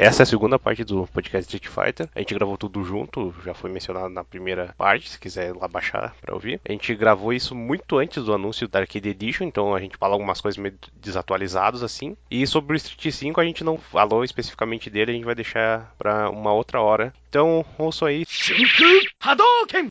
Essa é a segunda parte do podcast Street Fighter. A gente gravou tudo junto, já foi mencionado na primeira parte, se quiser lá baixar pra ouvir. A gente gravou isso muito antes do anúncio da Arcade Edition, então a gente fala algumas coisas meio desatualizadas assim. E sobre o Street 5 a gente não falou especificamente dele, a gente vai deixar pra uma outra hora. Então, ouçam aí. Hadouken!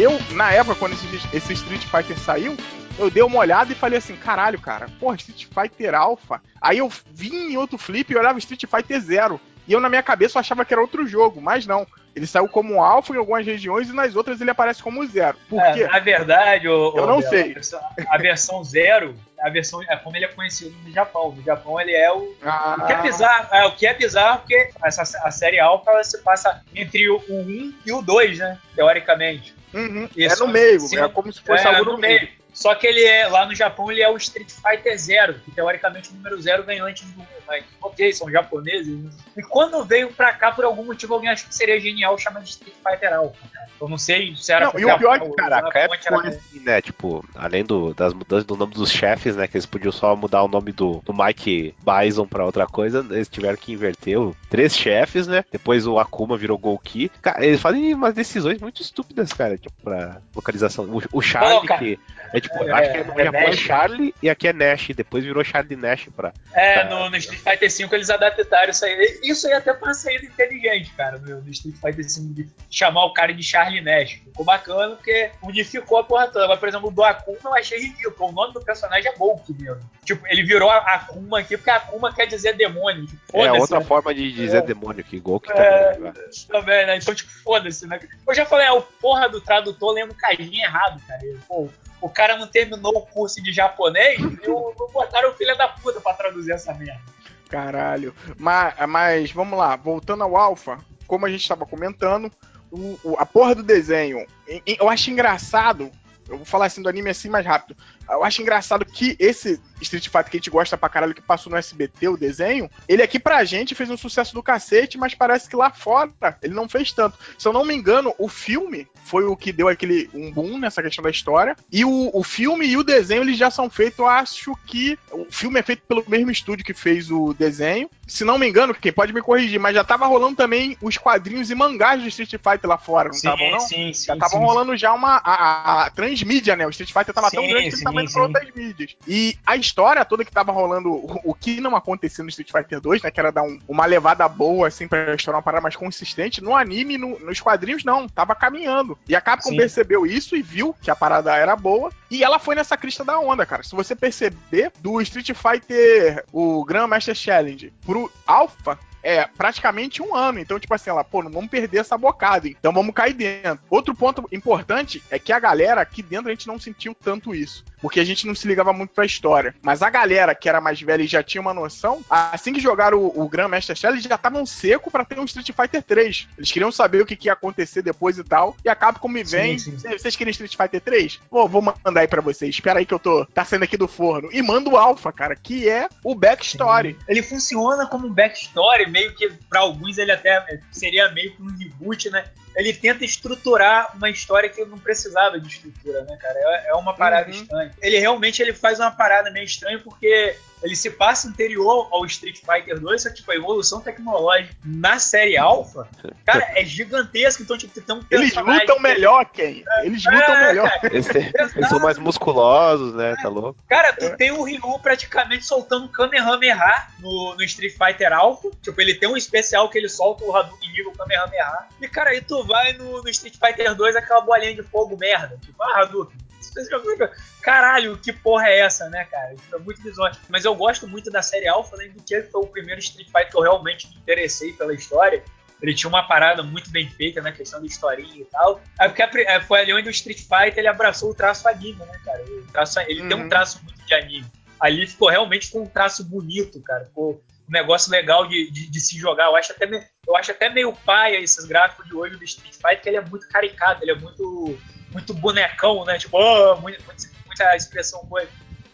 Eu, na época, quando esse, esse Street Fighter saiu, eu dei uma olhada e falei assim, caralho, cara, porra, Street Fighter Alpha. Aí eu vim em outro flip e olhava Street Fighter Zero. E eu, na minha cabeça, eu achava que era outro jogo, mas não. Ele saiu como alfa em algumas regiões e nas outras ele aparece como zero. Por É, quê? na verdade, o, Eu o- não a sei. versão- A versão zero, a versão é como ele é conhecido no Japão. No Japão ele é o Ah, O que é bizarro, é, o que é bizarro porque essa, a série Alpha se passa entre o 1 e o 2, né? Teoricamente. Uhum, é no meio, Sim. é como se fosse É, algo no meio. Só que ele é, lá no Japão, ele é o Street Fighter Zero, que teoricamente o número zero ganhou antes do 1, mas ok, são japoneses. né? E quando veio pra cá, por algum motivo, alguém achou que seria genial chamar de Street Fighter Alpha. cara. Eu não sei se era Não, e o pior é que, Cara, a Japão Capcom é assim, né? Tipo, além do- das mudanças do nome dos chefes, né? Que eles podiam só mudar o nome do, do Mike Bison pra outra coisa, eles tiveram que inverter o, três chefes, né? Depois o Akuma virou Golki. Cara, eles fazem umas decisões muito estúpidas, cara, tipo, pra localização. O, o Charlie, que é tipo, É, acho que é Japão é Nash. Charlie e aqui é Nash. Depois virou Charlie Nash pra. É, no, no Street Fighter V eles adaptaram isso aí. Isso aí até foi uma saída inteligente, cara, no, no Street Fighter V, de chamar o cara de Charlie Nash. Ficou bacana porque unificou a porra toda. Mas, por exemplo, o do Akuma eu achei ridículo. O nome do personagem é Golki mesmo. Tipo, ele virou Akuma aqui porque Akuma quer dizer demônio. Tipo, É outra né? forma de dizer É. demônio aqui. Golki É. também. né? também, né? Então, tipo, foda-se, né? Eu já falei, é o porra do tradutor lendo caixinha errado, cara. Pô, o cara não terminou o curso de japonês e o- botaram o filho da puta pra traduzir essa merda. Caralho. Mas, mas vamos lá, voltando ao Alpha, como a gente estava comentando, o- o- a porra do desenho, eu acho engraçado. Eu vou falar assim do anime assim mais rápido. Eu acho engraçado que esse Street Fighter que a gente gosta pra caralho, que passou no SBT, o desenho, ele aqui pra gente fez um sucesso do cacete, mas parece que lá fora ele não fez tanto. Se eu não me engano, o filme foi o que deu aquele um boom nessa questão da história. E o, o filme e o desenho eles já são feitos, eu acho que. O filme é feito pelo mesmo estúdio que fez o desenho. Se não me engano, quem pode me corrigir, mas já tava rolando também os quadrinhos e mangás do Street Fighter lá fora, não estavam, não? sim, sim. Já estavam rolando já uma. A, a- a transmídia, né? O Street Fighter tava tão Sim, grande que ele sim, tava outras mídias. E a história toda que tava rolando, o, o que não acontecia no Street Fighter 2, né? Que era dar um- uma levada boa, assim, pra estourar uma parada mais consistente. No anime, no- nos quadrinhos, não. Tava caminhando. E a Capcom Sim. percebeu isso e viu que a parada era boa. E ela foi nessa crista da onda, cara. Se você perceber, do Street Fighter, o Grandmaster Challenge, pro Alpha, é praticamente um ano. Então, tipo assim, ela, pô, não vamos perder essa bocada, então vamos cair dentro. Outro ponto importante é que a galera aqui dentro a gente não sentiu tanto isso. Porque a gente não se ligava muito pra história. Mas a galera que era mais velha e já tinha uma noção, assim que jogaram o, o Grandmaster Challenge, já estavam seco pra ter um Street Fighter 3. Eles queriam saber o que, que ia acontecer depois e tal. E a Capcom me vem. Sim, sim. "Cê- Vocês querem Street Fighter 3? Pô, vou mandar aí pra vocês. Espera aí que eu tô. Tá saindo aqui do forno. E manda o Alpha, cara, que é o backstory. Ele funciona como backstory, meio que pra alguns ele até seria meio que um reboot, né? Ele tenta estruturar uma história que não precisava de estrutura, né, cara? É, é uma parada Uhum. estranha. Ele realmente ele faz uma parada meio estranha porque ele se passa anterior ao Street Fighter 2, só que tipo, a evolução tecnológica na série Alpha, cara, é gigantesca. Então, tipo, tem um Eles lutam que- melhor, Ken. Eles lutam É, melhor. cara, Eles, eles são mais musculosos, né? Tá louco? Cara, tu tem o Ryu praticamente soltando Kamehameha no, no Street Fighter Alpha. Tipo, ele tem um especial que ele solta o Hadouken nível Kamehameha. E, cara, aí tu vai no, no Street Fighter 2 aquela bolinha de fogo merda. Tipo, ah, Hadouken. Caralho, que porra é essa, né, cara? Isso é muito bizonho. Mas eu gosto muito da série Alpha, além do que foi o primeiro Street Fighter que eu realmente me interessei pela história. Ele tinha uma parada muito bem feita na questão da historinha e tal. É porque é, foi ali onde o Street Fighter ele abraçou o traço anime, né, cara? Traço- ele tem Uhum. um traço muito de anime. Ali ficou realmente com um traço bonito, cara. Ficou um negócio legal de, de, de se jogar. Eu acho, até me- eu acho até meio paia esses gráficos de hoje do Street Fighter, que ele é muito caricato, ele é muito, muito bonecão, né? Tipo, oh, muito- muito- muita expressão boa.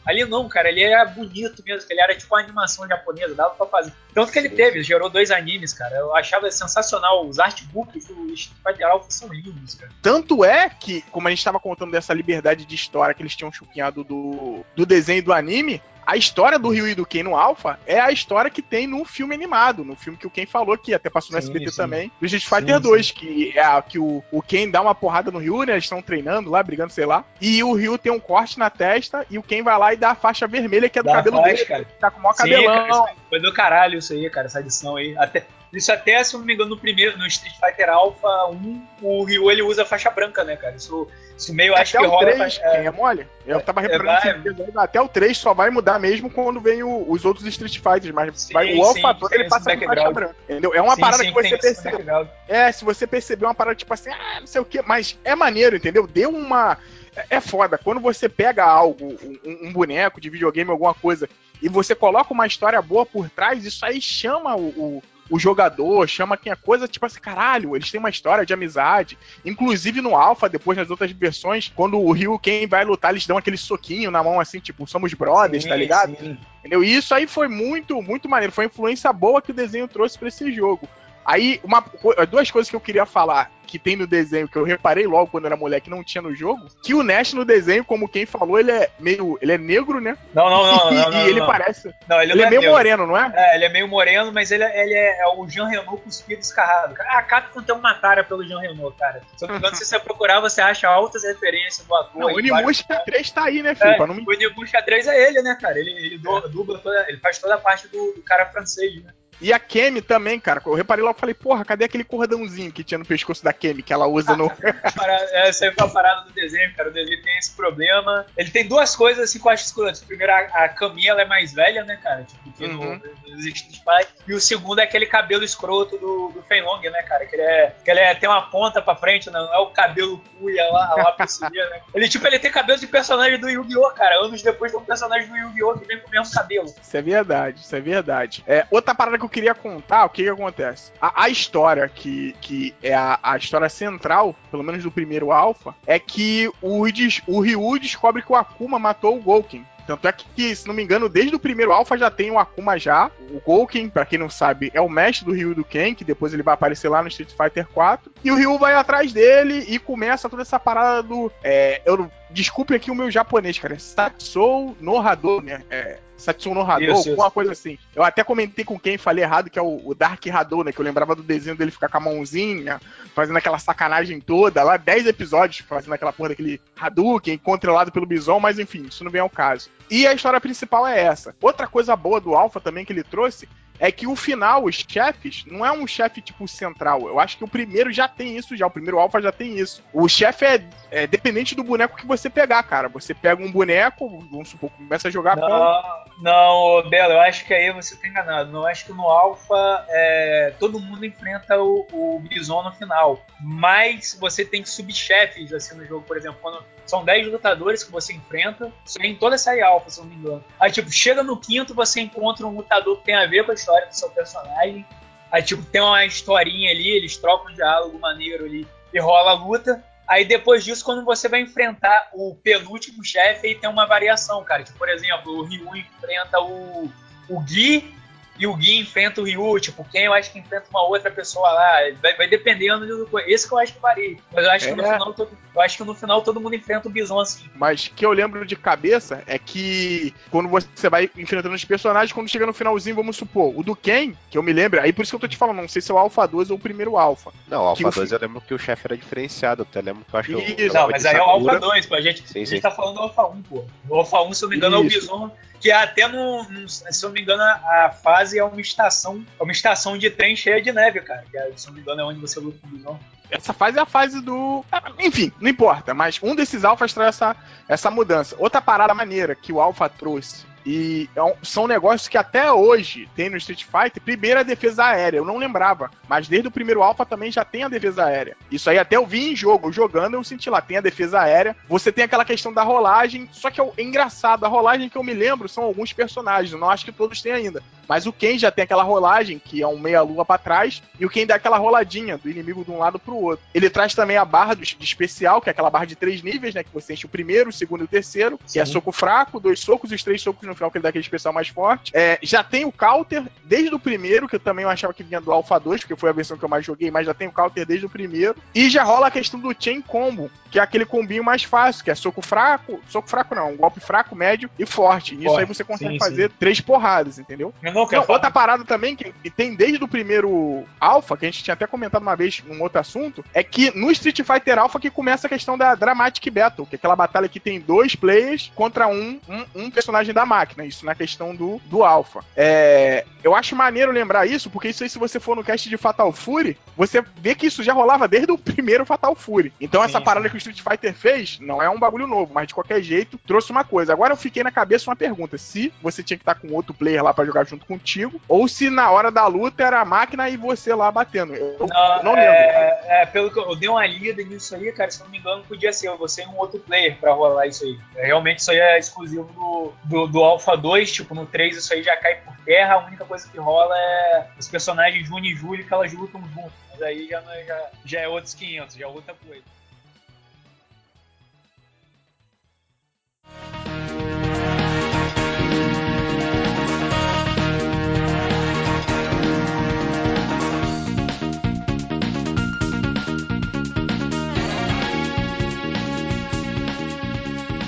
Ali não, cara, ele era bonito mesmo, ele era tipo uma animação japonesa, dava pra fazer. Tanto que ele teve, gerou dois animes, cara. Eu achava sensacional. Os artbooks do Street Fighter Alpha são lindos, cara. Tanto é que, como a gente tava contando dessa liberdade de história que eles tinham chupinhado do, do desenho do anime, a história do Ryu e do Ken no Alpha é a história que tem no filme animado, no filme que o Ken falou aqui, até passou no sim, SBT sim. também, do Street Fighter sim, 2, que é a, que o, o Ken dá uma porrada no Ryu, né? Eles estão treinando lá, brigando, sei lá. E o Ryu tem um corte na testa e o Ken vai lá e dá a faixa vermelha, que é do dá cabelo dele. Cara. Tá com o maior cabelão. Cara, foi do caralho isso aí, cara, essa edição aí. Até, isso até, se eu não me engano, no primeiro, no Street Fighter Alpha 1, o Ryu ele usa faixa branca, né, cara? Isso, isso meio até acho que rola. 3, é, é mole? Eu tava é, reparando é, até o 3 só vai mudar mesmo quando vem o, os outros Street Fighters, mas sim, vai, o Alpha 2 ele passa com faixa branca. Entendeu? É uma sim, parada sim, que você percebe. É, se você perceber uma parada tipo assim, ah, não sei o que, mas é maneiro, entendeu? Deu uma. É, é foda. Quando você pega algo, um, um boneco de videogame, alguma coisa, e você coloca uma história boa por trás, isso aí chama o, o o jogador, chama quem é coisa, tipo assim, caralho, eles têm uma história de amizade. Inclusive no Alpha, depois nas outras versões, quando o Ryu quem vai lutar, eles dão aquele soquinho na mão, assim, tipo, somos brothers, sim, tá ligado? Sim. Entendeu? E isso aí foi muito, muito maneiro. Foi a influência boa que o desenho trouxe para esse jogo. Aí, uma, duas coisas que eu queria falar que tem no desenho, que eu reparei logo quando era moleque, não tinha no jogo, que o Nash no desenho, como quem falou, ele é meio. Ele é negro, né? Não, não, não. E, não, não, e ele parece. Não, ele, ele é, é meio negro. moreno, não é? É, ele é meio moreno, mas ele, é, ele é, é o Jean Renault cuspido escarrado. A Capcom tem uma tara pelo Jean Renault, cara. Se eu não me engano, se você procurar, você acha altas referências do ator. Não, o Onimusha 3 tá aí, né, filho? É, me... O Onimusha 3 é ele, né, cara? Ele, ele dubla toda, ele faz toda a parte do, do cara francês, né? E a Kemi também, cara. Eu reparei logo e falei, porra, cadê aquele cordãozinho que tinha no pescoço da Kemi que ela usa no. Essa é a parada do desenho, cara. O desenho tem esse problema. Ele tem duas coisas assim que eu acho escuras. Primeiro, a, a Kami ela é mais velha, né, cara? Tipo, que uhum. no, Street Fighter. E o segundo é aquele cabelo escroto do, do Fenlong, né, cara? Que ele, é, que ele é, tem uma ponta pra frente, não é o cabelo cuia lá, lá pra subir, né? Ele, tipo, ele tem cabelo de personagem do Yu-Gi-Oh, cara. Anos depois tem um personagem do Yu-Gi-Oh que vem com o mesmo cabelo. Isso é verdade, isso é verdade. É, outra parada que eu queria contar o que que acontece? A, a história que, que é a, a, história central, pelo menos do primeiro Alpha, é que o, o Ryu descobre que o Akuma matou o Gouken. Tanto é que, se não me engano, desde o primeiro Alpha já tem o Akuma já. O Gouken, pra quem não sabe, é o mestre do Ryu do Ken, que depois ele vai aparecer lá no Street Fighter 4. E o Ryu vai atrás dele e começa toda essa parada do. É, eu, desculpe aqui o meu japonês, cara. Satsou no Hadou, né? É, Satsuno no Hadou, alguma coisa assim. Eu até comentei com quem falei errado, que é o, o Dark Hadou, né? Que eu lembrava do desenho dele ficar com a mãozinha, fazendo aquela sacanagem toda, lá 10 episódios fazendo aquela porra daquele Hadouken, controlado pelo Bison, mas enfim, isso não vem ao caso. E a história principal é essa. Outra coisa boa do Alpha também que ele trouxe é que o final, os chefes, não é um chefe tipo central. Eu acho que o primeiro já tem isso já. O primeiro Alpha já tem isso. O chefe é, é, dependente do boneco que você pegar, cara. Você pega um boneco, vamos supor, começa a jogar não, com. Não, Belo, eu acho que aí você tá enganado. Não acho que no Alpha é, todo mundo enfrenta o, o Bison no final. Mas você tem subchefes assim no jogo, por exemplo, quando são 10 lutadores que você enfrenta. Em toda a série Alpha, se não me engano. Aí, tipo, chega no quinto, você encontra um lutador que tem a ver com a história do seu personagem. Aí, tipo, tem uma historinha ali, eles trocam um diálogo maneiro ali e rola a luta. Aí depois disso, quando você vai enfrentar o penúltimo chefe, aí tem uma variação, cara. Tipo, por exemplo, o Ryu enfrenta o, o Gui e o Gui enfrenta o Ryu, tipo, quem eu acho que enfrenta uma outra pessoa lá, vai, vai dependendo do. Esse que eu acho que varia. Mas eu acho, é. que no é. final todo, eu acho que no final todo mundo enfrenta o Bison assim. Mas que eu lembro de cabeça é que quando você vai enfrentando os personagens, quando chega no finalzinho, vamos supor, o do Ken, que eu me lembro, aí por isso que eu tô te falando, não sei se é o Alpha 2 ou o primeiro Alpha. Não, o Alpha 2 eu lembro que o chefe era diferenciado, eu até lembro que eu acho que eu, Não, mas aí é o Alpha 2, pô, a gente, sim, a gente tá falando do Alpha 1, pô. O Alpha 1, se eu não me engano, isso. é o Bison que até no, no, se eu não me engano, a fase é uma estação, é uma estação de trem cheia de neve, cara. Que é, se não me engano é onde você luta com o Bison. Essa fase é a fase do. Enfim, não importa, mas um desses alfas traz essa, essa mudança. Outra parada maneira que o Alpha trouxe e é são negócios que até hoje tem no Street Fighter. Primeiro a defesa aérea, eu não lembrava. Mas desde o primeiro Alpha também já tem a defesa aérea. Isso aí até eu vi em jogo, jogando eu senti lá, tem a defesa aérea. Você tem aquela questão da rolagem, só que é engraçado, a rolagem que eu me lembro são alguns personagens, eu não acho que todos têm ainda. Mas o Ken já tem aquela rolagem, que é um meia-lua para trás, e o Ken dá aquela roladinha do inimigo de um lado pro do outro. Ele traz também a barra do, de especial, que é aquela barra de três níveis, né? Que você enche o primeiro, o segundo e o terceiro, Sim. que é soco fraco, dois socos e os três socos no final, que ele dá aquele especial mais forte. É, já tem o counter desde o primeiro, que eu também achava que vinha do Alpha 2, porque foi a versão que eu mais joguei, mas já tem o counter desde o primeiro. E já rola a questão do Chain Combo, que é aquele combinho mais fácil, que é soco fraco, soco fraco não, um golpe fraco, médio e forte. E isso aí você consegue sim, fazer sim. três porradas, entendeu? Não, não, outra parada também que, que tem desde o primeiro Alpha, que a gente tinha até comentado uma vez num outro assunto, é que no Street Fighter Alpha que começa a questão da Dramatic Battle, que é aquela batalha que tem dois players contra um, um, um personagem da máquina, isso na questão do, do Alpha. É, eu acho maneiro lembrar isso, porque isso aí, se você for no cast de Fatal Fury, você vê que isso já rolava desde o primeiro Fatal Fury. Então sim, essa parada que o Street Fighter fez não é um bagulho novo, mas de qualquer jeito trouxe uma coisa. Agora eu fiquei na cabeça uma pergunta: se você tinha que estar com outro player lá para jogar junto contigo, ou se na hora da luta era a máquina e você lá batendo. Eu não, não lembro. É, é, pelo que eu, dei uma lida nisso aí, cara, se não me engano, podia ser você e um outro player para rolar isso aí. É, realmente isso aí é exclusivo do, do, do Alpha 2, tipo, no 3 isso aí já cai por terra, a única coisa que rola é os personagens Juni e Júlio que elas lutam juntos. Mas aí já, é, já, já é outros 500, já é outra coisa.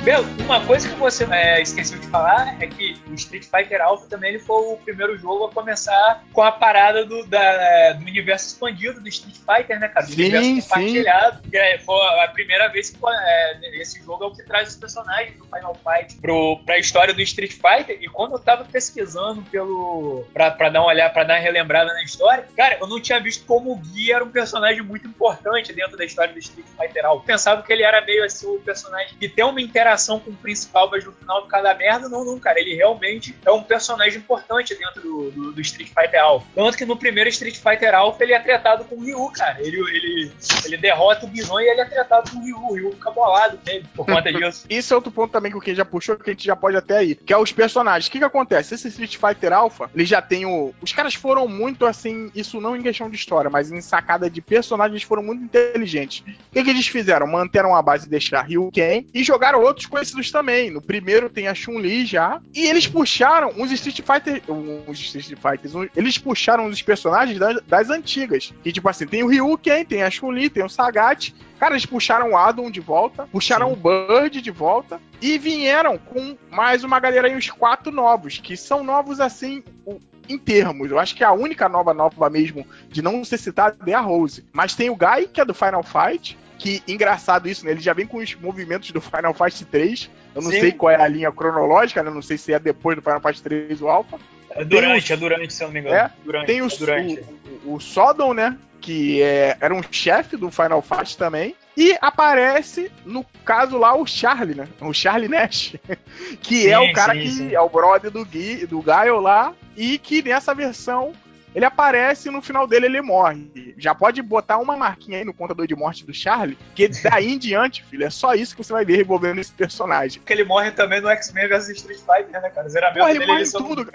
Belo, uma coisa que você é, esqueceu de falar é que o Street Fighter Alpha também ele foi o primeiro jogo a começar com a parada do, da, do universo expandido do Street Fighter, né, cara? Do sim, universo compartilhado. Sim. É, foi a primeira vez que é, esse jogo é o que traz os personagens do Final Fight pro, pra história do Street Fighter. E quando eu tava pesquisando pelo. pra, pra dar uma olhada, pra dar uma relembrada na história, cara, eu não tinha visto como o Gui era um personagem muito importante dentro da história do Street Fighter Alpha. Eu pensava que ele era meio assim, o personagem que tem uma interação interação com o principal, mas no final de cada merda, não, não, cara. Ele realmente é um personagem importante dentro do, do, do, Street Fighter Alpha. Tanto que no primeiro Street Fighter Alpha ele é tratado com o Ryu, cara. Ele, ele, ele derrota o Bison e ele é tratado com o Ryu. O Ryu fica bolado nele por conta disso. Isso é outro ponto também que o Ken já puxou, que a gente já pode até ir, que é os personagens. O que que acontece? Esse Street Fighter Alpha, ele já tem o... Os caras foram muito, assim, isso não em questão de história, mas em sacada de personagens, foram muito inteligentes. O que que eles fizeram? Manteram a base de deixar Ryu Ken e jogaram outros conhecidos também. No primeiro tem a Chun-Li já. E eles puxaram uns Street Fighter. Uns Street Fighters. Um, eles puxaram os personagens das, das, antigas. Que, tipo assim, tem o Ryuken, tem a Chun-Li, tem o Sagat. Cara, eles puxaram o Adam de volta, puxaram Sim. o Bird de volta e vieram com mais uma galera aí, uns quatro novos, que são novos assim, em termos. Eu acho que a única nova nova mesmo de não ser citada é a Rose. Mas tem o Guy, que é do Final Fight, que engraçado isso, né? Ele já vem com os movimentos do Final Fight 3. Eu não Sim. sei qual é a linha cronológica, né? Não sei se é depois do Final Fight 3 o Alpha. É durante, o, é durante, se eu não me engano. É, durante, tem o, é durante. o, o Sodom, né? Que é, era um chefe do Final Fight também. E aparece, no caso lá, o Charlie, né? O Charlie Nash. que sim, é o cara sim, que sim. é o brother do, Gui, do Gaio lá. E que nessa versão ele aparece e no final dele ele morre. Já pode botar uma marquinha aí no contador de morte do Charlie, que daí em diante, filho, é só isso que você vai ver revolvendo esse personagem. Porque ele morre também no X-Men vs Street Fighter, né, cara? Zeramento Porra, ele morre em tudo.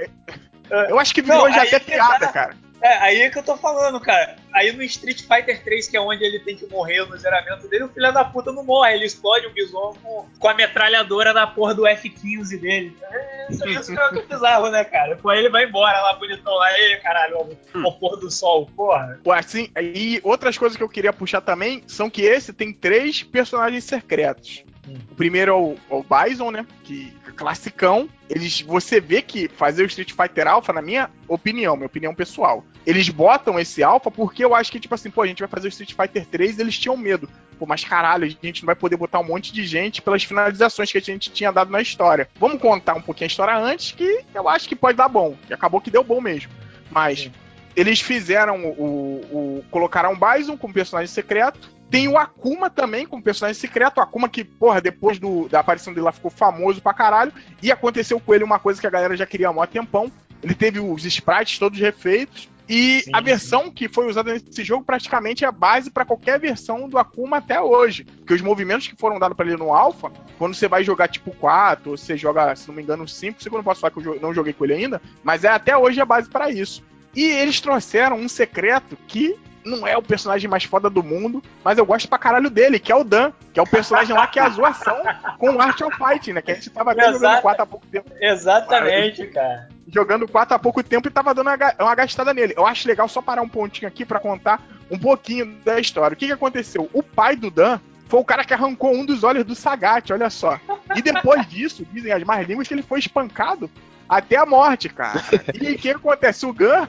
Eu acho que virou já até piada, cara. É, aí é que eu tô falando, cara. Aí no Street Fighter 3, que é onde ele tem que morrer no zeramento dele, o filho da puta não morre. Ele explode o bison com, com a metralhadora da porra do F-15 dele. É, isso, isso é bizarro, né, cara? Pô, aí ele vai embora lá, bonitão lá, e caralho, o, o pôr do sol, porra. Assim, e outras coisas que eu queria puxar também são que esse tem três personagens secretos. O primeiro é o, é o Bison, né? Que é classicão. Eles, você vê que fazer o Street Fighter Alpha, na minha opinião, minha opinião pessoal, eles botam esse Alpha porque eu acho que, tipo assim, pô, a gente vai fazer o Street Fighter 3 eles tinham medo. Pô, mas caralho, a gente não vai poder botar um monte de gente pelas finalizações que a gente tinha dado na história. Vamos contar um pouquinho a história antes, que eu acho que pode dar bom. E acabou que deu bom mesmo. Mas. Sim. Eles fizeram o, o. Colocaram o Bison como personagem secreto tem o Akuma também, como personagem secreto. O Akuma que, porra, depois do, da aparição dele lá ficou famoso pra caralho. E aconteceu com ele uma coisa que a galera já queria há mó tempão. Ele teve os sprites todos refeitos. E sim, a versão que foi usada nesse jogo praticamente é a base para qualquer versão do Akuma até hoje. Porque os movimentos que foram dados para ele no Alpha, quando você vai jogar tipo 4, ou você joga, se não me engano, 5, eu não posso falar que eu não joguei com ele ainda, mas é até hoje a base para isso. E eles trouxeram um secreto que não é o personagem mais foda do mundo, mas eu gosto pra caralho dele, que é o Dan, que é o personagem lá que é a zoação com o Art of Fight, né? Que a gente tava até jogando 4 há pouco tempo. Exatamente, cara. Jogando 4 há pouco tempo e tava dando uma, uma gastada nele. Eu acho legal só parar um pontinho aqui para contar um pouquinho da história. O que, que aconteceu? O pai do Dan foi o cara que arrancou um dos olhos do Sagat, olha só. E depois disso, dizem as mais línguas que ele foi espancado até a morte, cara. E o que acontece? O Gun,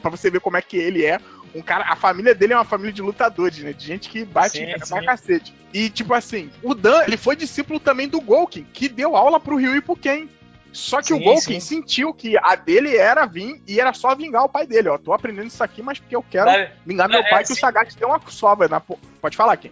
pra você ver como é que ele é, um cara, a família dele é uma família de lutadores, né? De gente que bate sim, pra cacete. E, tipo assim, o Dan, ele foi discípulo também do Golkin, que deu aula pro Ryu e pro Ken. Só que sim, o Golkin sentiu que a dele era vir e era só vingar o pai dele, ó. Tô aprendendo isso aqui, mas porque eu quero é, vingar meu é, pai, que o Sagat deu uma sobra na. Pode falar, Ken.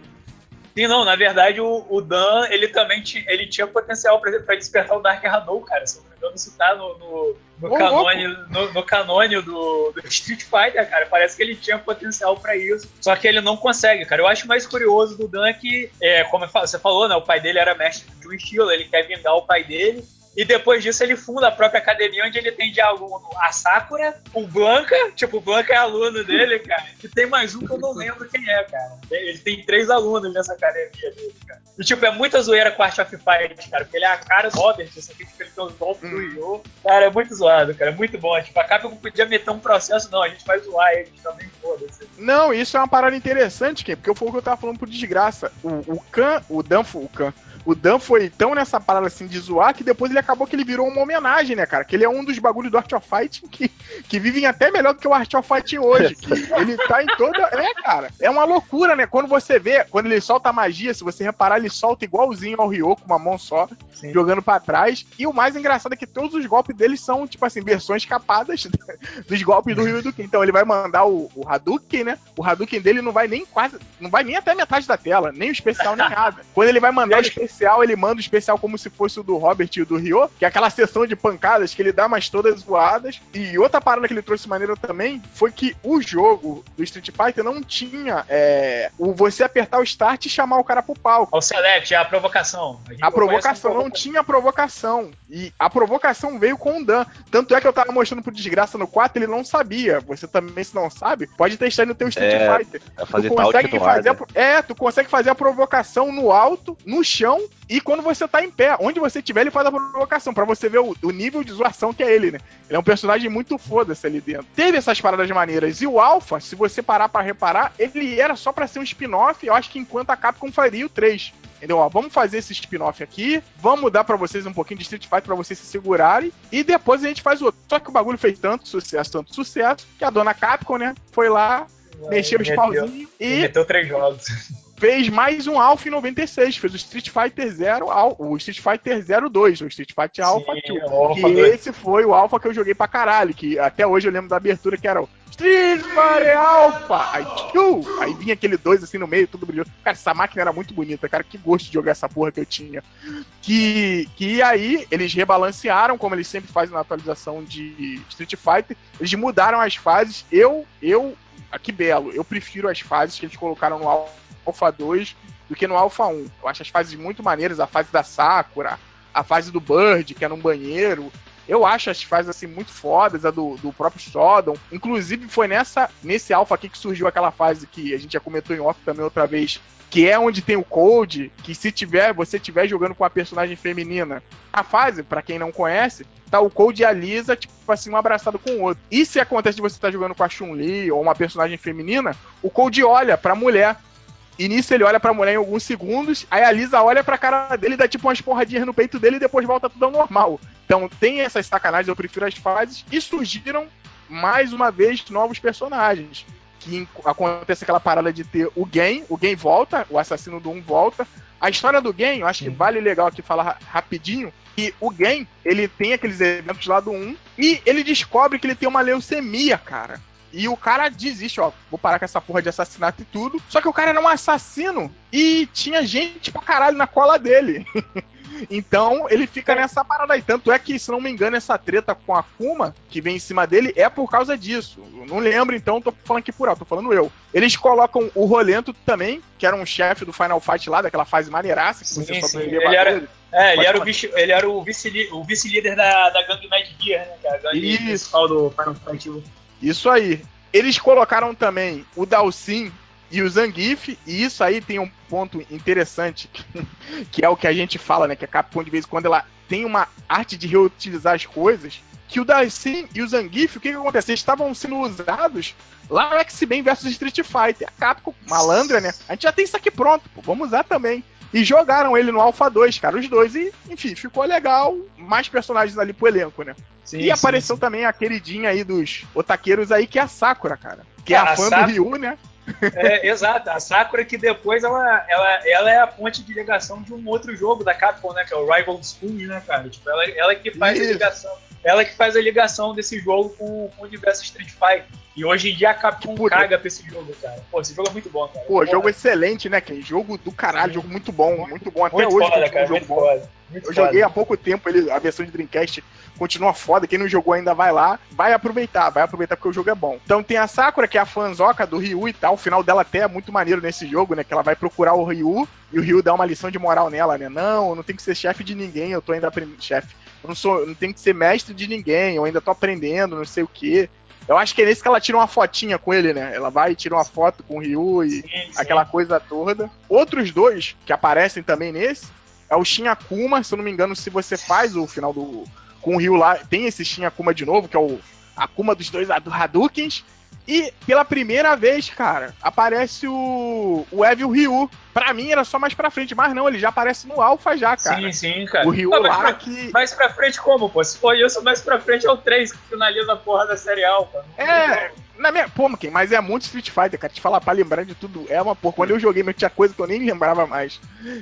Sim, não, na verdade o, o Dan, ele também ele tinha potencial pra, pra despertar o Dark Hadou, cara. Engano, isso tá no, no, no, canone, no, no canone do, do, Street Fighter, cara. Parece que ele tinha potencial para isso, só que ele não consegue, cara. Eu acho mais curioso do Dan que, é, como você falou, né, o pai dele era mestre de um estilo, ele quer vingar o pai dele, e depois disso ele funda a própria academia onde ele tem de aluno a Sakura, o Blanca, tipo, o Blanca é aluno dele, cara. E tem mais um que eu não lembro quem é, cara. Ele tem três alunos nessa academia dele, cara. E tipo, é muita zoeira com Art of Fight, cara, porque ele é a cara do Robert, isso aqui, tipo, ele tem os golpes do Ryo. Cara, é muito zoado, cara, é muito bom. Tipo, a Capcom podia meter um processo, não, a gente vai zoar ele também, foda-se. Não, isso é uma parada interessante, Ken, porque foi o que eu tava falando por desgraça. O, o Khan, o Danfo, o Khan, o Dan foi tão nessa parada assim de zoar que depois ele acabou que ele virou uma homenagem, né, cara? Que ele é um dos bagulhos do Art of Fighting que, que vivem até melhor do que o Art of Fighting hoje. Ele tá em toda. É, cara. É uma loucura, né? Quando você vê, quando ele solta a magia, se você reparar, ele solta igualzinho ao Ryo, com uma mão só, Sim. jogando para trás. E o mais engraçado é que todos os golpes dele são, tipo assim, versões capadas dos golpes do Ryo e do Ken. Então ele vai mandar o, o Hadouken, né? O Hadouken dele não vai nem quase. Não vai nem até metade da tela, nem o especial, nem nada. Quando ele vai mandar o especial especial, ele manda o especial como se fosse o do Robert e o do Ryo, que é aquela sessão de pancadas que ele dá mais todas voadas. E outra parada que ele trouxe maneira também foi que o jogo do Street Fighter não tinha é, o você apertar o start e chamar o cara pro palco. O select, é a provocação. A, a provocação não tinha provocação. E a provocação veio com o Dan. Tanto é que eu tava mostrando pro Desgraça no 4, ele não sabia. Você também, se não sabe, pode testar no teu Street é, Fighter. É fazer tu consegue fazer a, É, tu consegue fazer a provocação no alto, no chão e quando você tá em pé, onde você estiver, ele faz a provocação, para você ver o, o, nível de zoação que é ele, né? Ele é um personagem muito foda-se ali dentro. Teve essas paradas maneiras. E o Alpha, se você parar para reparar, ele era só para ser um spin-off, eu acho que enquanto a Capcom faria o 3. Entendeu? Ó, vamos fazer esse spin-off aqui, vamos dar para vocês um pouquinho de Street Fighter para vocês se segurarem, e depois a gente faz o outro. Só que o bagulho fez tanto sucesso, tanto sucesso, que a dona Capcom, né, foi lá, mexeu os pauzinhos e. Meteu três jogos fez mais um Alpha em 96, fez o Street Fighter 0, o Street Fighter 02, o Street Fighter Alpha 2. Que esse foi o Alpha que eu joguei pra caralho, que até hoje eu lembro da abertura que era o Street Fighter Alpha! Aí, aí vinha aquele 2 assim no meio, tudo brilhoso. Cara, essa máquina era muito bonita, cara, que gosto de jogar essa porra que eu tinha. Que, que aí eles rebalancearam, como eles sempre fazem na atualização de Street Fighter, eles mudaram as fases. Eu, eu, aqui belo, eu prefiro as fases que eles colocaram no Alpha 2 do que no Alpha 1. Eu acho as fases muito maneiras, a fase da Sakura, a fase do Bird, que é num banheiro. Eu acho as fases assim muito fodas, a do, do próprio Sodom. Inclusive foi nessa nesse Alpha aqui que surgiu aquela fase que a gente já comentou em off também outra vez, que é onde tem o Code, que se tiver, você tiver jogando com a personagem feminina, a fase, para quem não conhece, tá o Code e a Lisa, tipo assim, um abraçado com o outro. E se acontece de você estar tá jogando com a Chun-Li ou uma personagem feminina, o Code olha pra mulher e nisso ele olha pra mulher em alguns segundos, aí a Lisa olha pra cara dele, dá tipo umas porradinhas no peito dele e depois volta tudo ao normal. Então tem essas sacanagens, eu prefiro as fases, e surgiram mais uma vez novos personagens. Que acontece aquela parada de ter o Gen, o Gen volta, o assassino do 1 volta. A história do Gen, eu acho que vale legal aqui falar rapidinho, que o Gen, ele tem aqueles eventos lá do 1 e ele descobre que ele tem uma leucemia, cara. E o cara desiste, ó, vou parar com essa porra de assassinato e tudo. Só que o cara era um assassino e tinha gente pra caralho na cola dele. Então ele fica nessa parada aí. Tanto é que, se não me engano, essa treta com a Kuma, que vem em cima dele, é por causa disso. Eu não lembro, então, tô falando aqui por alto, tô falando eu. Eles colocam o Rolento também, que era um chefe do Final Fight lá, daquela fase maneiraça, que sim, você só ele era, É, ele era, o vice, ele era o vice-líder o vice da, da gangue Mad Gear, né? Que é a gangue principal do Final Fight isso aí. Eles colocaram também o Dalsin e o Zangief, e isso aí tem um ponto interessante, que é o que a gente fala, né? Que a Capcom, de vez em quando, ela tem uma arte de reutilizar as coisas, que o Dalsin e o Zangief, o que que acontece? Eles estavam sendo usados lá no X-Men vs Street Fighter. A Capcom, malandra, né? A gente já tem isso aqui pronto, pô, vamos usar também. E jogaram ele no Alpha 2, cara, os dois, e, enfim, ficou legal. Mais personagens ali pro elenco, né? Sim, e sim, apareceu sim. também a queridinha aí dos otaqueiros aí, que é a Sakura, cara. Que é Cara, a a fã Sakura- do Ryu, né? É, exato. A Sakura que depois ela, ela, ela é a ponte de ligação de um outro jogo da Capcom, né? Que é o Rival School, né, cara? Tipo, ela, ela que faz a Isso. ligação. Ela que faz a ligação desse jogo com, com o universo Street Fighter. E hoje em dia a Capcom caga pra esse jogo, cara. Pô, esse jogo é muito bom, cara. Pô, jogo excelente, né, Ken? Jogo do caralho, jogo muito bom, muito bom. Até muito hoje foda, cara. um jogo Muito bom. foda. Muito Eu foda. joguei há pouco tempo ele, a versão de Dreamcast continua foda. Quem não jogou ainda vai lá, vai aproveitar, vai aproveitar porque o jogo é bom. Então tem a Sakura, que é a fanzoca do Ryu e tal. O final dela até é muito maneiro nesse jogo, né? Que ela vai procurar o Ryu e o Ryu dá uma lição de moral nela, né? Não, eu não tenho que ser chefe de ninguém, eu tô ainda aprendendo. Chefe. Eu não sou, não tenho que ser mestre de ninguém, eu ainda tô aprendendo, não sei o quê. Eu acho que é nesse que ela tira uma fotinha com ele, né? Ela vai e tira uma foto com o Ryu e Sim, sim. aquela coisa toda. Outros dois que aparecem também nesse é o Shin Akuma, se eu não me engano, se você faz o final do com o Ryu lá, tem esse Shin Akuma de novo, que é o Akuma dos dois Hadoukens. E pela primeira vez, cara, aparece o, o Evil Ryu. Pra mim era só mais pra frente, mas não, ele já aparece no Alpha já, cara. Sim, sim, cara. O Ryu Ah, mas que. Mais pra frente como, pô? Se for isso, mais pra frente é o 3 que finaliza a porra da série Alpha. Não É, na minha. Pô, mas é muito Street Fighter, cara. Te falar pra lembrar de tudo. É uma porra. Quando eu joguei, mas tinha coisa que eu nem lembrava mais.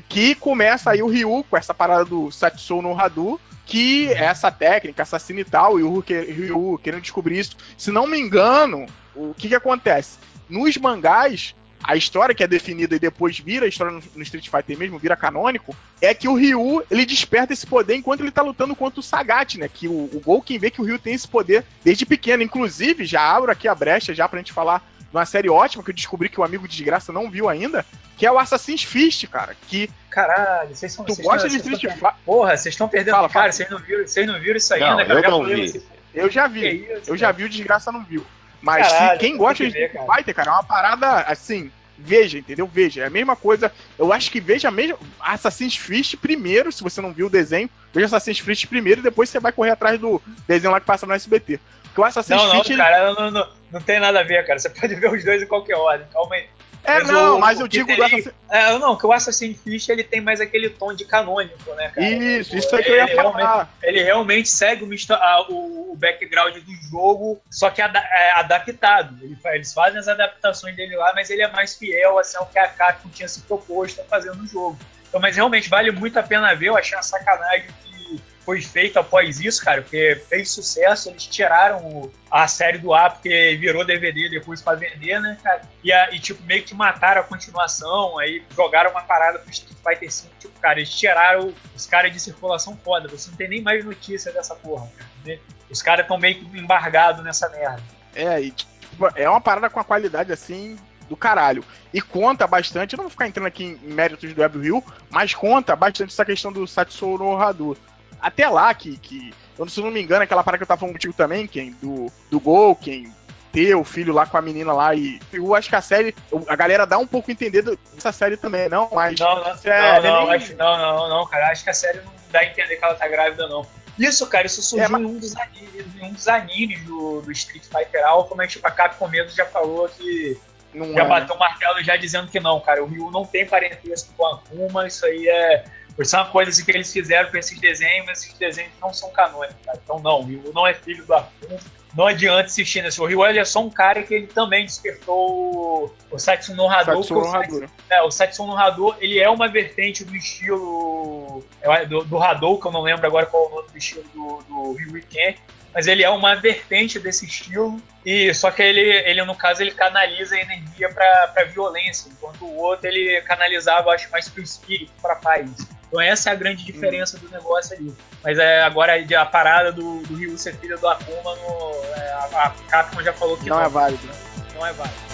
Que começa aí o Ryu com essa parada do Satsou no Hadu. Que é essa técnica, assassina e tal, e o Ryu querendo descobrir isso. Se não me engano, o que que acontece? Nos mangás, a história que é definida e depois vira a história no, no Street Fighter mesmo, vira canônico, é que o Ryu, ele desperta esse poder enquanto ele tá lutando contra o Sagat, né? Que o, o Gouken vê que o Ryu tem esse poder desde pequeno. Inclusive, já abro aqui a brecha já pra gente falar de uma série ótima que eu descobri que o amigo de desgraça não viu ainda, que é o Assassin's Fist, cara. Que Caralho, vocês são. tu vocês gosta tão- de Street Fighter. Porra, vocês estão perdendo. Fala, cara, vocês não viram, vocês não viram isso aí Não, ainda, cara? eu já não vi. Eu já vi. isso, Eu já vi o desgraça não viu. Mas Caralho, quem gosta que de ver, Street cara. Fighter, cara, é uma parada assim. Veja, entendeu? Veja. É a mesma coisa. Eu acho que veja mesmo Assassin's Fist primeiro, se você não viu o desenho. Veja Assassin's Fist primeiro e depois você vai correr atrás do desenho lá que passa no SBT. Porque o Assassin's Não, não, Fist. ele- cara, não, não, não tem nada a ver, cara. Você pode ver os dois em qualquer ordem. Calma aí. É, mas não, o- mas eu digo Assassin's É, não, que o Assassin's Creed ele tem mais aquele tom de canônico, né, cara? Isso, Tipo, isso aí que eu ia ele realmente- falar. Ele realmente segue o, a- o- background do jogo, só que ada- é, adaptado. Ele eles fazem as adaptações dele lá, mas ele é mais fiel assim, ao que a Capcom tinha se proposto a fazer no jogo. Então, mas realmente vale muito a pena ver. Eu achei uma sacanagem que foi feito após isso, cara, porque fez sucesso. Eles tiraram a série do ar porque virou DVD depois pra vender, né, cara? E, e, tipo, meio que mataram a continuação. Aí jogaram uma parada pro Street Fighter V. Tipo, cara, eles tiraram os caras de circulação foda. Você não tem nem mais notícia dessa porra, cara. né? Os caras estão meio que embargados nessa merda. É, e, tipo, é uma parada com a qualidade assim do caralho. E conta bastante, não vou ficar entrando aqui em méritos do Evil Hill, mas conta bastante essa questão do Satsou no Hadu. Até lá, que, que eu, se eu não me engano, aquela parada que eu tava falando contigo também, quem? Do, do Gouken, ter o filho lá com a menina lá e eu acho que a série, a galera dá um pouco a entender dessa série também, não, mas Não, não, é, não, não, nem- acho- não, não, não, cara. Acho que a série não dá a entender que ela tá grávida, não. Isso, cara, isso surgiu É, mas- em, um dos animes, em um dos animes do, do Street Fighter Alpha, mas tipo, a Capcom mesmo já falou que não já é. bateu o martelo já dizendo que não, cara. O Ryu não tem parentesco com a Akuma, isso aí é. Isso é uma coisa assim, que eles fizeram com esses desenhos, mas esses desenhos não são canônicos. Então não, o não é filho do Akuma. Não adianta assistir nesse. O Ryu ele é só um cara que ele também despertou o- o Satsuma no Hadouken. Satsou o no Satsuma- Hadu. é, o Satsuma no Hadou, ele é uma vertente do estilo é, do, do que eu não lembro agora qual é o nome do estilo do, do Ken, mas ele é uma vertente desse estilo, e só que ele, ele no caso, ele canaliza a energia pra violência, enquanto o outro ele canalizava, acho, mais pro espírito, pra paz. Então essa é a grande diferença do negócio ali. Mas é, agora a parada do, do Ryu ser filho do Akuma, no, é, a, a Capcom já falou que Não não, é válido. não é válido.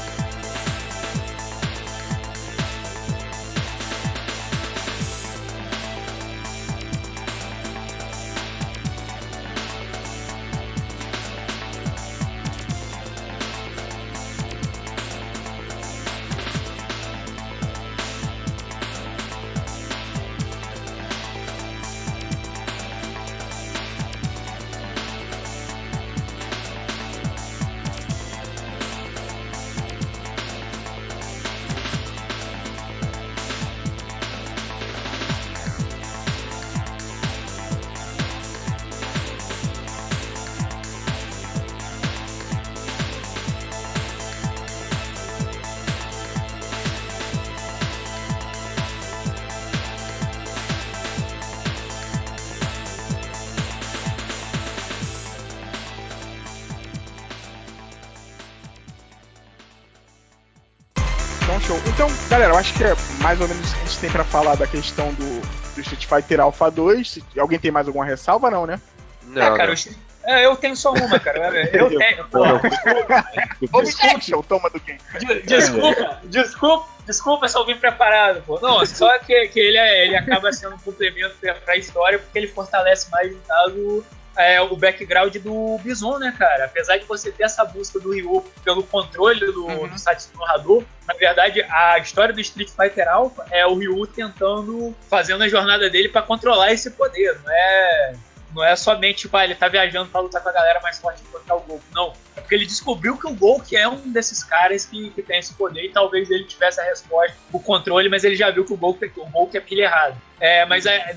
Mais ou menos a gente tem pra falar da questão do, do Street Fighter Alpha 2. Se alguém tem mais alguma ressalva, não, né? Não, é, cara, não. É, eu tenho só uma, cara. Eu tenho, pô. Objection, toma do quem? Desculpa, desculpa, desculpa se eu vim preparado, pô. Não, só que, que ele, é, ele acaba sendo um complemento pra história, porque ele fortalece mais no caso é, o background do Bison, né, cara? Apesar de você ter essa busca do Ryu pelo controle do, uhum. do Hadou, na verdade, a história do Street Fighter Alpha é o Ryu tentando, fazendo a jornada dele para controlar esse poder, não é não é somente, tipo, ah, ele tá viajando pra lutar com a galera mais forte encontrar o Golk. Não. É porque ele descobriu que o Golk é um desses caras que, que tem esse poder e talvez ele tivesse a resposta, o controle, mas ele já viu que o Golk, o Golk é pilha errado. É, mas é,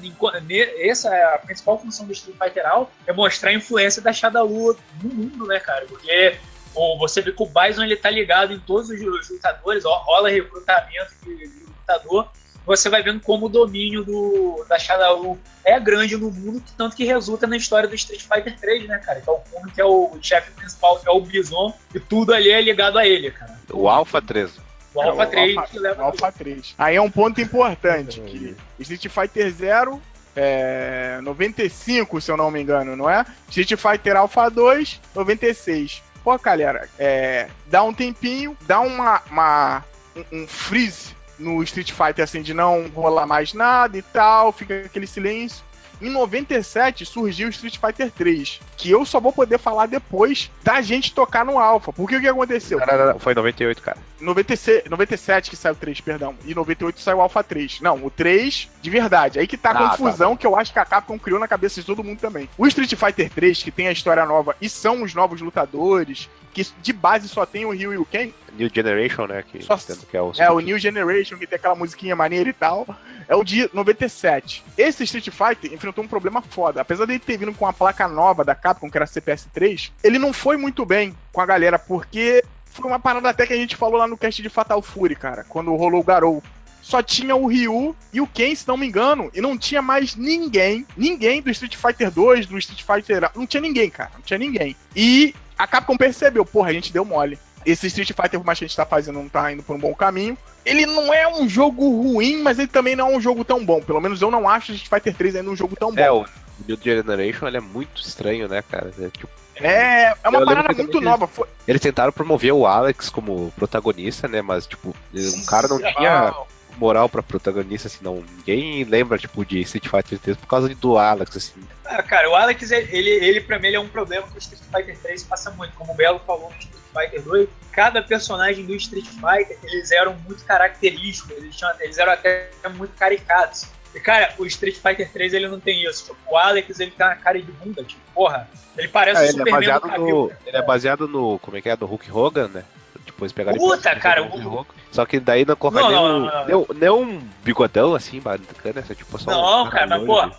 essa é a principal função do Street Fighter All, é mostrar a influência da Shadowlua no mundo, né, cara? Porque ou você vê que o Bison ele tá ligado em todos os lutadores, ó, rola recrutamento de, de lutador você vai vendo como o domínio do, da Shadowrun é grande no mundo, tanto que resulta na história do Street Fighter 3, né, cara? Que é o Kuno, que é o chefe principal, que é o Bison, e tudo ali é ligado a ele, cara. O Alpha 3. O Alpha 3 Alpha, que leva. O Alpha 3. Aí é um ponto importante, que Street Fighter 0 é, 95, se eu não me engano, não é? Street Fighter Alpha 2, 96. Pô, galera, é, dá um tempinho, dá uma, uma um, um freeze no Street Fighter, assim, de não rolar mais nada e tal, fica aquele silêncio. Em 97 surgiu o Street Fighter 3, que eu só vou poder falar depois da gente tocar no Alpha. Porque o que aconteceu? Não, não, não, foi 98, cara. 96, 97 que saiu o 3, perdão. E 98 saiu o Alpha 3. Não, o 3 de verdade. Aí que tá a ah, confusão tá, tá. que eu acho que a Capcom criou na cabeça de todo mundo também. O Street Fighter 3, que tem a história nova e são os novos lutadores, que de base só tem o Ryu e o Ken. New Generation, né? Que, só, que é, o, é o New Generation, que tem aquela musiquinha maneira e tal. É o de 97. Esse Street Fighter enfrentou um problema foda. Apesar dele ter vindo com uma placa nova da Capcom, que era CPS3, ele não foi muito bem com a galera, porque foi uma parada até que a gente falou lá no cast de Fatal Fury, cara, quando rolou o Garou só tinha o Ryu e o Ken, se não me engano, e não tinha mais ninguém, ninguém do Street Fighter 2, do Street Fighter. Não tinha ninguém, cara, não tinha ninguém. E a Capcom percebeu, porra, a gente deu mole. Esse Street Fighter, por mais que a gente tá fazendo, não tá indo por um bom caminho. Ele não é um jogo ruim, mas ele também não é um jogo tão bom. Pelo menos eu não acho o Street Fighter 3 ainda um jogo tão bom. É, o New Generation ele é muito estranho, né, cara? É, tipo, é, é uma parada muito nova. Foi... Eles tentaram promover o Alex como protagonista, né? Mas, tipo, o cara não tinha moral pra protagonista, assim, não. Ninguém lembra, tipo, de Street Fighter 3 por causa do Alex, assim. Ah, cara, o Alex, ele, ele pra mim, ele é um problema que o Street Fighter 3 passa muito. Como o Belo falou no Street Fighter 2, cada personagem do Street Fighter, eles eram muito característicos, eles, tinham, eles eram até muito caricatos. E, cara, o Street Fighter 3 ele não tem isso. Tipo, o Alex ele tá na cara de bunda, tipo, porra. Ele parece ah, ele é baseado no, Ele é baseado no. Como é que é? Do Hulk Hogan, né? Depois pegaram Puta, cara, o... Só que daí não corre nem, não, não, não, nem, um bigodão assim, bacana, essa tipo só Não, um cara, mas pô.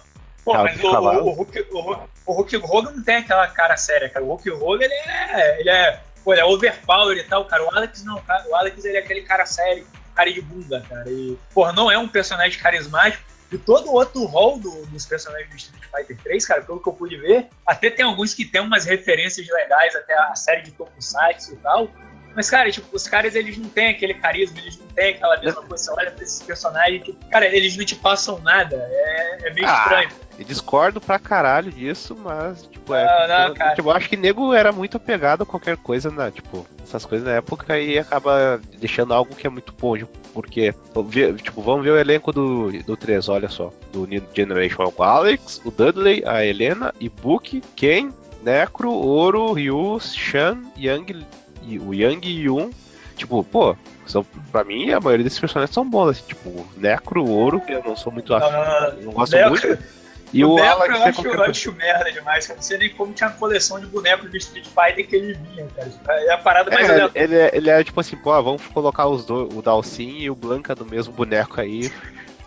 Pô, mas o, o, Hulk, o, o Hulk Hogan não tem aquela cara séria, cara. O Hulk Hogan, ele é. Ele é. Pô, ele é overpower e tal, cara. O Alex não, cara. O Alex ele é aquele cara sério, cara de bunda, cara. E, pô, não é um personagem carismático. E todo o outro rol do, dos personagens do Street Fighter 3, cara, pelo que eu pude ver, até tem alguns que tem umas referências legais, até a série de Tokusatsu e tal. Mas, cara, tipo, os caras, eles não têm aquele carisma, eles não têm aquela mesma coisa. Você olha pra esses personagens, tipo, cara, eles não te passam nada. É, é meio ah, estranho. Eu discordo pra caralho disso, mas, tipo, é. Não, não, eu, tipo, eu acho que nego era muito apegado a qualquer coisa, né? Tipo, essas coisas na época e acaba deixando algo que é muito bom. Porque, tipo, vamos ver o elenco do, do 3, olha só. Do New Generation: o Alex, o Dudley, a Helena, Ibuki, Ken, Necro, Oro, Ryu, Shan, Yang, o Yang e Yun, tipo, pô, são, pra mim a maioria desses personagens são bons, assim, tipo, Necro, Ouro, que eu não sou muito afim, não, não gosto Necro, muito. E o, o Alex eu acho, eu acho merda demais, eu não sei nem como tinha uma coleção de bonecos do Street Fighter que ele vinha, cara. É a parada mais é, ele, é, ele é tipo assim, pô, vamos colocar os dois, o Dalsin e o Blanca do mesmo boneco aí.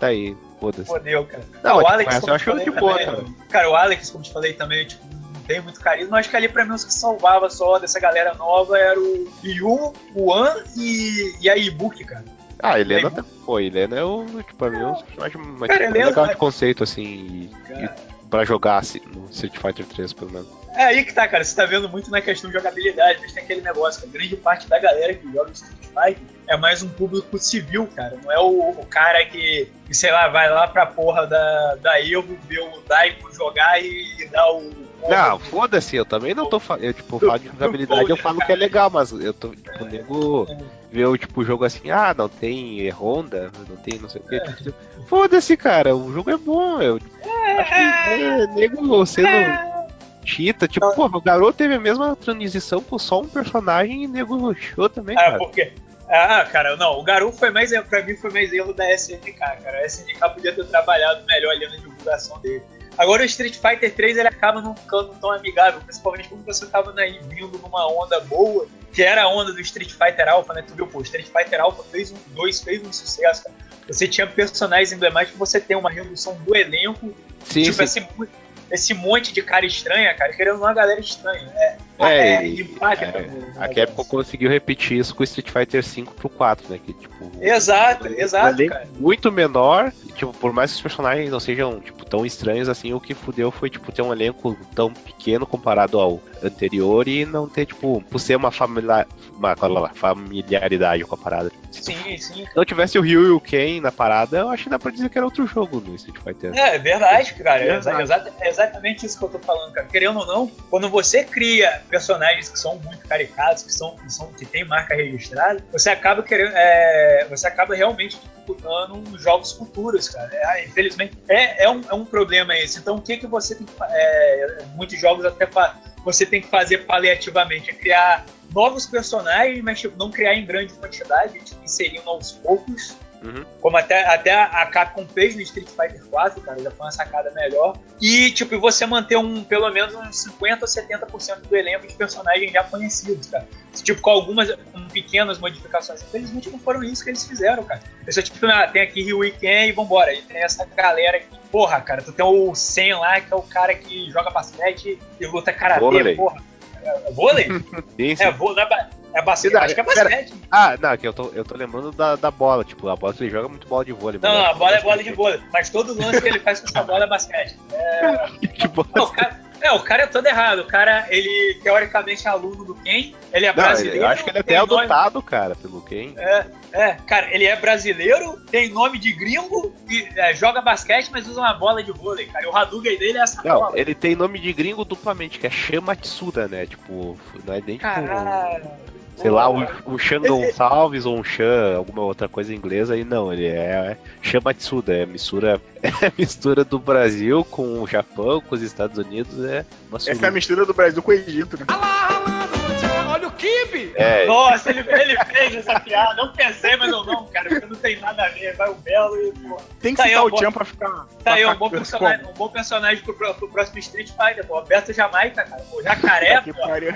Tá aí, foda-se. Fodeu, cara. Não, não o Alex, eu acho que boa, cara. Cara, o Alex, como te falei também, tipo, tem muito carisma. Acho que ali pra mim os que salvava só dessa galera nova era o Yu, o An e, e a Ibuki, cara. Ah, a Helena, pô, Helena é o, tipo, pra mim, é um mais, mais cara, Helena, legal de conceito, assim. E, pra jogar assim, no Street Fighter 3, pelo menos. É aí que tá, cara. Você tá vendo muito na questão de jogabilidade, mas tem aquele negócio, que a grande parte da galera que joga Street Fighter é mais um público civil, cara. Não é o, o cara que, que, sei lá, vai lá pra porra da, da Evo, ver o Daiko jogar e, e dar o. Não, foda-se, eu também não tô falando. Eu, tipo, falo de jogabilidade, eu falo que é legal, mas eu tô, tipo, nego vê o tipo, jogo assim, ah, não tem Honda, não tem não sei o que. Tipo, foda-se, cara, o jogo é bom. Eu acho que é, nego sendo. Chita, tipo, porra, o garoto teve a mesma transição com só um personagem e nego rushou também, Ah, cara. porque. Ah, cara, não, o Garoto foi mais, pra mim foi mais erro da SNK, cara. A SNK podia ter trabalhado melhor ali na divulgação dele. Agora o Street Fighter 3 ele acaba não ficando tão amigável, principalmente quando você tava aí vindo numa onda boa, que era a onda do Street Fighter Alpha, né? Tu viu, pô, o Street Fighter Alpha fez um 2, fez um sucesso, cara. Você tinha personagens emblemáticos, você tem uma redução do elenco, Sim, tipo, sim. esse, esse monte de cara estranha, cara, querendo uma galera estranha. É, É, e e- impacta é, no- a Capcom conseguiu repetir isso com o Street Fighter 5 pro 4, né? Que, tipo, Exato, um exato, cara. muito menor, e, tipo, por mais que os personagens não sejam, tipo, tão estranhos assim, o que fudeu foi, tipo, ter um elenco tão pequeno comparado ao anterior e não ter, tipo, por ser uma, familiar, uma familiaridade com a parada. Se Sim, sim. não tivesse o Ryu e o Ken na parada, eu acho que dá pra dizer que era outro jogo no Street Fighter. É, é verdade, cara. É, exa- Verdade. exata- é exatamente isso que eu tô falando, cara. Querendo ou não, quando você cria personagens que são muito caricatos, que são, que são que tem marca registrada, você acaba querendo, é, você acaba realmente dificultando os jogos futuros, cara. É, infelizmente, é, é, um, é um problema esse. Então, o que que você tem que fa- é, muitos jogos até fa- você tem que fazer paliativamente é criar novos personagens, mas tipo, não criar em grande quantidade, tipo, inserindo aos poucos Uhum. como até, até a Capcom fez no Street Fighter 4, cara, já foi uma sacada melhor. E, tipo, você manter um, pelo menos uns 50 ou 70% do elenco de personagens já conhecidos, cara. Tipo, com algumas com pequenas modificações. Infelizmente não foram isso que eles fizeram, cara. Eles só, tipo, ah, tem aqui Ryu e Ken e vambora. E tem essa galera que, porra, cara, tu tem o Sen lá, que é o cara que joga basquete e luta karatê, porra. É, é vôlei? Sim, sim. é, vôlei, é, ba- é basquete, Não, acho que é pera- basquete. Ah, não, que eu tô, eu tô lembrando da, da bola, tipo, a bola que ele joga muito bola de vôlei. Não, a bola é bola de vôlei. Mas todo lance que ele faz com essa bola é basquete. É, Que bola. não, o cara, é, o cara é todo errado. O cara, ele teoricamente é aluno do Ken. Ele é Não, brasileiro. eu acho que ele até é tem nome- adotado, cara, pelo Ken. É, é, cara, ele é brasileiro, tem nome de gringo, e, é, joga basquete, mas usa uma bola de vôlei, cara. E o Hadouken dele é essa Não, bola. ele tem nome de gringo duplamente, que é Shamatsuda, né? Tipo, não é nem tipo. Sei lá, Porra. um, um Esse- Gonçalves ou um Chan, alguma outra coisa inglesa aí, não, ele é, é Shamatsuda, é mistura, é mistura do Brasil com o Japão, com os Estados Unidos, é uma Essa é a mistura do Brasil com o Egito, né? Olha o Kibe! É, Nossa, ele, ele fez essa piada. Não pensei, mas eu não, cara, porque não tem nada a ver. Vai o Belo e, pô. Tem que Tá citar eu o Tchan pra ficar. Tá pra aí, um bom personagem, um bom personagem pro, pro, pro próximo Street Fighter, pô. Alberto Jamaica, cara. Pô, jacaré, Que pô. pariu.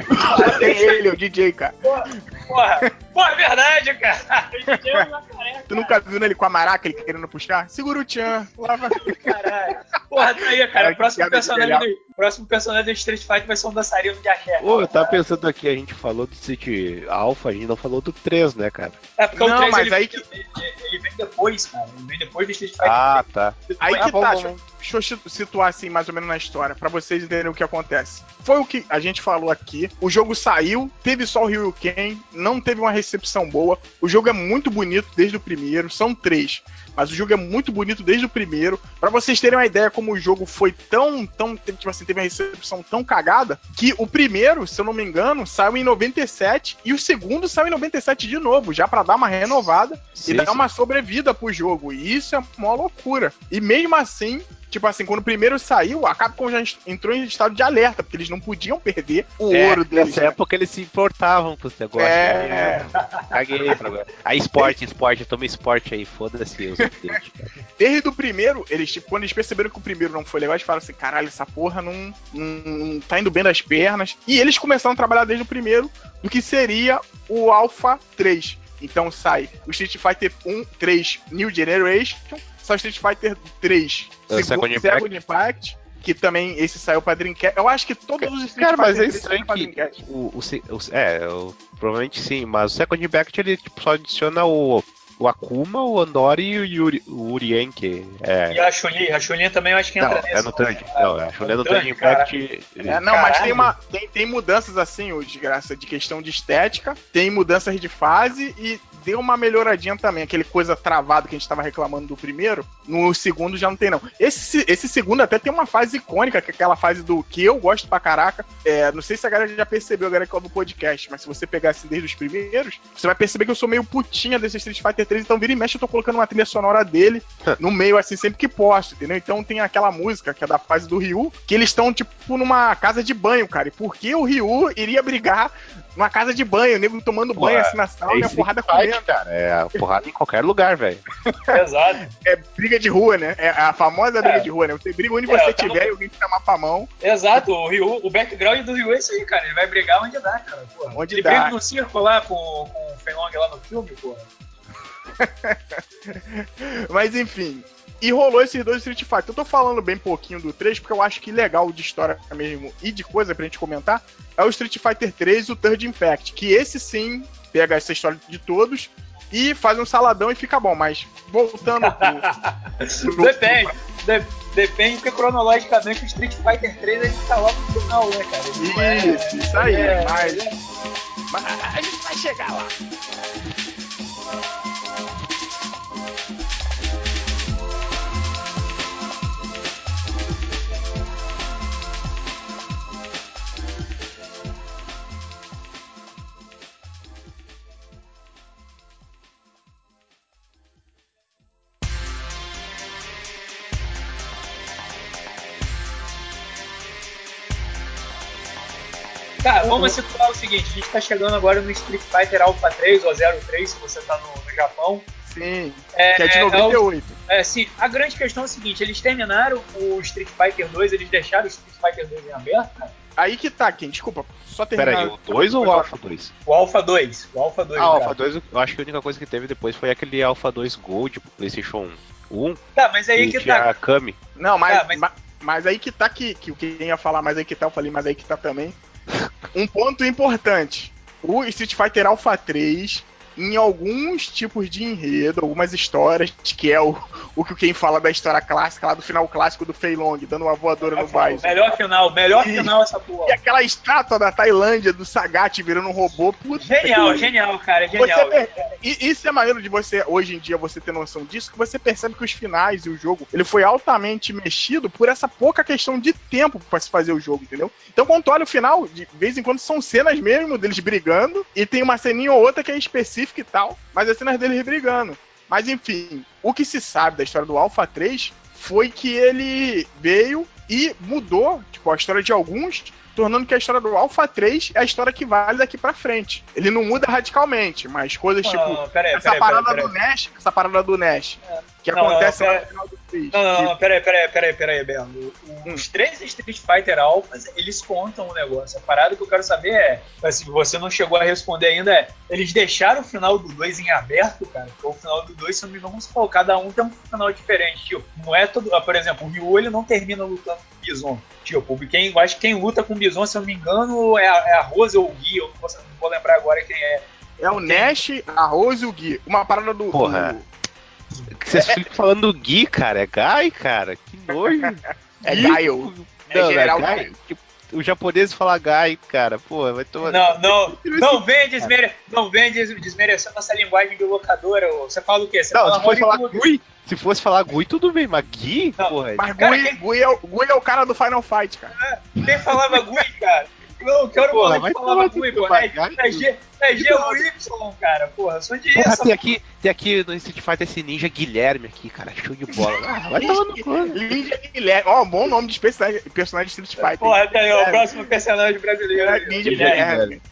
Tem ele, o DJ, cara. Porra, porra, porra, é verdade, cara. Ele é um jacaré, Tu nunca viu ele com a maraca, ele querendo puxar? Segura o Tchan. Lá vai. Caralho. Porra, tá aí, cara. O próximo personagem, do, próximo personagem do Street Fighter vai ser um dançarino de axé. Ô, eu tava pensando aqui, a gente falou do Street Alpha, a gente não falou do 3, né, cara? É porque o Não, 3 mas ele, aí vem, ele, ele vem depois, cara. Ele vem depois do Street Fighter. Ah, tá. Aí Ah, que bom, tá, bom, deixa, deixa eu situ- situar assim mais ou menos na história, pra vocês entenderem o que acontece. Foi o que a gente falou aqui. O jogo saiu, teve só o Ryu Ken, não teve uma recepção boa. O jogo é muito bonito desde o primeiro, são três. Mas o jogo é muito bonito desde o primeiro. Pra vocês terem uma ideia como o jogo foi tão, tão, tipo assim, teve uma recepção tão cagada, que o primeiro, se eu não me engano, saiu em 97 e o segundo saiu em 97 de novo, já pra dar uma renovada Sim, e dar sim. uma sobrevida pro jogo. E isso é uma loucura. E mesmo assim, tipo assim, quando o primeiro saiu, a Capcom já entrou em estado de alerta, porque eles não podiam perder o É, ouro deles. Nessa época eles se importavam com esse negócio. É. né? Caguei pra agora. Aí esporte, esporte, toma esporte aí, foda-se os updates. Desde o primeiro, eles, tipo, quando eles perceberam que o primeiro não foi legal, eles falaram assim: caralho, essa porra não, não, não tá indo bem das pernas. E eles começaram a trabalhar desde o primeiro do que seria o Alpha 3. Então sai o Street Fighter 1, 3 New Generation, o Street Fighter 3 É, Second Second Impact. que também esse saiu pra Dreamcast. Eu acho que todos os Street Cara, mas é Fighter 3 saíram estranho pra que o, o, o- é, o- provavelmente sim, mas o Second Impact ele tipo, só adiciona o, o Akuma, o Andori e o, Yuri, o Urien, que é. E a Chun-Li, a Chun-Li também eu acho que entra Não, nesse. é no Third. Não, a Chun-Li é no Third Impact. É, não, mas Caralho. tem, uma, tem, tem mudanças assim, o desgraça, de questão de estética, tem mudanças de fase e deu uma melhoradinha também. Aquele coisa travado que a gente tava reclamando do primeiro, no segundo já não tem, não. Esse, esse segundo até tem uma fase icônica, que é aquela fase do que eu gosto pra caraca. É, não sei se a galera já percebeu, a galera que ouve o podcast, mas se você pegar assim desde os primeiros, você vai perceber que eu sou meio putinha desse Street Fighter 3, então vira e mexe eu tô colocando uma trilha sonora dele no meio, assim, sempre que posso, entendeu? Então tem aquela música que é da fase do Ryu, que eles estão, tipo, numa casa de banho, cara. E por que o Ryu iria brigar numa casa de banho, o nego tomando Pô, banho assim na sala e a porrada Fight, comendo? cara. É a porrada em qualquer lugar, velho. Exato. É briga de rua, né? É a famosa briga É. de rua, né? Você briga onde É, você tiver e alguém te chamar pra mão. Exato, o, Ryu, o background do Ryu é isso aí, cara. Ele vai brigar onde dá, cara. Porra. Onde ele dá. briga no circo lá com, com o Fenlong lá no filme, porra. Mas enfim. E rolou esses dois Street Fighter. Eu tô falando bem pouquinho do 3, porque eu acho que legal de história mesmo e de coisa pra gente comentar é o Street Fighter 3 e o Third Impact. Que esse sim pega essa história de todos e faz um saladão e fica bom. Mas voltando pro. pro- Depende. De- depende, porque cronologicamente o Street Fighter 3 ele tá lá no final, né, cara? Ele não é- Isso, isso aí. É. Mas, mas a gente vai chegar lá. Vamos situar o seguinte: a gente tá chegando agora no Street Fighter Alpha 3 ou 03, se você tá no, no Japão. Sim. É, Que é de é o- 98. É, sim, a grande questão é o seguinte: eles terminaram o Street Fighter 2, eles deixaram o Street Fighter 2 em aberto? Aí que tá, Kim. Desculpa, só terminar. Pera aí, o 2 ou o Alpha 2? O Alpha 2. O Alpha 2. Ah, o. Alpha 2, eu acho que a única coisa que teve depois foi aquele Alpha 2 Gold pro PlayStation 1. Tá, mas aí que tá. a Kami. Não, mas, Tá, mas- mas... mas aí que tá que, que o que ia falar, mas aí que tá, eu falei, mas aí que tá também. Um ponto importante. O Street Fighter Alpha 3, em alguns tipos de enredo, algumas histórias, que é o, o que quem fala da história clássica, lá do final clássico do Fei Long, dando uma voadora no Bison. Melhor final, melhor E- final essa porra. E aquela estátua da Tailândia, do Sagat virando um robô. Puta Genial, que- genial, cara, Você genial. e isso é maneiro de você, hoje em dia, você ter noção disso, que você percebe que os finais e o jogo, ele foi altamente mexido por essa pouca questão de tempo pra se fazer o jogo, entendeu? Então, quando tu olha o final, de vez em quando são cenas mesmo deles brigando, e tem uma ceninha ou outra que é específica e tal, mas as cenas deles brigando. Mas enfim, o que se sabe da história do Alpha 3 foi que ele veio e mudou, tipo, a história de alguns, tornando que a história do Alpha 3 é a história que vale daqui pra frente. Ele não muda radicalmente, mas coisas tipo Não, não, peraí, essa peraí, parada peraí, do Nash, essa parada do Nash, que Não, não, acontece lá pera- no final do 3. Não, não, que- não, peraí, peraí, peraí, peraí, Belo. Hum. Os três Street Fighter Alphas, eles contam o negócio. A parada que eu quero saber é, assim, você não chegou a responder ainda, é, eles deixaram o final do 2 em aberto, cara? Porque o final do 2, se eu não me engano, pô, cada um tem um final diferente. Tipo, não é todo. ah, Por exemplo, o Ryu, ele não termina lutando com o Bison. Tipo, quem, eu acho que quem luta com o Bison, se eu não me engano, é a, é a Rose ou o Gui, eu não vou, não vou lembrar agora quem é. É o Nash, a Rose e o Gui. Uma parada do. Porra. do- Vocês ficam falando Gui, cara. É Guy, cara. Que nojo. É? Gaio. É Não, General é Guy. Tipo, O japonês fala Guy, cara. Pô, vai tomar. Não, não, não vem, desmere, não vem des- desmerecer nossa linguagem de locadora. Você fala o quê? Você Não, fala se fosse falar. Gui, se fosse falar Gui, tudo bem, mas Gui, Não, porra. Mas Cara, Gui, quem- Gui, é, o- Gui é o cara do Final Fight, cara. Quem falava Gui, cara? Não, que hora Porra, tomar Gui, no pô? cu, É, é G, é G ou Y, cara. Porra, só de Porra, isso. tem aqui, tem aqui no Street Fighter esse ninja Guilherme aqui, cara. Show de bola. Ah, vai tomar no cu. Ninja Guilherme. Ó, bom nome de personagem, personagem de Street Fighter. Porra, aí, ó, o próximo personagem brasileiro. É Ninja Guilherme. Guilherme.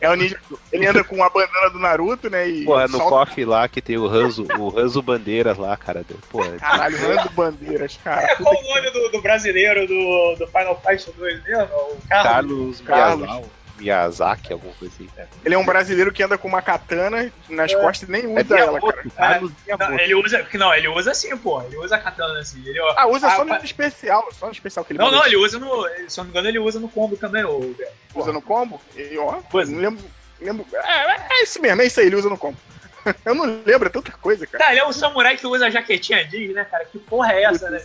É o ninja. Ele anda com a bandana do Naruto, né? E Porra, no solta- coffee lá que tem o Ranzo, o Ranzo Bandeiras lá, cara. Porra, Caralho, Rando Bandeiras, cara. É, qual o nome do, do brasileiro do, do Final Fight 2 mesmo? O Carlos. Carlos, Carlos. Miyazaki, alguma coisa assim. Ele é um brasileiro que anda com uma katana nas costas e nem É usa ela, cara. Carlos Não, ele usa. Não, ele usa assim, pô. Ele usa a katana assim. Ele, Ah, usa só no Ah, especial, só no especial que ele Não, não, ele usa no. Se eu não me engano, ele usa no combo também, ô usa no combo. E ó, Pois é. não lembro. lembro é, é isso mesmo, é isso aí, ele usa no combo. Eu não lembro, é tanta coisa, cara. Tá, ele é um samurai que usa jaquetinha jeans, né, cara? Que porra é essa, né?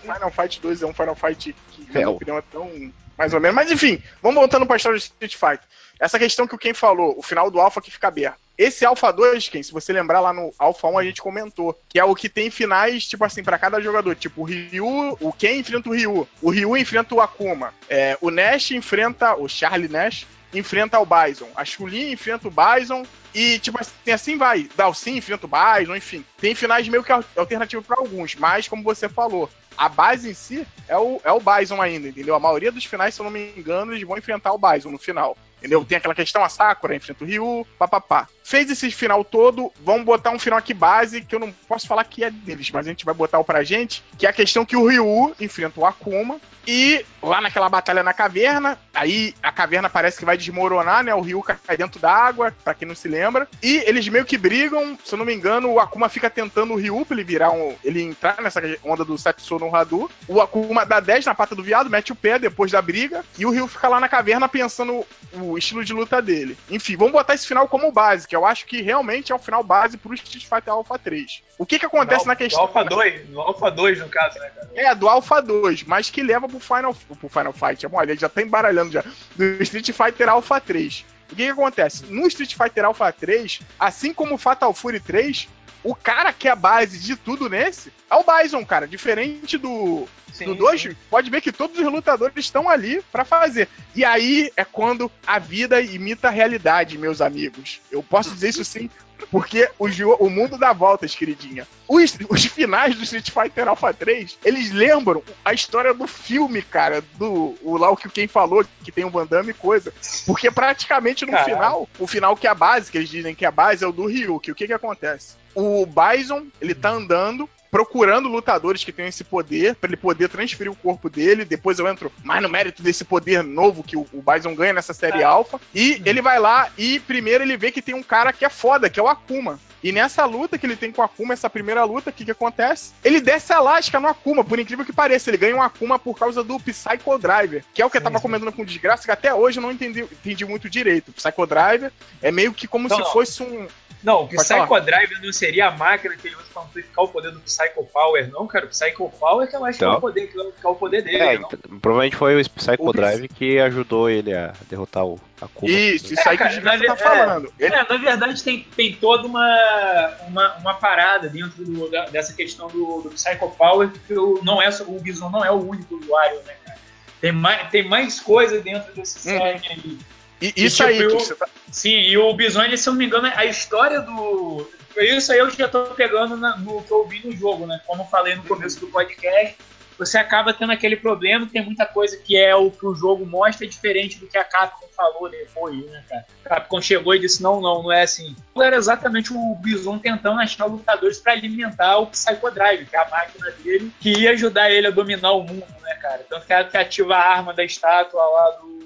Final Fight 2 é um Final Fight que, na É, minha opinião, é tão. Mais ou menos. Mas enfim, vamos voltando pra história do Street Fighter. Essa questão que o Ken falou, o final do Alpha que fica aberto. Esse Alpha 2, Ken, se você lembrar lá no Alpha 1, a gente comentou, que é o que tem finais, tipo assim, pra cada jogador. Tipo, o Ryu, o Ken enfrenta o Ryu, o Ryu enfrenta o Akuma, é, o Nash enfrenta, o Charlie Nash enfrenta o Bison, a Chun-Li enfrenta o Bison, e, tipo assim, assim vai. Dalsin enfrenta o Bison, enfim. Tem finais meio que al- alternativos pra alguns, mas, como você falou, a base em si é o, é o Bison ainda, entendeu? A maioria dos finais, se eu não me engano, eles vão enfrentar o Bison no final. Entendeu? Tem aquela questão, a Sakura enfrenta o Ryu, papapá. Fez esse final todo, vamos botar um final aqui base, que eu não posso falar que é deles, mas a gente vai botar o pra gente, que é a questão que o Ryu enfrenta o Akuma, e lá naquela batalha na caverna, aí a caverna parece que vai desmoronar, né? O Ryu cai dentro da água, pra quem não se lembra. E eles meio que brigam, se eu não me engano, o Akuma fica tentando o Ryu pra ele virar um. ele entrar nessa onda do Setsu no Hadu. O Akuma dá 10 na pata do viado, mete o pé depois da briga. E o Ryu fica lá na caverna pensando o estilo de luta dele. Enfim, vamos botar esse final como base, que eu acho que realmente é o final base pro Street Fighter Alpha 3. O que que acontece na questão. No Alpha 2, no Alpha 2, no caso, né, cara? É, do Alpha 2, mas que leva pro Final, pro Final Fight. Olha, ele já tá embaralhando já. Do Street Fighter Alpha 3. O que que acontece? No Street Fighter Alpha 3, assim como o Fatal Fury 3, o cara que é a base de tudo nesse é o Bison, cara. Diferente do, Sim, do 2, sim. pode ver que todos os lutadores estão ali pra fazer. E aí é quando a vida imita a realidade, meus amigos. Eu posso dizer isso sim, porque o, o mundo dá voltas, queridinha. Os, os finais do Street Fighter Alpha 3, eles lembram a história do filme, cara, do o lá o que quem falou, que tem o Van Damme e coisa. Porque praticamente no final, o final que é a base, que eles dizem que é a base, é o do Ryu. Que o que que acontece? O Bison, ele tá andando, procurando lutadores que têm esse poder, pra ele poder transferir o corpo dele. Depois eu entro mais no mérito desse poder novo que o, o Bison ganha nessa série É. Alpha. E ele vai lá e primeiro ele vê que tem um cara que é foda, que é o Akuma. E nessa luta que ele tem com o Akuma, essa primeira luta, o que, que acontece? Ele desce a lasca no Akuma, por incrível que pareça. Ele ganha um Akuma por causa do Psycho Driver, que é o que eu tava Sim. comentando com desgraça, que até hoje eu não entendi, entendi muito direito. O Psycho Driver é meio que como Não, se não. fosse um. Não, o Psycho Drive não seria a máquina que ele usa pra amplificar o poder do Psycho Power, não, cara. O Psycho Power que eu acho que é Então. o poder, que é o poder dele, É, então, provavelmente foi o Psycho O- Drive que ajudou ele a derrotar o Akuma. Isso, isso É, aí que o tá é. falando. Ele- É, na verdade tem, tem toda uma, uma, uma parada dentro do- da- dessa questão do, do Psycho Power, que o, não é, só- o Bison não é o único usuário, né, cara? Tem mais, tem mais coisa dentro desse set aí. E E, isso tipo, aí que eu- você tá. Sim, e o Bison, ele, se eu não me engano, a história do. Isso aí eu já tô pegando na- no que eu vi no jogo, né? Como eu falei no começo do podcast, você acaba tendo aquele problema, tem muita coisa que é o que o jogo mostra, é diferente do que a Capcom falou depois, né, cara? A Capcom chegou e disse: não, não, não é assim. Era exatamente o Bison tentando achar lutadores pra alimentar o Psycho Drive, que é a máquina dele, que ia ajudar ele a dominar o mundo, né, cara? Tanto que, que ativa a arma da estátua lá do.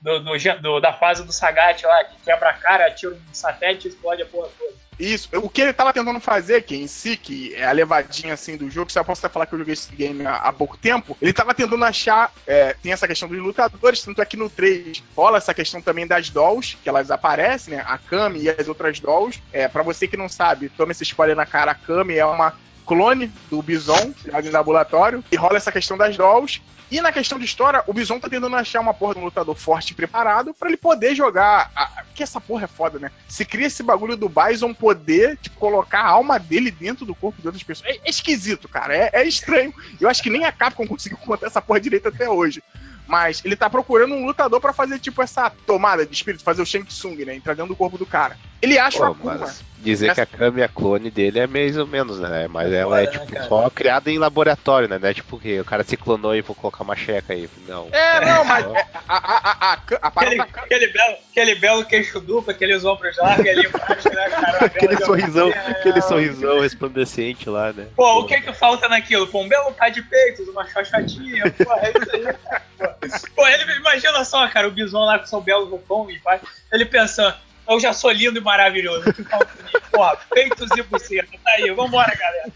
Do- do- do- da fase do Sagat lá, que quebra a cara, atira um satélite e explode a porra toda. Isso, o que ele tava tentando fazer, que em si, que é a levadinha assim do jogo, se eu posso até falar que eu joguei esse game há, há pouco tempo, ele tava tentando achar, é, tem essa questão dos lutadores, tanto é que no 3 rola essa questão também das dolls, que elas aparecem, né, a Kami e as outras dolls, é, pra você que não sabe, toma esse spoiler na cara, a Kami é uma clone do Bison, criado em laboratório, e rola essa questão das dolls, e na questão de história, o Bison tá tentando achar uma porra de um lutador forte e preparado pra ele poder jogar. A... Porque essa porra é foda, né? Se cria esse bagulho do Bison poder, tipo, colocar a alma dele dentro do corpo de outras pessoas. É, é esquisito, cara. É, é estranho. Eu acho que nem a Capcom conseguiu contar essa porra direito até hoje. Mas ele tá procurando um lutador pra fazer, tipo, essa tomada de espírito, fazer o Shang Tsung, né? Entrar dentro do corpo do cara. Ele acha o Pô, Akuma. mas dizer que a Kami é clone dele é mais ou menos, né? Mas ela é né, tipo cara? só criada em laboratório, né? Não é tipo que o cara se clonou e vou colocar uma checa aí. Não. É, não, mas é, a, a, a, a, a Aquele, aquele, belo, aquele belo queixo duplo, aqueles ombros embaixo, né, cara? Uma Aquele bela sorrisão, aquele sorrisão resplandecente lá, né? Pô, o que que falta naquilo? Pô, um belo par de peitos, uma xoxotinha, porra, é isso aí, cara. Pô, Pô, ele, imagina só, cara, o Bison lá com seu belo roupão e pai, ele pensando, eu já sou lindo e maravilhoso, o que falta pra mim? Porra, peitos e buceta, tá aí, vambora, galera.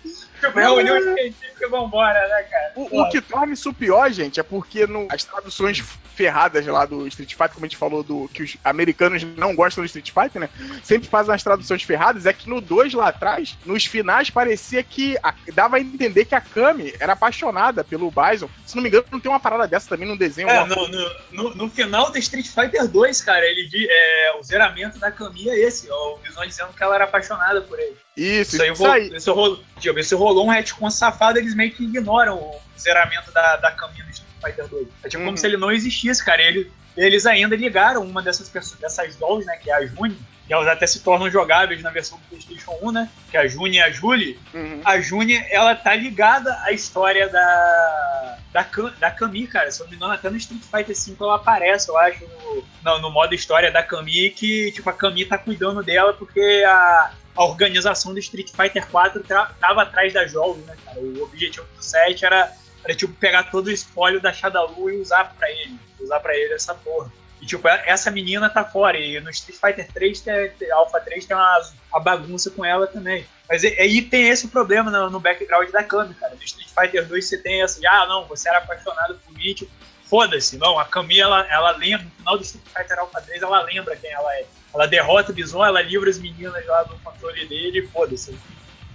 Reunião científica e vambora, né, cara? O, o que torna isso pior, gente, é porque no, as traduções ferradas lá do Street Fighter, como a gente falou, do que os americanos não gostam do Street Fighter, né? Sempre fazem as traduções ferradas, é que no 2 lá atrás, nos finais, parecia que a- dava a entender que a Kami era apaixonada pelo Bison. Se não me engano, não tem uma parada dessa também no desenho. É, no, no, no- final do Street Fighter 2, cara, ele é, o zeramento da Camille é esse, ó, o Bison dizendo que ela era apaixonada por ele. Isso, Isso aí, isso aí. isso rolou, tipo, isso rolou um retcon safado, eles meio que ignoram o zeramento da, da Camille no Street Fighter 2. É tipo Uhum. como se ele não existisse, cara. Ele, eles ainda ligaram uma dessas pessoas, dessas dolls, né, que é a June, que elas até se tornam jogáveis na versão do PlayStation 1, né, que é a June e a Julie. Uhum. A June, ela tá ligada à história da. Da, da Camille, cara. Se eu não me engano, até no Street Fighter V ela aparece, eu acho, no, no, no modo história da Camille, que tipo, a Camille tá cuidando dela porque a, a organização do Street Fighter 4 tra- tava atrás da Jolly, né, cara? O objetivo do set era, era tipo, pegar todo o espólio da Shadalu e usar pra ele. Usar pra ele essa porra. E, tipo, essa menina tá fora. E no Street Fighter 3, tem, Alpha 3 tem uma, uma bagunça com ela também. Mas aí tem esse problema no, no background da Kami, cara. No Street Fighter 2 você tem essa ah, não, você era apaixonado por mim, tipo, foda-se. Não, a Kami, ela, ela lembra, no final do Street Fighter Alpha 3, ela lembra quem ela é. Ela derrota o Bison, ela livra as meninas lá do controle dele e foda-se.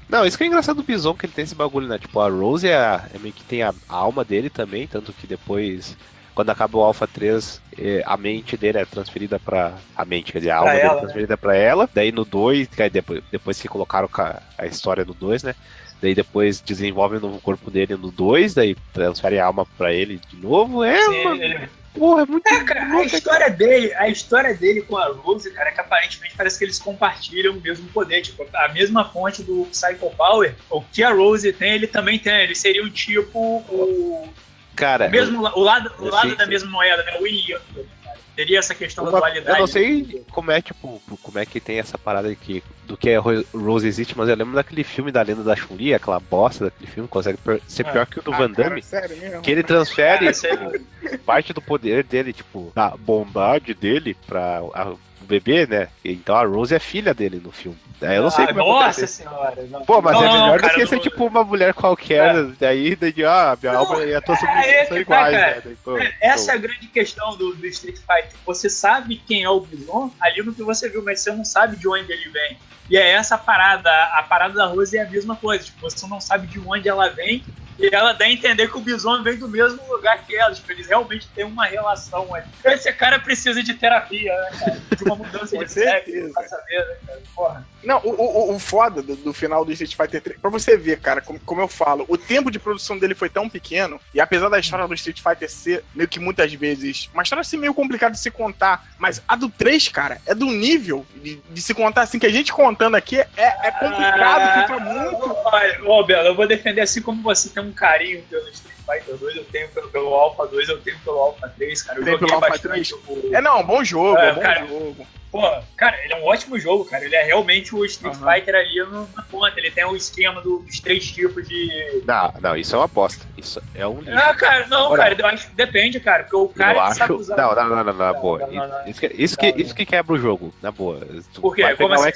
Não, isso que é engraçado do Bison, que ele tem esse bagulho, né? Tipo, a Rose é, a- é meio que tem a, a alma dele também, tanto que depois, quando acaba o Alpha 3, eh, a mente dele é transferida pra. A mente, quer dizer, a Pra alma dele ela, é né? transferida pra ela. Daí no 2, que aí depois, depois que colocaram ca- a história no 2, né? Daí depois desenvolve o novo corpo dele no 2, daí transfere a alma pra ele de novo. É, Sim, mano, ele- porra, é muito. É, cara, a louco, história dele, a história dele com a Rose, cara, é que aparentemente parece que eles compartilham o mesmo poder, tipo, a mesma fonte do Psycho Power, o que a Rose tem, ele também tem, eles seriam tipo o, Cara, o mesmo, la- o lado, o eu lado da mesma moeda, né, o yin yang, cara. Teria essa questão da Uma- dualidade. eu não sei como é, tipo, como é que tem essa parada que, do que Ro- Rose existe, mas eu lembro daquele filme da lenda da Chun-Li, aquela bosta daquele filme, consegue ser Ah. pior que o do Ah, Van cara, Damme. sério mesmo? Que ele transfere isso aí- tipo, parte do poder dele, tipo, da bondade dele pra a- o bebê, né? Então a Rose é filha dele no filme. Eu não sei Ah, como Nossa acontece. senhora. não. Pô, mas Não, é melhor cara, do que ser tipo uma mulher qualquer, É. daí, daí, ah, minha Não, alma e a tua é, sobrinha é são que tá, iguais, cara. né? Daí, pô, É, Essa é a pô. grande questão do, do Street Fighter. Você sabe quem é o Bison ali no que você viu, mas você não sabe de onde ele vem. E é essa parada. A parada da Rose é a mesma coisa. Tipo, você não sabe de onde ela vem. E ela dá a entender que o Bison vem do mesmo lugar que ela. Tipo, eles realmente têm uma relação. ali. Esse cara precisa de terapia, né, cara? De uma mudança de sexo, né, cara? Porra. Não, o, o, o foda do, do final do Street Fighter 3, pra você ver, cara, como, como eu falo, o tempo de produção dele foi tão pequeno, e apesar da história do Street Fighter ser meio que muitas vezes uma história assim meio complicada de se contar, mas a do 3, cara, é do nível de, de se contar assim, que a gente contando aqui é, é complicado, fica muito. Ô, Belo, eu vou defender assim como você tem um carinho pelo Street Fighter 2, eu tenho pelo, pelo Alpha 2, eu tenho pelo Alpha 3, cara. Eu Tem joguei pelo Alpha bastante o- É não, bom jogo, É, é, bom cara, jogo. Pô, cara, ele é um ótimo jogo, cara. Ele é realmente o Street Aham. Fighter ali no- na ponta. Ele tem o esquema do- dos três tipos de. Não, não, isso é uma bosta. Isso é um lixo. Ah, cara, não, Agora- cara, eu acho que depende, cara. Porque o cara eu que acho. sabe usar. Não, não, não, não, na Não, boa. não, não, não. Isso, que, isso, que, Não, isso que quebra o jogo, na boa. Por quê? Como o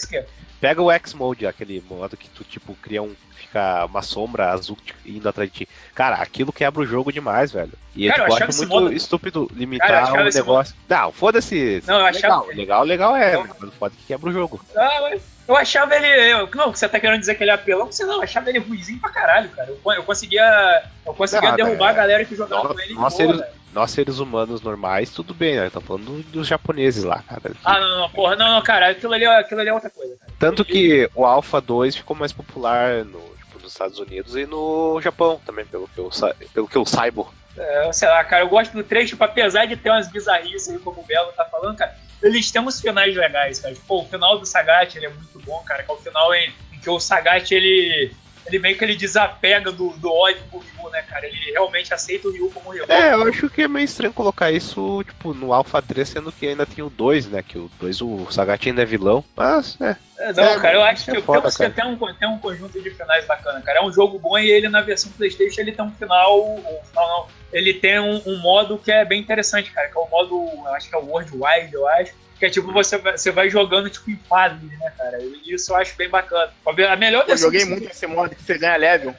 Pega o X-Mode, aquele modo que tu, tipo, cria um. Fica uma sombra azul te- indo atrás de ti. Cara, aquilo quebra o jogo demais, velho. E Cara, eu tipo, acho muito modo- estúpido Cara, limitar achava o negócio. Não, foda-se. Não, eu achava- legal, legal, legal é, Não. mas foda que quebra o jogo. Ah, mas eu achava ele. Eu, não, você tá querendo dizer que ele é apelão? Você não, eu achava ele ruizinho pra caralho, cara. Eu, eu conseguia. Eu conseguia derrubar é- a galera que jogava Nós, com ele nós boa, velho. Nós seres humanos normais, tudo bem, né? Tá falando dos japoneses lá, cara. Ah, não, não, porra, não, não, cara, aquilo ali, é- aquilo ali é outra coisa, cara. Tanto que o Alpha 2 ficou mais popular no, tipo, nos Estados Unidos e no Japão também, pelo que eu, pelo que eu saiba. É, sei lá, cara, eu gosto do 3, tipo, apesar de ter umas bizarrices aí, como o Belo tá falando, cara, eles têm uns finais legais, cara. Pô, o final do Sagat, ele é muito bom, cara, que é o final em, em que o Sagat, ele, ele meio que ele desapega do, do ódio por Ryu, né, cara? Ele realmente aceita o Ryu como rival. É, eu acho que é meio estranho colocar isso, tipo, no Alpha 3, sendo que ainda tem o 2, né? Que o 2, o Sagat ainda é vilão. Mas, é. É, não, É, cara, eu acho é que foda, tem, tem, um, tem um conjunto de finais bacana, cara. É um jogo bom e ele na versão Playstation ele tem um final. Um final não. Ele tem um, um modo que é bem interessante, cara. Que é o modo. Eu acho que é o World Wide, eu acho. Que é tipo, você vai, você vai jogando tipo em fases, né, cara? E Isso eu acho bem bacana. A melhor Eu joguei muito esse modo que você ganha level.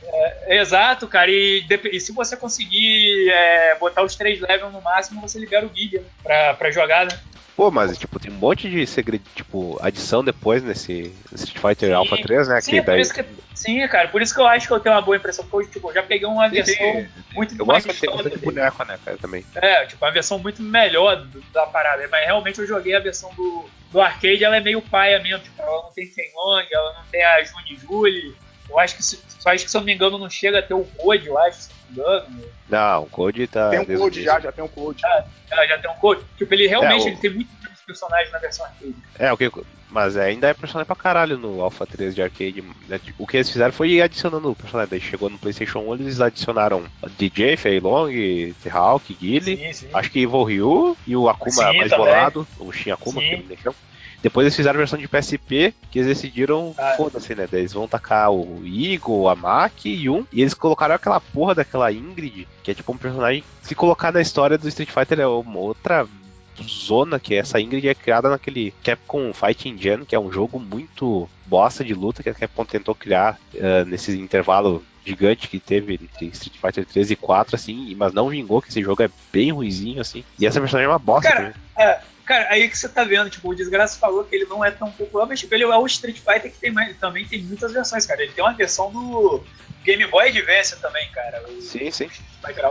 Exato, cara. E, e se você conseguir é, botar os três levels no máximo, você libera o né, pra, pra jogar, né? Pô, mas, tipo, tem um monte de segredo, tipo, adição depois nesse Street Fighter Sim. Alpha 3, né? Sim, que é daí... que, sim, cara. Por isso que eu acho que eu tenho uma boa impressão. Porque eu, tipo, eu já peguei uma Sim, versão sim. muito Eu mais gosto de ter bastante boneco, né, cara, também. É, tipo, uma versão muito melhor do- da parada. Mas realmente eu joguei a versão do, do arcade, ela é meio paia mesmo. Tipo, ela não tem Fenlong, ela não tem a Juni Julie. Eu acho que, se, eu acho que, se eu não me engano, não chega a ter o Code, eu acho, se eu não me engano. Não, o Code tá... Tem um code já, já tem um code. Ela já tem um Code. Tipo, ele realmente É, o- ele tem muito menos personagens na versão arcade. É, o que... Mas ainda é personagem pra caralho no Alpha 3 de arcade. né? O que eles fizeram foi ir adicionando o personagem. Daí chegou no PlayStation 1, eles adicionaram DJ, Fei Long, Hulk, Guile. Acho que Evil Ryu e o Akuma Sim, mais também. bolado, o Shin Akuma, Sim. que eles deixam. Depois eles fizeram a versão de PSP, que eles decidiram, Ah. foda-se, né? Eles vão tacar o Eagle, a Maki e um. E eles colocaram aquela porra daquela Ingrid, que é tipo um personagem. Se colocar na história do Street Fighter é uma outra zona, que essa Ingrid é criada naquele Capcom Fighting Gen, que é um jogo muito bosta de luta que a Capcom tentou criar eh, nesse intervalo gigante que teve entre Street Fighter 3 e 4, assim, mas não vingou, que esse jogo é bem ruizinho, assim. E essa personagem é uma bosta. Cara. É, cara, aí que você tá vendo, tipo, o Desgraça falou que ele não é tão popular, mas tipo, ele é o Street Fighter que tem mais, também tem muitas versões, cara. Ele tem uma versão do Game Boy Advance também, cara. O Sim, sim.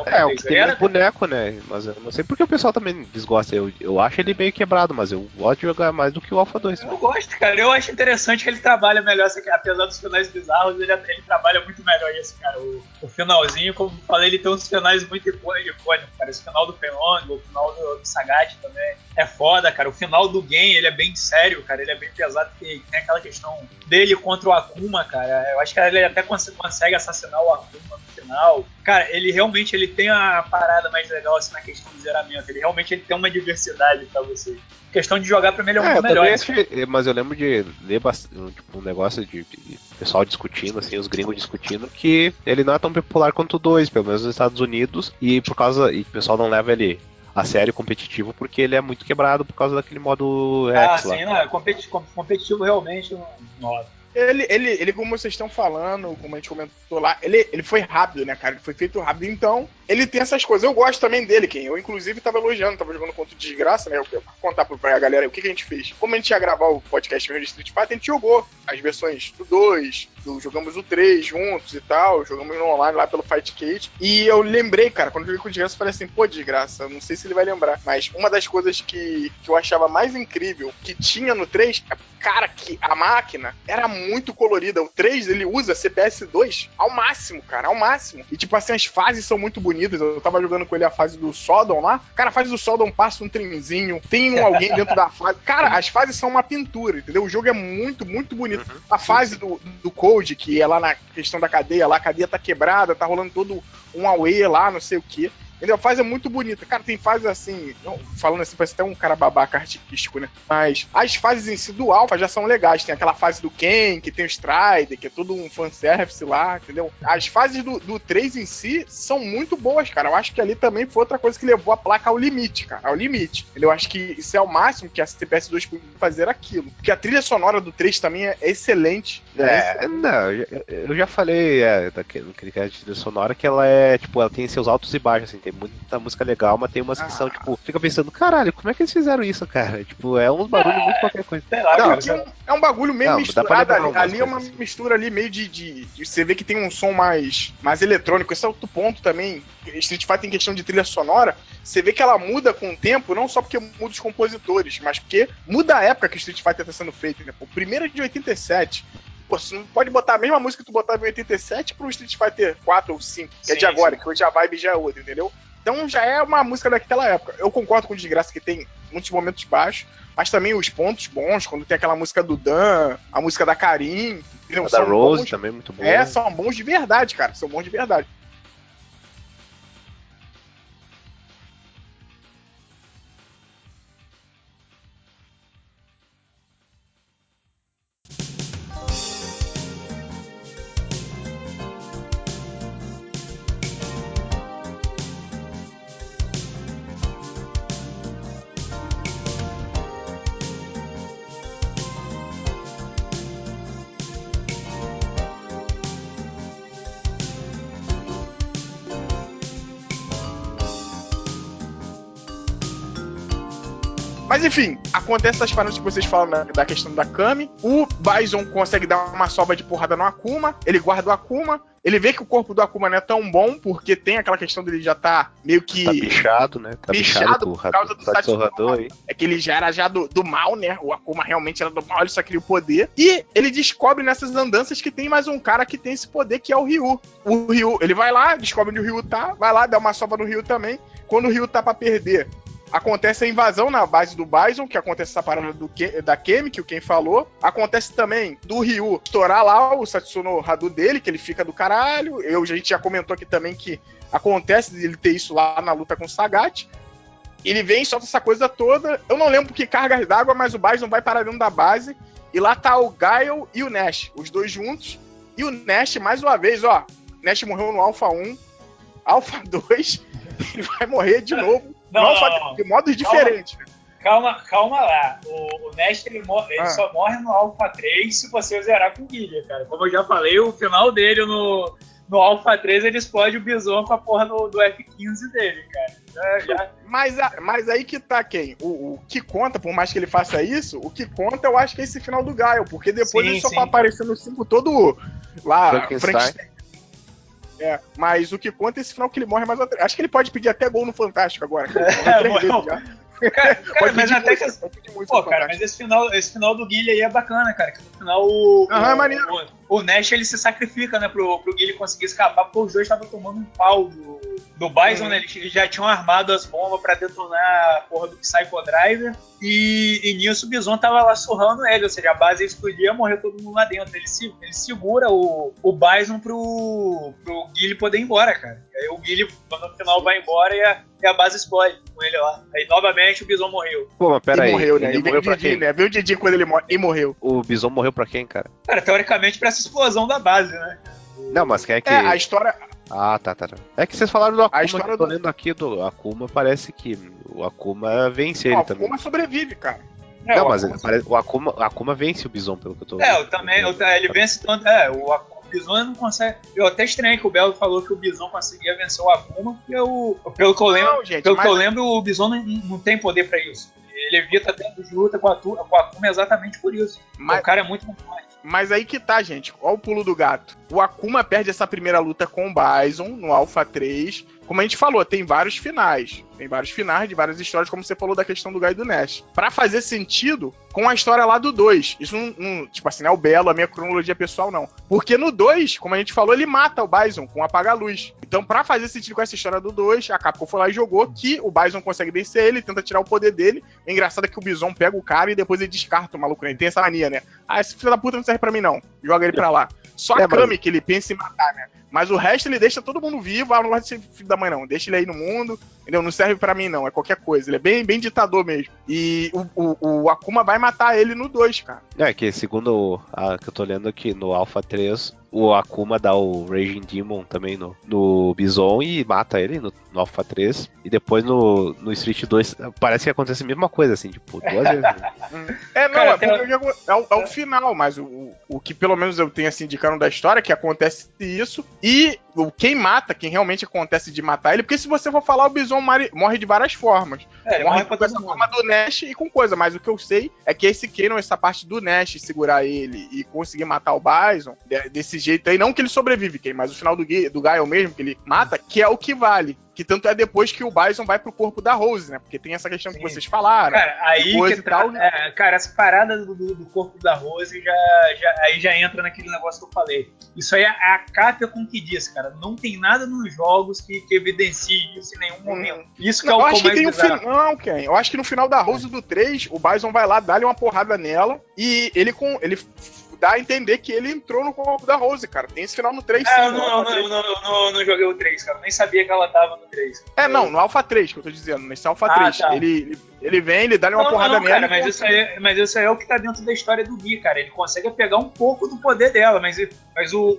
É, o 3. que tem Era- mais boneco, né? Mas eu não sei porque o pessoal também desgosta. Eu, eu acho ele meio quebrado, mas eu gosto de jogar mais do que o Alpha 2. Eu gosto, cara. Eu acho interessante que ele trabalha melhor, apesar dos finais bizarros, ele, ele trabalha muito melhor isso, cara. O, o finalzinho, como eu falei, ele tem uns finais muito icô- icônicos, cara. Esse final do Penlong, o final do, do Sagat também é foda, cara. O final do game, ele é bem sério, cara. Ele é bem pesado, porque tem aquela questão dele contra o Akuma, cara. Eu acho que ele até cons- consegue assassinar o Akuma no final. Cara, ele realmente ele tem a parada mais legal assim, na questão do zeramento. Ele realmente ele tem uma diversidade pra você. questão de jogar pra ele é É, eu melhor. achei, mas eu lembro de ler bastante, tipo, um negócio de, de pessoal discutindo, assim, os gringos discutindo, que ele não é tão popular quanto o 2, pelo menos nos Estados Unidos, e por causa. E o pessoal não leva ele a sério competitivo porque ele é muito quebrado por causa daquele modo Ah, X lá. sim, não, é competi- com- competitivo realmente não. Ele, ele, ele, como vocês estão falando, como a gente comentou lá, ele, ele foi rápido, né, cara? Ele foi feito rápido, então ele tem essas coisas. Eu gosto também dele, quem eu inclusive tava elogiando, tava jogando contra o Desgraça, né? Eu vou contar pra galera o que, que a gente fez. Como a gente ia gravar o podcast de Street Fighter, a gente jogou as versões do 2, do, jogamos o 3 juntos e tal, jogamos no online lá pelo Fightcade. E eu lembrei, cara, quando eu joguei com o Desgraça, eu falei assim, pô, Desgraça, não sei se ele vai lembrar, mas uma das coisas que, que eu achava mais incrível que tinha no 3, é, cara, que a máquina era muito colorida. O 3, ele usa CPS 2 ao máximo, cara, ao máximo. E tipo assim, as fases são muito bonitas. Eu tava jogando com ele a fase do Sodom lá. Cara, a fase do Sodom passa um trenzinho, tem um alguém dentro da fase. Cara, as fases são uma pintura, entendeu? O jogo é muito, muito bonito. A fase do, do Code, que é lá na questão da cadeia, lá a cadeia tá quebrada, tá rolando todo um away lá, não sei o que. Entendeu? A fase é muito bonita. Cara, tem fases assim, não, falando assim, parece até um cara babaca artístico, né? Mas as fases em si do Alpha já são legais. Tem aquela fase do Ken, que tem o Strider, que é todo um fanservice lá, entendeu? As fases do, do 3 em si são muito boas, cara. Eu acho que ali também foi outra coisa que levou a placa ao limite, cara. Ao limite. Eu acho que isso é o máximo que a CPS 2 podia fazer aquilo. Porque a trilha sonora do 3 também é excelente. É, não, eu já- eu já falei é, daquele, de trilha sonora que ela é, tipo, ela tem seus altos e baixos, assim, tem muita música legal, mas tem umas que são, Ah. tipo, fica pensando, caralho, como é que eles fizeram isso, cara? Tipo, é uns barulhos muito qualquer coisa. Sei lá, Não, cara. É um, é um bagulho meio Não, misturado ali. Ali é uma assim. mistura ali meio de, de, de- Você vê que tem um som mais, mais eletrônico. Esse é outro ponto também. Street Fighter em questão de trilha sonora. Você vê que ela muda com o tempo, não só porque muda os compositores, mas porque muda a época que o Street Fighter tá sendo feito. Né? O primeiro é de 87. Pô, você não pode botar a mesma música que tu botava em 87 pro Street Fighter 4 ou 5, que é Sim, de agora, sim. que hoje a vibe já é outra, entendeu? Então já é uma música daquela época. Eu concordo com o Desgraça que tem muitos momentos baixos, mas também os pontos bons, quando tem aquela música do Dan, a música da Karim, entendeu? A da Rose bons. também é muito boa. É, são bons de verdade, cara. São bons de verdade. Acontece essas paradas que vocês falam da, da questão da Kami. O Bison consegue dar uma sobra de porrada no Akuma. Ele guarda o Akuma. Ele vê que o corpo do Akuma não é tão bom, porque tem aquela questão dele já tá meio que. Tá bichado, né? Tá bichado, bichado por causa do Satsurador aí. É que ele já era já do, do mal, né? O Akuma realmente era do mal, ele só queria o poder. E ele descobre nessas andanças que tem mais um cara que tem esse poder, que é o Ryu. O Ryu, ele vai lá, descobre onde o Ryu tá, vai lá, dá uma sobra no Ryu também. Quando o Ryu tá pra perder, Acontece a invasão na base do Bison, que acontece essa parada do Ke da Kemi, que o Ken falou. Acontece também do Ryu estourar lá o Satsuno Hadu dele, que ele fica do caralho. Eu, a gente já comentou aqui também que acontece ele ter isso lá na luta com o Sagat. Ele vem, solta essa coisa toda. Eu não lembro que cargas d'água, mas o Bison vai para dentro da base. E lá tá o Gaio e o Nash, os dois juntos. E o Nash, mais uma vez, ó. Nash morreu no Alpha 1, Alpha 2, ele vai morrer de novo. Não, Não, de modos diferentes. Calma, calma lá. O, o Nest ele, mor- ele Ah. só morre no Alpha 3 se você zerar com o Guilherme, cara. Como eu já falei, o final dele no, no Alpha 3 ele explode o Bison com a porra do, do F15 dele, cara. Já, já- Mas, a- mas aí que tá quem? O, o que conta, por mais que ele faça isso, o que conta eu acho que é esse final do Gaio, porque depois Sim, ele só sim. vai aparecer no 5 todo lá, Frankenstein. Frankenstein. É, mas o que conta é esse final que ele morre mais atrás. Acho que ele pode pedir até gol no Fantástico agora. cara. Já. Cara, cara, Pode mas até que. Pô, cara, Fantástico. mas esse final, esse final do Guilherme aí é bacana, cara. Que no final o. Aham, o, é maneiro. o, o Nash ele se sacrifica, né, pro, pro Guilherme conseguir escapar, porque os dois estavam tomando um pau do, do Bison, Uhum. né? Eles já tinham armado as bombas pra detonar a porra do Psycho Driver. E, e nisso o Bison tava lá surrando ele, ou seja, a base ia explodir ia morrer todo mundo lá dentro. Ele, se, ele segura o, o Bison pro, pro Guilherme poder ir embora, cara. E aí o Guilherme, quando no final vai embora e a, e a base explode com ele lá. Aí novamente o Bison morreu. Pô, mas pera e aí. morreu, né? Ele E morreu o pra Didi, quem? né? Veio o Didi quando ele morre e morreu. O Bison morreu pra quem, cara? Cara, teoricamente pra explosão da base, né? Não, mas quem é que. É, a história. Ah, tá, tá, tá. É que vocês falaram do Akuma, história que eu tô do- lendo aqui do Akuma, parece que o Akuma vence ele também. Uma sobrevive, cara. É, não, o mas Akuma- ele o Akuma, o Akuma vence o Bison, pelo que eu tô É, eu também, eu- ele vence tanto. É, o, Ak- o Bison não consegue. Eu até estranhei que o Belo falou que o Bison conseguia vencer o Akuma, porque o, pelo que eu lembro, Não, gente, pelo mas- que eu lembro, o Bison não, não tem poder pra isso. Ele evita tempo de luta com a, tu- com a Akuma exatamente por isso. Mas- O cara é muito complexo. Mas aí que tá, gente. Olha o pulo do gato. O Akuma perde essa primeira luta com o Bison no Alpha 3. Como a gente falou, tem vários finais. Tem vários finais de várias histórias, como você falou da questão do Gai do Nash. Pra fazer sentido com a história lá do 2. Isso não, não- tipo assim, não é o Belo, a minha cronologia pessoal, não. Porque no 2, como a gente falou, ele mata o Bison com apaga-luz. Então, pra fazer sentido com essa história do 2, a Capcom foi lá e jogou que o Bison consegue vencer ele, tenta tirar o poder dele. O engraçado é que o Bison pega o cara e depois ele descarta o maluco, né? Ele tem essa mania, né? Ah, esse filho da puta não serve pra mim, não. Joga ele pra lá. Só É, a mas- Kami que ele pensa em matar, né? Mas o resto ele deixa todo mundo vivo. Ah, não gosto desse filho da mãe, não. Deixa ele aí no mundo. Entendeu? Não serve pra mim, não. É qualquer coisa. Ele é bem, bem ditador mesmo. E o, o, o Akuma vai matar ele no 2, cara. É que segundo a que eu tô lendo aqui no Alpha 3, o Akuma dá o Raging Demon também no, no Bison e mata ele no, no Alpha 3. E depois no, no Street 2 parece que acontece a mesma coisa, assim, tipo, duas vezes. né? É, não, Cara, é, eu digo- é, o, é o final, mas o, o, que pelo menos eu tenho assim indicando da história é que acontece isso. E o, quem mata, quem realmente acontece de matar ele, porque se você for falar, o Bison mari- morre de várias formas. É, ele morre morre com essa forma do Nash e com coisa, mas o que eu sei é que esse Kanon, essa parte do Nash segurar ele e conseguir matar o Bison, de- desse jeito aí, não que ele sobrevive, Ken, mas o final do, do Gaio mesmo, que ele mata, que é o que vale. Que tanto é depois que o Bison vai pro corpo da Rose, né? Porque tem essa questão que Sim. vocês falaram. Cara, aí que e tal, tá, é, cara, essa parada do, do- corpo da Rose já, já, aí já entra naquele negócio que eu falei. Isso aí é a Capcom que diz, cara. Não tem nada nos jogos que, que evidencie isso em nenhum momento. Isso que Não, é eu o acho que que tem um final. Não, Ken. Eu acho que no final da Rose do 3, o Bison vai lá, dá-lhe uma porrada nela e ele com. ele dá a entender que ele entrou no corpo da Rose, cara. Tem esse final no 3 Ah, eu sim, não, não, 3. eu não, não- joguei o 3, cara. Nem sabia que ela tava no 3. É, não, no Alpha 3 que eu tô dizendo, nesse Alpha Ah, 3. tá. Ele, ele, vem, ele dá-lhe uma porrada não, nela. cara, mas isso, aí, mas isso é o que tá dentro da história do Gui, cara. Ele consegue pegar um pouco do poder dela, mas, mas o,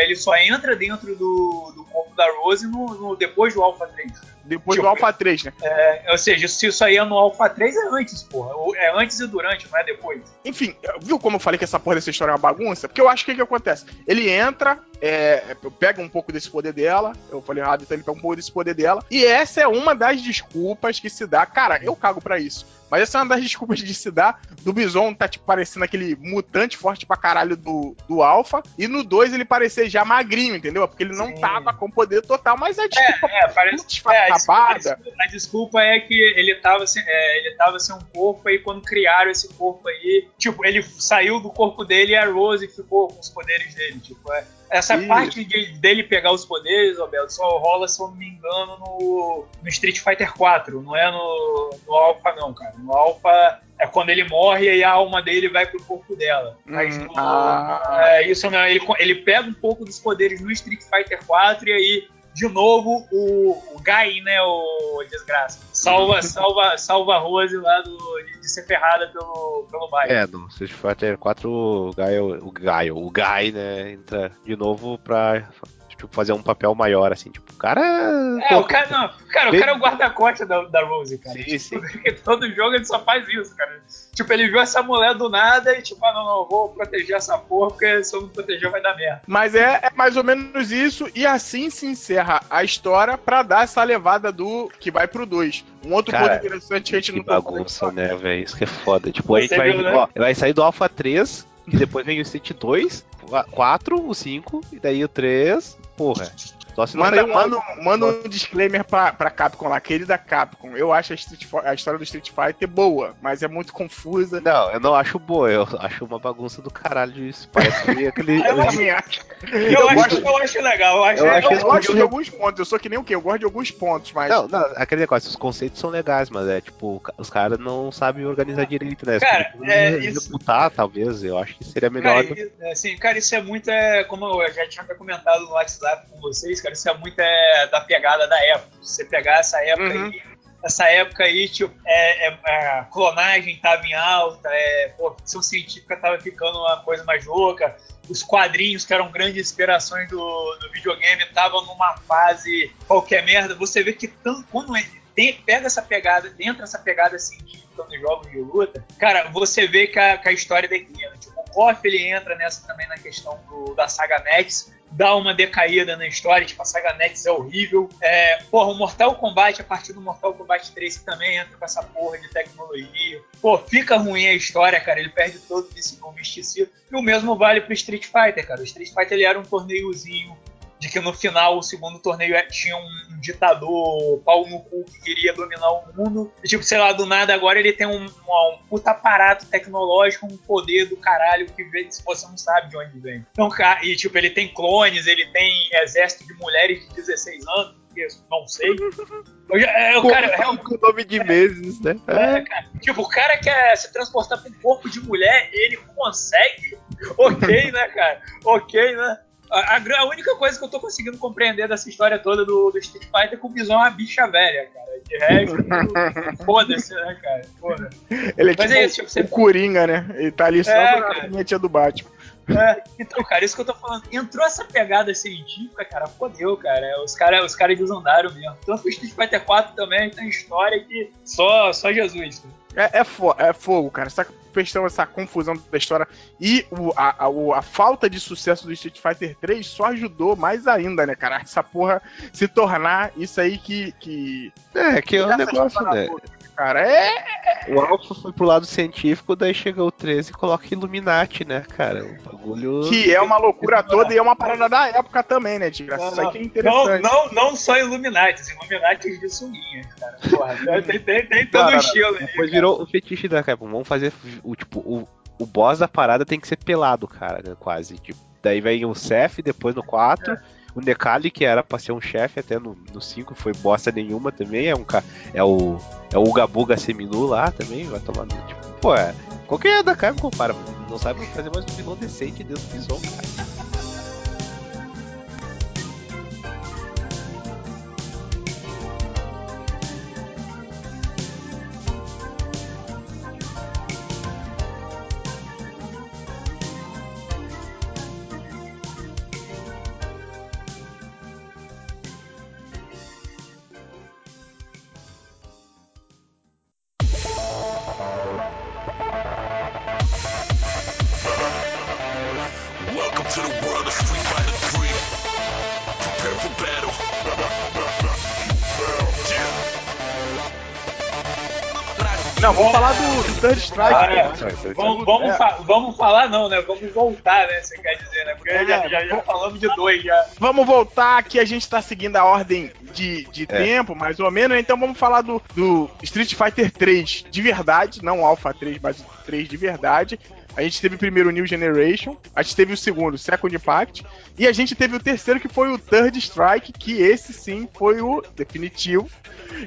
ele só entra dentro do, do corpo da Rose no, no- depois do Alpha 3. Depois Tipo, do Alpha 3, né? É, ou seja, se isso aí é no Alpha 3, é antes, porra. É antes e durante, não é depois. Enfim, viu como eu falei que essa porra dessa história é uma bagunça? Porque eu acho que o que acontece? Ele entra, é, pega um pouco desse poder dela, eu falei errado, então ele pega um pouco desse poder dela, e essa é uma das desculpas que se dá. Cara, eu cago pra isso. Mas essa é uma das desculpas de se dar do Bison tá, tipo, parecendo aquele mutante forte pra caralho do, do Alpha, e no 2 ele parecer já magrinho, entendeu? Porque ele não Sim. tava com poder total, mas a desculpa É, parece. muito É, a, desculpa, a desculpa- a desculpa é que ele tava, sem, é, ele tava sem um corpo aí quando criaram esse corpo aí. Tipo, ele saiu do corpo dele e a Rose ficou com os poderes dele. Tipo, é- essa Isso. parte de- dele pegar os poderes, Roberto, só rola, se eu não me engano, no, no Street Fighter 4. Não é no, no Alpha, não, cara. No Alpha é quando ele morre e a alma dele vai pro corpo dela. Mas Hum, no- ah. é, isso não, ele, ele pega um pouco dos poderes no Street Fighter 4 e aí, de novo, o, o Gai, né, o desgraça, salva, salva, salva a Rose lá do, de, de ser ferrada pelo, pelo bairro. É, no Street Fighter 4 o Gaio, o Gaio, o Gai, né, entra de novo pra tipo, fazer um papel maior, assim, tipo, o cara. É, o cara, não, cara, o Bem- cara é o guarda-costas da, da Rose, cara. Sim, sim. Porque todo jogo ele só faz isso, cara. Tipo, ele viu essa mulher do nada e tipo, ah, não, não, eu vou proteger essa porra, porque se eu não proteger vai dar merda. Mas é, é mais ou menos isso, e assim se encerra a história pra dar essa levada do que vai pro 2. Um outro Cara, ponto interessante que a gente Que não bagunça, né, velho? Isso que é foda. Tipo, a gente Você vai, viu, né? ó, vai sair do Alpha 3, e depois vem o Street 2, o 4, o 5, e daí o 3. Porra. Só se não Manda, um manda, manda um disclaimer pra, pra Capcom lá, querida Capcom. Eu acho a, Street a história do Street Fighter boa, mas é muito confusa. Não, eu não acho boa, eu acho uma bagunça do caralho que aquele. Eu Eu também acho. Eu, acho, gosto- eu acho legal, eu acho, Eu Eu, acho que eles gosto de alguns pontos, eu sou que nem o quê? Eu gosto de alguns pontos, mas. Não, não, aquele negócio, os conceitos são legais, mas é tipo, os caras não sabem organizar direito, né? Cara, é, podiam isso- executar, talvez, eu acho que seria melhor. Cara, e- assim, cara, isso é muito, é, como eu já tinha até comentado no WhatsApp com vocês, cara, isso é muito é, da pegada da época. Se você pegar essa época Uhum. aí, essa época aí, tipo, é, é- é, a clonagem tava em alta, é, pô, ficção científica tava ficando uma coisa mais louca, os quadrinhos que eram grandes inspirações do, do videogame estavam numa fase qualquer merda. Você vê que tanto, quando pega essa pegada, entra essa pegada científica nos jogos de luta, cara, você vê que a, que a história declina. Tipo, o KOF ele entra nessa também na questão do- da saga Nex, dá uma decaída na história, tipo, a saga Nex é horrível. É, porra, o Mortal Kombat, a partir do Mortal Kombat 3, que também entra com essa porra de tecnologia. Pô, fica ruim a história, cara, ele perde todo esse misticismo. E o mesmo vale pro Street Fighter, cara. O Street Fighter ele era um torneiozinho de que no final o segundo torneio é- tinha um, um ditador pau no cu que queria dominar o mundo. E, tipo, sei lá, do nada agora ele tem um, um, um puta aparato tecnológico, um poder do caralho que vem, se você não sabe de onde vem. Então, e tipo, ele tem clones, ele tem exército de mulheres de 16 anos, não sei. Eu é, o cara, é, com o nome de meses, né? é, cara, tipo, o cara quer se transportar pra um corpo de mulher, ele consegue. Ok, né, cara? Ok, né? A, a única coisa que eu tô conseguindo compreender dessa história toda do, do Street Fighter é que o Bison é uma bicha velha, cara. De resto, foda-se, né, cara? Porra. Ele é Mas tipo é isso, tipo, você- o Coringa, né? Ele tá ali só É, pra cara. do Batman. É, então, cara, isso que eu tô falando. Entrou essa pegada científica, cara, fodeu, cara. Os caras os cara desandaram mesmo. Tanto o Street Fighter 4 também tem história que só, só Jesus. cara. É, é, fo- é fogo, cara. Essa questão, essa confusão da história e o, a, a, a falta de sucesso do Street Fighter 3 só ajudou mais ainda, né, cara? Essa porra se tornar isso aí que. que É, que é um negócio, né? toda, Cara, é. O Alpha foi pro lado científico, daí chega o 13 e coloca Illuminati, né, cara? O bagulho. Que é uma loucura toda e é uma parada da época também, né, Tigra? Isso aí que é Não, interessante. não, não só Illuminati, Illuminati de sunguinha, cara. Porra, tem, tem, tem todo Cara, estilo aí. Depois virou o fetiche da Capcom. Vamos fazer o tipo, o, o boss da parada tem que ser pelado, cara, né, quase. Tipo, daí vem o Seth, depois no 4. O Nekali, que era pra ser um chefe até no, no 5, foi bosta nenhuma também. É um É o. É o Uga Buga Seminu lá também, vai tomar. Tipo, pô, é. Qualquer da Capcom, para. Não sabe fazer mais um vilão decente dentro do Bison, cara. Vamos, vamos, É. fa- vamos falar não, né? Vamos voltar, né? Você quer dizer, né? Porque É, já, já, já vamos- falamos de dois já. Vamos voltar que a gente tá seguindo a ordem de, de É. tempo, mais ou menos. Então vamos falar do, do Street Fighter 3 de verdade, não o Alpha 3, mas o 3 de verdade. A gente teve o primeiro New Generation, a gente teve o segundo Second Impact, e a gente teve o terceiro que foi o Third Strike, que esse sim foi o definitivo,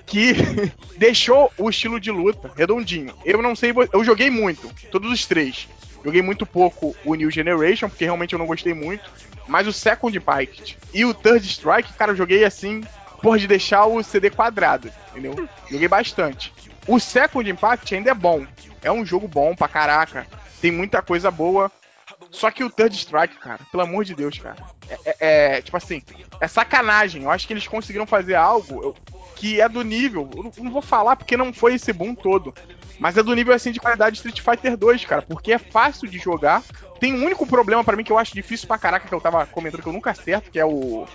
que deixou o estilo de luta redondinho. Eu não sei, eu joguei muito, todos os três. Joguei muito pouco o New Generation, porque realmente eu não gostei muito. Mas o Second Impact e o Third Strike, cara, eu joguei assim, por de deixar o CD quadrado, entendeu? Joguei bastante. O Second Impact ainda é bom. É um jogo bom pra caraca. Tem muita coisa boa. Só que o Third Strike, cara, pelo amor de Deus, cara. É, é- é, tipo assim, é sacanagem. Eu acho que eles conseguiram fazer algo que é do nível. Eu não- vou falar porque não foi esse boom todo. Mas é do nível assim de qualidade de Street Fighter 2, cara. Porque é fácil de jogar. Tem um único problema pra mim que eu acho difícil pra caraca, que eu tava comentando que eu nunca acerto, que é o.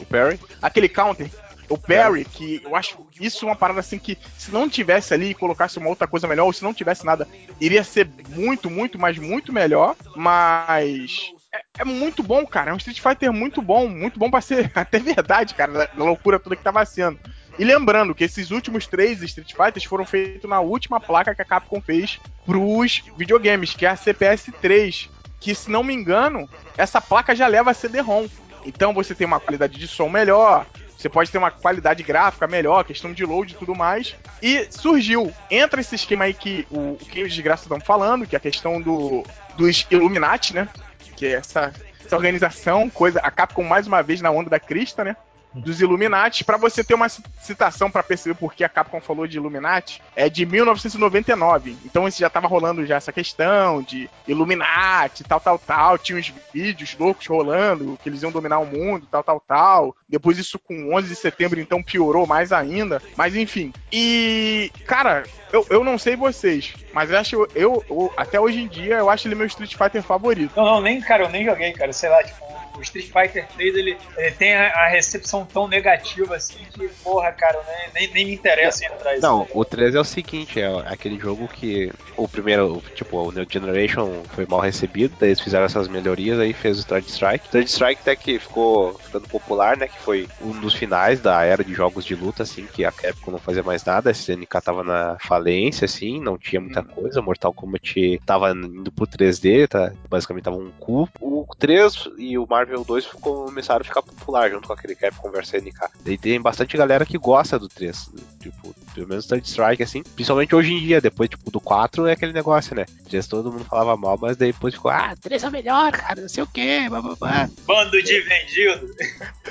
O Perry? aquele counter. O parry, que eu acho isso uma parada assim que se não tivesse ali e colocasse uma outra coisa melhor, ou se não tivesse nada, iria ser muito, muito, mas muito melhor. Mas é, é muito bom, cara. É um Street Fighter muito bom, muito bom pra ser até verdade, cara, da, loucura toda que tava sendo. E lembrando que esses últimos três Street Fighters foram feitos na última placa que a Capcom fez pros videogames, que é a CPS 3. Que, se não me engano, essa placa já leva CD-ROM. Então você tem uma qualidade de som melhor, você pode ter uma qualidade gráfica melhor, questão de load e tudo mais. E surgiu, entra esse esquema aí que o, que os desgraças estão falando, que é a questão do, dos Illuminati, né? Que é essa, essa organização, coisa, a Capcom mais uma vez na onda da crista, né? Dos Illuminati, pra você ter uma ci- citação pra perceber por que a Capcom falou de Illuminati, é de 1999. Então isso já tava rolando já essa questão de Illuminati, tal, tal, tal. Tinha uns vídeos loucos rolando, que eles iam dominar o mundo, tal, tal, tal. Depois isso com 11 de setembro, então piorou mais ainda. Mas enfim. E, cara, eu, eu não sei vocês, mas eu acho, eu, eu- até hoje em dia, eu acho ele meu Street Fighter favorito. Não, não, nem, cara, eu nem joguei, cara. Sei lá, tipo, o Street Fighter 3, ele, ele tem a, recepção tão negativa assim que, porra, cara, eu nem, nem, me interessa em entrar Não, o 3 é o seguinte, é aquele jogo que o primeiro, tipo, o New Generation foi mal recebido, daí eles fizeram essas melhorias, aí fez o Third Strike. Third Strike até que ficou ficando popular, né, que foi um dos finais da era de jogos de luta, assim, que a Capcom não fazia mais nada, a SNK tava na falência, assim, não tinha muita coisa, Mortal Kombat tava indo pro 3D, tá, basicamente tava um cu. O 3 e o Marvel 2 ficou- começaram a ficar popular junto com aquele Capcom vs SNK. Daí tem bastante galera que gosta do 3, tipo, pelo menos Third Strike, assim, principalmente hoje em dia, depois, tipo, do 4 é aquele negócio, né? 3 todo mundo falava mal, mas depois ficou, ah, 3 é o melhor, cara, não sei o que, bababá. Bando de vendido.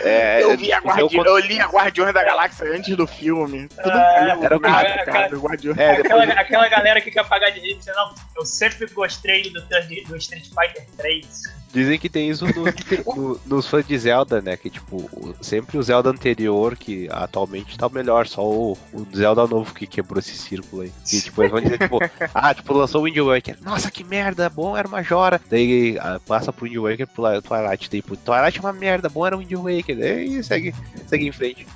É, Eu, vi a Guardi... eu li a Guardiões da Galáxia antes do filme. Tudo Ah, era era nada, cara, cara, Guardiões. É, aquela, depois, aquela galera que quer pagar de rico, você não, eu sempre gostei do, do Street Fighter 3. Dizem que tem isso no- no- nos fãs de Zelda, né? Que tipo, sempre o Zelda anterior, que atualmente tá o melhor, só o, o Zelda novo que quebrou esse círculo aí. Que tipo, eles vão dizer, tipo, ah, tipo, lançou o Wind Waker. Nossa, que merda, bom era Majora. Daí ah, passa pro Wind Waker pro Li- Twilight. Tipo, Twilight é uma merda, bom era o Wind Waker. Daí segue, segue em frente.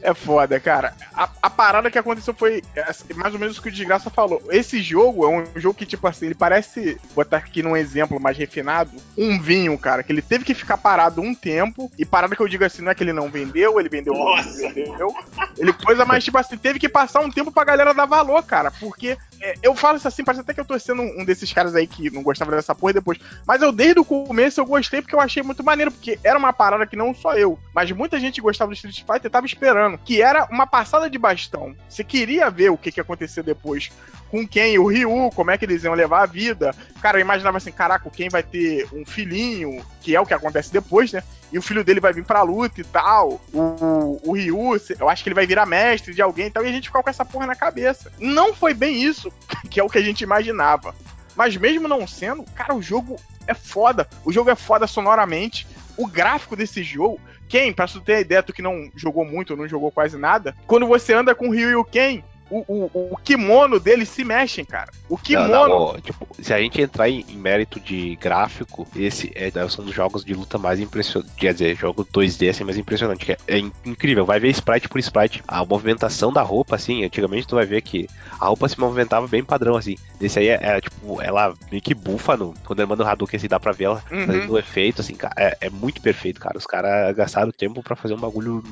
É foda, cara. A, a parada que aconteceu foi é, mais ou menos o que o Desgraça falou. Esse jogo é um jogo que, tipo assim, ele parece, botar aqui num exemplo mais refinado, um vinho, cara, que ele teve que ficar parado um tempo. E parada que eu digo assim, não é que ele não vendeu, ele vendeu, Nossa. vendeu. Ele coisa, mas, tipo assim, teve que passar um tempo pra galera dar valor, cara. Porque é, eu falo isso assim, parece até que eu tô sendo um desses caras aí que não gostava dessa porra depois. Mas eu, desde o começo, eu gostei porque eu achei muito maneiro. Porque era uma parada que não só eu, mas muita gente gostava do Street Fighter tava esperando. Que era uma passada de bastão. Você queria ver o que, que ia acontecer depois com quem? O Ryu, como é que eles iam levar a vida. Cara, eu imaginava assim, caraca, quem vai ter um filhinho, que é o que acontece depois, né? E o filho dele vai vir pra luta e tal. O, o Ryu, eu acho que ele vai virar mestre de alguém e tal. E a gente ficava com essa porra na cabeça. Não foi bem isso, que é o que a gente imaginava. Mas mesmo não sendo, cara, o jogo é foda. O jogo é foda sonoramente. O gráfico desse jogo. Quem, pra tu ter ideia, tu que não jogou muito, não jogou quase nada, quando você anda com o Ryu e o Ken, o, o, o kimono deles se mexem, cara. O kimono. Não, não, ó, tipo, se a gente entrar em, em mérito de gráfico, esse é, são dos jogos de luta mais impressionantes. Quer dizer, jogo 2D assim, mais impressionante. É, é in- incrível. Vai ver sprite por sprite. A movimentação da roupa, assim, antigamente tu vai ver que a roupa se movimentava bem padrão, assim. Esse aí é, é, tipo, ela meio que bufa no, quando ele manda o Hadouken, assim, dá pra ver ela Uhum. fazendo o efeito, assim. É, é muito perfeito, cara. Os caras gastaram tempo pra fazer um bagulho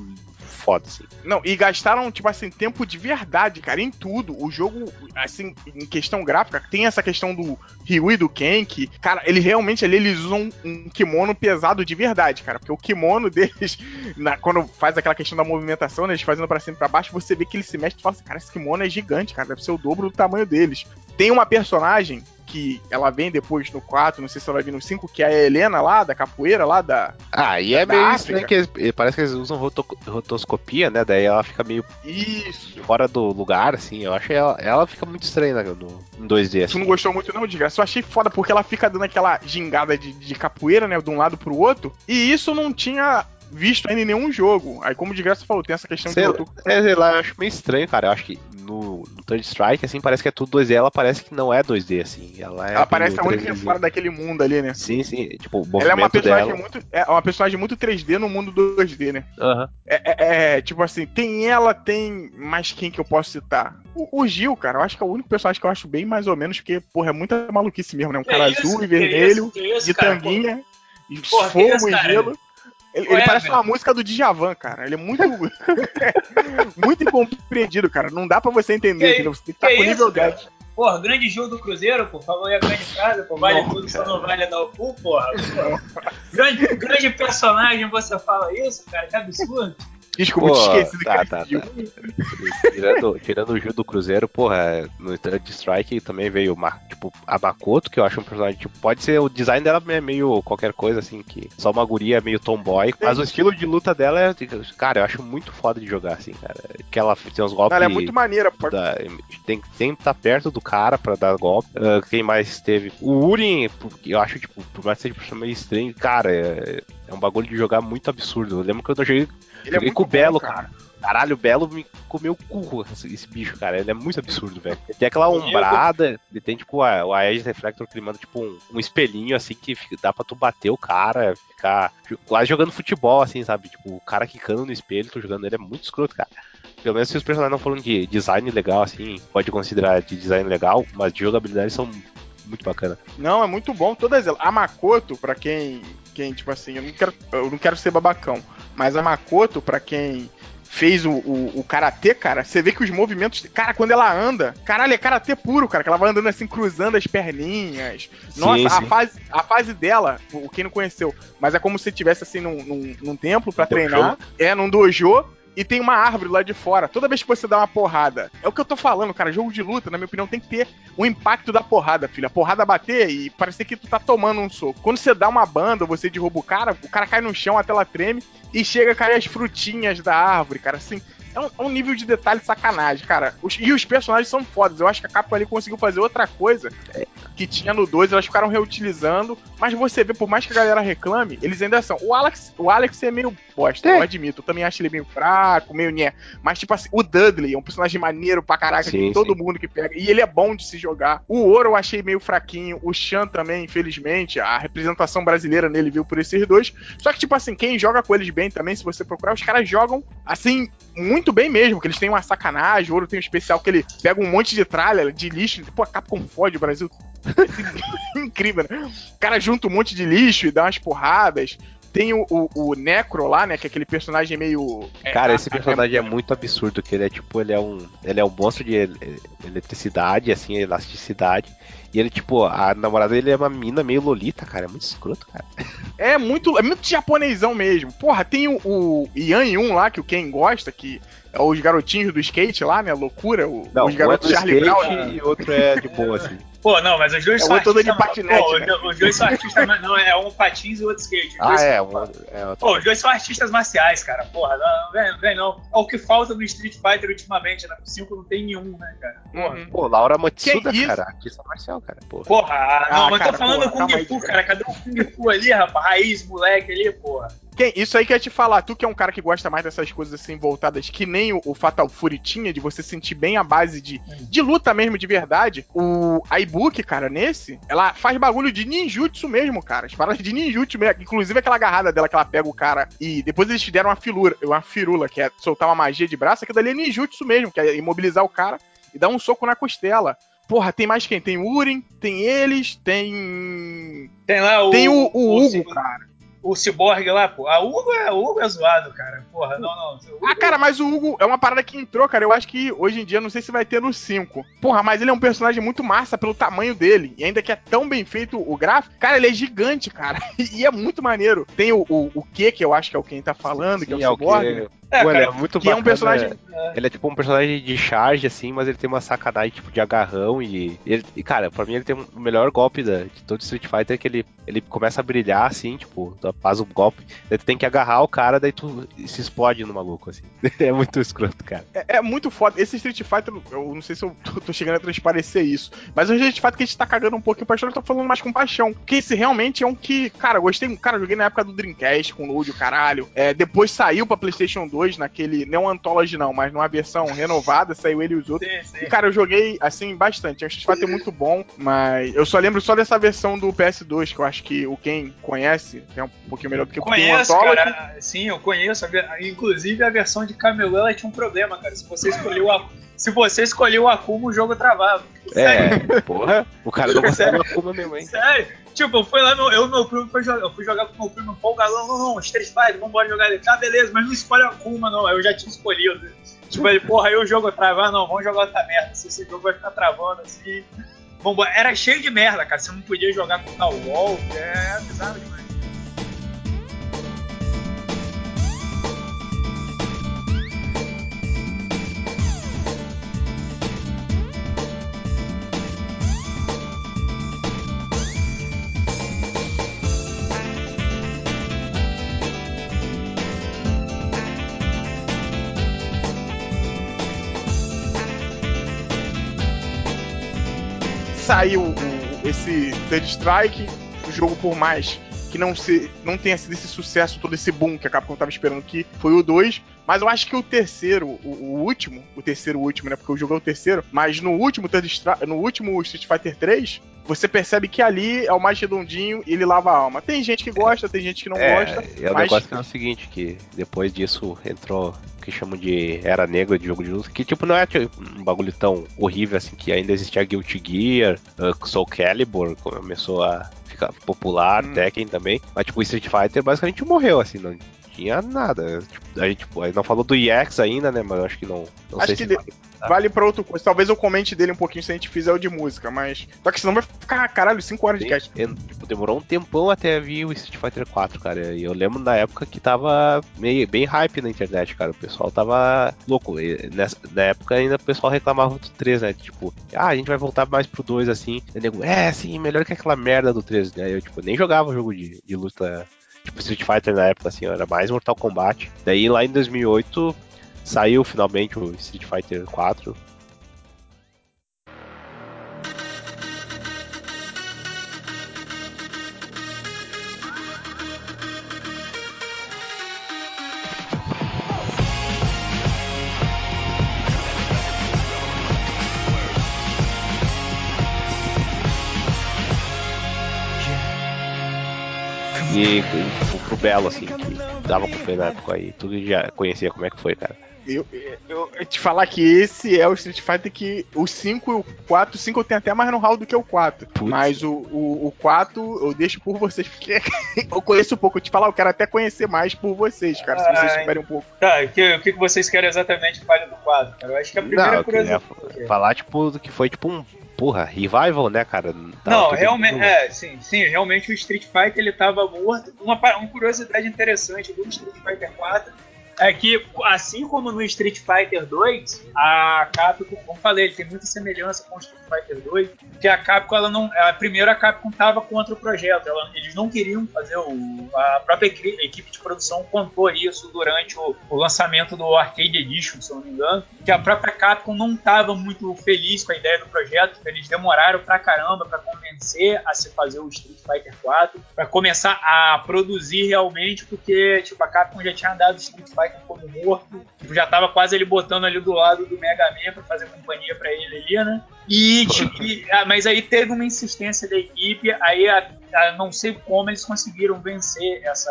foda, assim. Não, e gastaram, tipo assim, tempo de verdade, cara, em tudo. O jogo, assim, em questão gráfica, tem essa questão do Ryu e do Ken, que, cara, eles realmente ali, eles usam um kimono pesado de verdade, cara. Porque o kimono deles, na- quando faz aquela questão da movimentação, né, eles fazendo pra cima e pra baixo, você vê que ele se mexe e fala assim, cara, esse kimono é gigante, cara, deve ser o dobro do tamanho deles. Tem uma personagem que ela vem depois no 4, não sei se ela vai vir no 5, que é a Helena lá, da capoeira lá, da... Ah, e é Da meio África. estranho que eles, parece que eles usam roto- rotoscopia, né? Daí ela fica meio Isso! fora do lugar, assim. Eu acho que ela, ela fica muito estranha né, no, em 2D, Tu assim. não gostou muito, não, desgraça. Eu achei foda porque ela fica dando aquela gingada de, de capoeira, né? De um lado pro outro. E isso não tinha visto ainda em nenhum jogo. Aí, como o desgraça falou, tem essa questão Sei, de é, sei lá, eu acho meio estranho, cara. Eu acho que no, no Third Strike, assim, parece que é tudo 2D. Ela parece que não é 2D, assim. Ela é Ela parece a meio única 3D. fora daquele mundo ali, né? Sim, sim. Tipo, o Ela é uma personagem dela. muito. É uma personagem muito 3D no mundo do 2D, né? Aham. É, é- é, tipo assim, tem ela, tem mais quem que eu posso citar? O, o Gil, cara, eu acho que é o único personagem que eu acho bem mais ou menos, porque, porra, é muita maluquice mesmo, né? Um Que cara isso, azul e vermelho, isso, isso, de cara? tanguinha, e Porra, fogo isso, e cara? gelo. Ele, ele é, parece velho? uma música do Djavan, cara. Ele é muito. muito incompreendido, cara. Não dá pra você entender, Que-? Você tem que estar que com isso, nível cara? 10. Porra, grande jogo do Cruzeiro, pô. Falou aí a grande frase, pô. Vale Nossa, tudo, só cara. não vale dar o cu, porra. porra. grande, grande personagem, você fala isso, cara? Que absurdo. Desculpa, Pô, eu tinha esquecido tá, tá, Gil. tirando, tirando o Gil do Cruzeiro, porra, no Third Strike também veio uma, tipo, a Makoto, que eu acho um personagem, tipo, pode ser, o design dela é meio qualquer coisa, assim, que só uma guria meio tomboy, mas o estilo de luta dela é, cara, eu acho muito foda de jogar, assim, cara, que ela tem uns golpes... Ela é muito maneira, pô. da- tem que sempre estar perto do cara pra dar golpe. Ah, quem mais teve? O Urin, porque eu acho, tipo, por mais que seja um personagem meio estranho, cara, é, é um bagulho de jogar muito absurdo. Eu lembro que eu joguei, Ele é muito bom, Belo, cara. Caralho, o Belo me comeu o cu, esse, bicho, cara. Ele é muito absurdo, velho. Ele tem aquela ombrada, ele tem, tipo, a- o Aegis Reflector que ele manda, tipo, um, um espelhinho, assim, que fica- dá pra tu bater o cara, ficar quase jogando futebol, assim, sabe? Tipo, o cara quicando no espelho, tu jogando ele é muito escroto, cara. Pelo menos se os personagens não falam de design legal, assim, pode considerar de design legal, mas de jogabilidade são muito bacana. Não, é muito bom. Todas elas. A Makoto, pra quem. Quem, tipo assim, eu não quero, eu não quero ser babacão. Mas a Makoto, pra quem fez o, o, o karatê, cara, você vê que os movimentos. Cara, quando ela anda, caralho, é karatê puro, cara. Que ela vai andando assim, cruzando as perninhas. Nossa, Sim, a. Fase, a fase dela, o quem não conheceu, mas é como se estivesse assim num, num, num templo pra Um dojo. treinar. É, num dojo. E tem uma árvore lá de fora. Toda vez que você dá uma porrada. É o que eu tô falando, cara. Jogo de luta, na minha opinião, tem que ter o impacto da porrada, filho. A porrada bater e parecer que tu tá tomando um soco. Quando você dá uma banda, você derruba o cara, o cara cai no chão, a tela treme e chega cair as frutinhas da árvore, cara. Assim, é um, é um nível de detalhe sacanagem, cara. Os- e os personagens são fodas. Eu acho que a Capcom ali conseguiu fazer outra coisa que tinha no 2, elas ficaram reutilizando. Mas você vê, por mais que a galera reclame, eles ainda são. O Alex, o Alex é meio bosta, É. eu admito. Eu também acho ele meio fraco, meio nhé. Mas, tipo assim, o Dudley é um personagem maneiro pra caraca, Sim, todo sim. mundo que pega. E ele é bom de se jogar. O Ouro eu achei meio fraquinho. O Chan também, infelizmente. A representação brasileira nele viu por esses dois. Só que, tipo assim, quem joga com eles bem também, se você procurar, os caras jogam, assim, muito bem mesmo. Que eles têm uma sacanagem. O Ouro tem um especial que ele pega um monte de tralha, de lixo. Pô, a Capcom fode o Brasil. Incrível, né? O cara junta um monte de lixo e dá umas porradas. Tem o, o, o Necro lá, né? Que é aquele personagem meio. é, Cara, a- esse personagem é muito absurdo, que ele é tipo, ele é um. Ele é um monstro de ele- eletricidade, assim, elasticidade. E ele, tipo, a namorada dele é uma mina meio lolita, cara. É muito escroto, cara. É muito, é muito japonesão mesmo. Porra, tem o, o Yan Yun lá, que o Ken gosta, que é os garotinhos do skate lá, né? Loucura. O, Não, os um é garotos do Charlie skate Brown. e outro é de boa, assim. Pô, não, mas os dois É são andando de artistas. patinete, Pô, né? os- dois são artistas, mas não, é um patins e outro skate. Os Ah, é. são- é outro. Pô, os dois são artistas marciais, cara. Porra, não, vem, vem não. É o que falta no Street Fighter ultimamente, né? O 5 não tem nenhum, né, cara? Porra. Uhum. Pô, Laura Matsuda, Que isso? cara. Artista marcial, cara. Porra. Porra, não, Ah, mas cara, tô falando porra, Kung Fu, cara. cara. Cadê o Kung Fu ali, rapaz? Raiz, moleque ali, porra. Quem, isso aí que eu ia te falar, tu que é um cara que gosta mais dessas coisas assim voltadas, que nem o, o Fatal Fury tinha, de você sentir bem a base de, de luta mesmo, de verdade. O a iBook, cara, nesse, ela faz bagulho de ninjutsu mesmo, cara. As paradas de ninjutsu mesmo. Inclusive aquela agarrada dela que ela pega o cara e depois eles te deram uma filura, uma firula, que é soltar uma magia de braço, aquilo dali é ninjutsu mesmo, que é imobilizar o cara e dar um soco na costela. Porra, tem mais quem? Tem o Urin, tem eles, tem. Tem lá o. Tem o, o Hugo, cara. O Cyborg lá, pô. A Hugo é, o Hugo é zoado, cara. Porra, não, não. O Ah, Hugo- cara, mas o Hugo é uma parada que entrou, cara. Eu acho que hoje em dia, não sei se vai ter no 5. Porra, mas ele é um personagem muito massa pelo tamanho dele. E ainda que é tão bem feito o gráfico, cara, ele é gigante, cara. E é muito maneiro. Tem o, o, o que que eu acho que é o quem tá falando, que é Sim, o Cyborg. né? É, ele cara, é muito que é um bacana, personagem- é. Ele é tipo um personagem de charge, assim, mas ele tem uma sacanagem tipo de agarrão e. ele- e, cara, pra mim ele tem o melhor golpe da, de todo Street Fighter que ele, ele começa a brilhar, assim, tipo, tu faz o golpe, daí tu tem que agarrar o cara, daí tu se explode no maluco, assim. É muito escroto, cara. É, é muito foda. Esse Street Fighter, eu não sei se eu tô, tô chegando a transparecer isso, mas o Street Fighter que a gente tá cagando um pouquinho pra história, eu tô falando mais com paixão. Porque esse realmente é um que, cara, eu gostei. Cara, eu joguei na época do Dreamcast com o load, o caralho. É, depois saiu pra PlayStation 2, naquele. Não Anthology, não, mas numa versão renovada, saiu ele e os outros. sim, sim. E, cara, eu joguei, assim, bastante. É um Street Fighter muito bom, mas eu só lembro só dessa versão do PS2, que eu acho que o quem conhece é um pouquinho melhor do que o Anthology. cara. Sim, eu conheço. Inclusive a versão de Camelô ela tinha um problema, cara. Se você escolheu a. Se você escolheu o Akuma, o jogo travava. Sério, É, porra, o cara não consegue uma Akuma mesmo, hein? sério. Tipo, eu fui lá, meu, eu e meu primo foi jogar. Eu fui jogar com meu primo empolgadão. Não, não, Street Fighter, vambora jogar ele. Tá, beleza, mas não escolhe a Akuma, não. Eu já tinha escolhido. Tipo, ele, porra, aí o jogo travar, não, vamos jogar outra merda. Se esse jogo vai ficar travando assim. Vambora. Era cheio de merda, cara. Você não podia jogar com tal wall. É bizarro demais. Saiu o- esse Third Strike, o jogo por mais que não, se, não tenha sido esse sucesso, todo esse boom que a Capcom tava esperando que foi o 2, mas eu acho que o terceiro, o, o último, o terceiro último, né, porque o jogo é o terceiro, mas no último no último Street Fighter 3, você percebe que ali é o mais redondinho e ele lava a alma. Tem gente que gosta, tem gente que não gosta, é o mas negócio que é o seguinte, que depois disso entrou o que chamam de Era Negra de jogo de luta, que tipo não é tipo, um bagulho tão horrível assim, que ainda existia Guilty Gear, uh, Soul Calibur começou a ficar popular, Hum. Tekken também, mas tipo o Street Fighter basicamente morreu assim, não tinha nada. Tipo, a gente tipo, aí não falou do EX ainda, né, mas eu acho que não, não Acho que se de- vale. vale pra outra coisa. Talvez eu comente dele um pouquinho se a gente fizer o de música, mas. Só que senão vai ficar, caralho, 5 horas de cast. En- tipo, demorou um tempão até vir o Street Fighter 4, cara. E eu lembro na época que tava meio, bem hype na internet, cara. O pessoal tava louco. E nessa, na época ainda o pessoal reclamava do 3, né? Tipo, ah, a gente vai voltar mais pro 2 assim. E o nego, é, sim, melhor que aquela merda do 3. Né? Eu, tipo, nem jogava jogo de, de luta. Tipo, Street Fighter na época, assim, era mais Mortal Kombat. Daí lá em 2008 saiu finalmente o Street Fighter 4. E pro, pro Belo, assim, que tava com ele na época aí. Tu já conhecia como é que foi, cara. Eu, eu, eu te falar que esse é o Street Fighter que o 5 e o 4, o 5 eu tenho até mais know-how do que o 4. Putz. Mas o, o, o 4 eu deixo por vocês, porque eu conheço um pouco. Eu te falar, eu quero até conhecer mais por vocês, cara. Se vocês tiverem um pouco. Tá, o que, o que vocês querem exatamente que fale do quadro? cara? Eu acho que a primeira Não, eu queria curiosidade. falar, tipo, do que foi tipo um. Porra, revival, né, cara? Tava Não, realmente, é, sim, sim, realmente o Street Fighter ele tava morto. Uma, uma curiosidade interessante do Street Fighter 4 é que, assim como no Street Fighter 2, a Capcom, como falei, tem muita semelhança com o Street Fighter 2, que a Capcom, ela não. A primeira a Capcom estava contra o projeto. Ela- eles não queriam fazer o. A própria equi- equipe de produção contou isso durante o, o lançamento do Arcade Edition, se eu não me engano, que a própria Capcom não estava muito feliz com a ideia do projeto. Eles demoraram pra caramba pra convencer a se fazer o Street Fighter 4, pra começar a produzir realmente, porque tipo, a Capcom já tinha dado Street Fighter como morto, tipo, já tava quase ele botando ali do lado do Mega Man pra fazer companhia pra ele ali, né? E, tipo, e- ah, mas aí teve uma insistência da equipe, aí a, a- não sei como eles conseguiram vencer essa,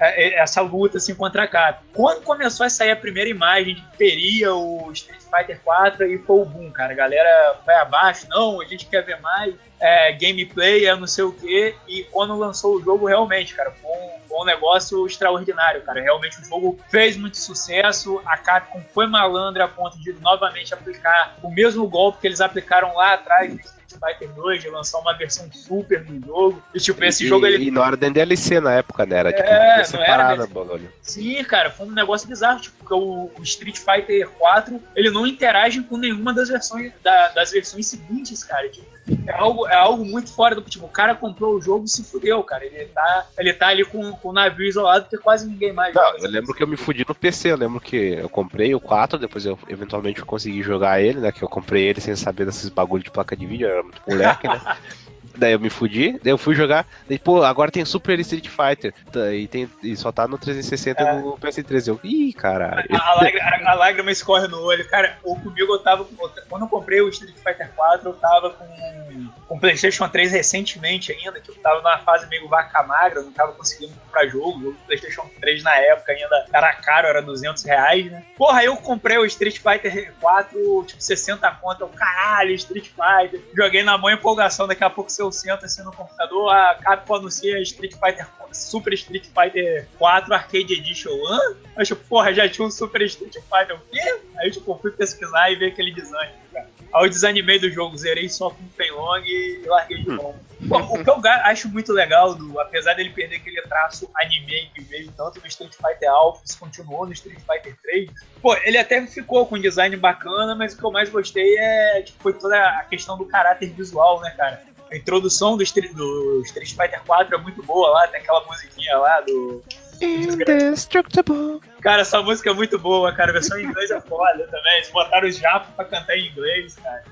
a- essa luta assim contra a Capcom. Quando começou a sair a primeira imagem de que teria o Street Fighter 4, aí foi o boom, cara. A galera foi abaixo, não, a gente quer ver mais é, gameplay, é não sei o que. E quando lançou o jogo, realmente, cara, foi um, foi um negócio extraordinário, cara. Realmente o jogo fez muito sucesso. A Capcom foi malandra a ponto de novamente aplicar o mesmo golpe que eles aplicaram lá atrás Street Fighter 2, de lançar uma versão super do jogo. E tipo, esse e, jogo ele E não era nem DLC na época, né? Era tipo É, não separada, era bagulho. Sim, cara, foi um negócio bizarro, tipo, porque o, o Street Fighter 4, ele não interage com nenhuma das versões da- das versões seguintes, cara. Tipo, é algo, é algo muito fora do tipo, o cara comprou o jogo e se fudeu, cara. Ele tá, ele tá ali com, com o navio isolado porque quase ninguém mais Não, eu lembro que eu me fudi no PC, eu lembro que eu comprei o 4, depois eu eventualmente consegui jogar ele, né? Que eu comprei ele sem saber desses bagulho de placa de vídeo, eu era muito né? Daí eu me fudi, daí eu fui jogar, daí, pô, agora tem Super Street Fighter, tá, e, tem, e só tá no 360 e É. no PS3. Eu, ih, caralho. A, lágrima, a lágrima escorre no olho. Cara, o comigo eu tava. com- Quando eu comprei o Street Fighter 4, eu tava com, com o PlayStation 3 recentemente ainda, que eu tava numa fase meio vaca magra, eu não tava conseguindo comprar jogo. O PlayStation 3 na época ainda era caro, era 200 reais, né? Porra, aí eu comprei o Street Fighter 4, tipo 60 conto. Eu, caralho, Street Fighter. Joguei na mão empolgação, daqui a pouco você senta assim no computador, a Capcom anuncia Street Fighter Super Street Fighter 4 Arcade Edition. Hã? Aí, tipo, porra, já tinha um Super Street Fighter. O quê? Aí, tipo, fui pesquisar e ver aquele design, cara. Aí eu desanimei do jogo, zerei só com o Penlong e larguei de mão. Pô, o que eu acho muito legal, do, apesar dele perder aquele traço anime que veio tanto no Street Fighter Alpha, isso continuou no Street Fighter 3, pô, ele até ficou com um design bacana, mas o que eu mais gostei é, tipo, foi toda a questão do caráter visual, né, cara? A introdução do Street, do Street Fighter 4 é muito boa lá, tem aquela musiquinha lá do. Indestructible. Cara, essa música é muito boa, cara. A versão em inglês é foda também. Eles botaram os japos pra cantar em inglês, cara.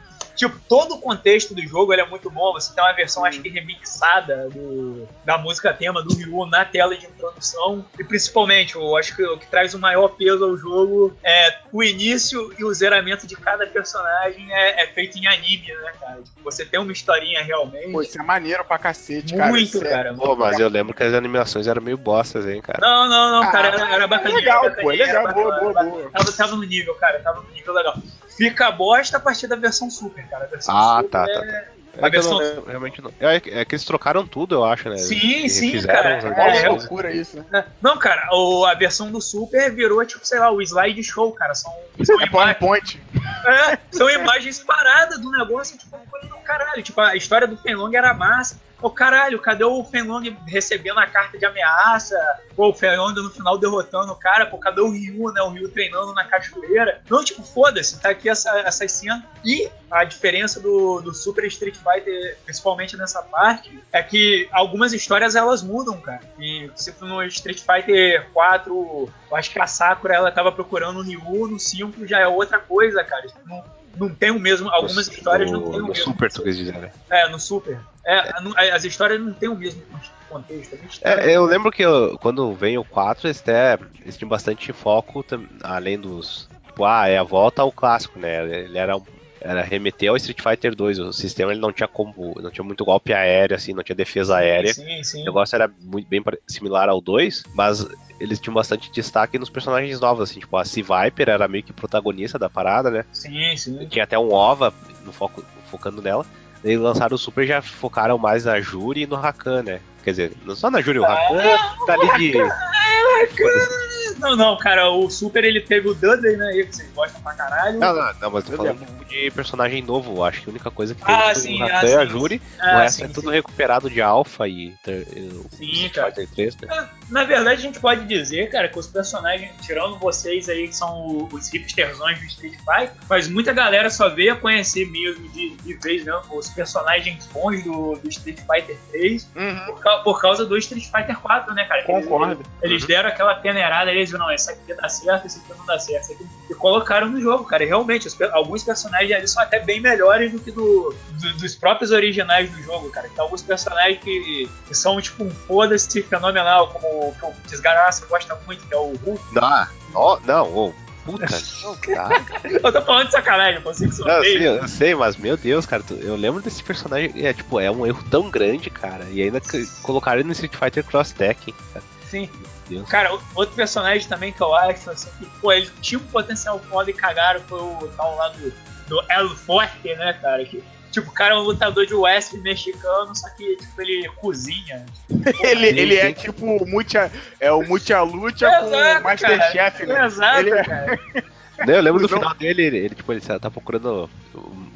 Tipo, todo o contexto do jogo ele é muito bom. Você tem uma versão, acho que remixada do, da música tema do Ryu na tela de introdução. E principalmente, eu acho que o que traz o maior peso ao jogo é o início e o zeramento de cada personagem é, é feito em anime, né, cara? Tipo, você tem uma historinha realmente. Pô, isso é maneiro pra cacete, cara. muito, Isso é- cara. Pô, mas eu lembro que as animações eram meio bostas, hein, cara. Não, não, não, Ah, cara, era, era bacaninha. legal, pô, é bacaninha, legal, boa, bacana, boa, boa. Tava, tava no nível, cara, tava no nível legal. Fica bosta a partir da versão Super, cara. A versão Ah, Super tá, é... tá, tá. A É não versão- lembro, realmente não. É, é que eles trocaram tudo, eu acho, né? Sim, Eles sim, cara. É, eu- loucura isso, né? Não, cara, o- a versão do Super virou, tipo, sei lá, o slide show, cara. São, são, É PowerPoint. é, são imagens paradas do negócio, tipo, coisa do caralho. Tipo, a história do Fenlong era massa. Ô caralho, cadê o Fenlong recebendo a carta de ameaça? Pô, o Fenlong no final derrotando o cara, pô, cadê o Ryu, né? O Ryu treinando na cachoeira. Não, tipo, foda-se, tá aqui essa, essa cena. E a diferença do, do Super Street Fighter, principalmente nessa parte, é que algumas histórias elas mudam, cara. E se no Street Fighter 4, eu acho que a Sakura ela tava procurando o Ryu, no 5 já é outra coisa, cara. Não, não tem o mesmo. Algumas No- histórias no, não tem o no mesmo. Super, tu quis dizer, né? É, no Super. É, não- as histórias não têm o mesmo contexto. É. É, eu lembro que eu- quando vem o 4, eles, até, eles tinham bastante foco, além dos. Tipo, ah, é a volta ao clássico, né? Ele era um- era remeter ao Street Fighter 2. O sistema ele não tinha como. não tinha muito golpe aéreo, assim, não tinha defesa aérea. Sim, sim. O negócio era muito bem similar ao 2, mas eles tinham bastante destaque nos personagens novos, assim, tipo, a Sea Viper era meio que protagonista da parada, né? Sim, sim. Tinha até um OVA no foco, focando nela. Daí lançaram o Super já focaram mais na Juri e no Rakan, né? Quer dizer, não só na Juri, o Rakan tá ali de. Não, não, cara, o Super ele teve o Dudley, né? aí, Que vocês gostam pra caralho. Não, não, não, mas tô Eu falando de personagem novo. eu Acho que a única coisa que teve Ah, foi sim, o ah, Rakan e a Juri. Ah, o resto sim, é tudo sim. recuperado de Alpha e ter- o Sim, Street cara. Fighter 3, né? Na verdade, a gente pode dizer, cara, que os personagens, tirando vocês aí que são os hipsterzões do Street Fighter, mas muita galera só veio a conhecer mesmo de, de vez mesmo os personagens bons do, do Street Fighter 3 Uhum. por, por causa do Street Fighter 4, né, cara? Que eles- Concordo. Eles deram aquela peneirada, eles não, esse aqui dá certo, esse aqui não dá certo, esse aqui... e colocaram no jogo, cara. E realmente, os alguns personagens ali são até bem melhores do que do, do- dos próprios originais do jogo, cara. Tem alguns personagens que, que são tipo um foda-se fenomenal, como o que o Desgaraça gosta muito, que é o Hulk. Não, ó, não, ô, puta, não dá. Eu tô falando de sacanagem, pô, você que Não, eu sei, sorteio. eu sei, mas meu Deus, cara, eu lembro desse personagem, é tipo, é um erro tão grande, cara, e ainda colocaram ele no Street Fighter Cross Tekken, cara. Sim. Deus. Cara, outro personagem também que eu acho, assim, que, pô, ele tinha um potencial foda e cagaram foi o tal lá do, do El Forte, né, cara? Que, tipo, o cara é um lutador de wrestling mexicano, só que, tipo, ele cozinha. Ele, ele é tipo o Mucha, é o Mucha Lucha com Exato, o Masterchef, né? Exato, Ele é- cara. Não, eu lembro do final dele, ele, ele, tipo, ele tá procurando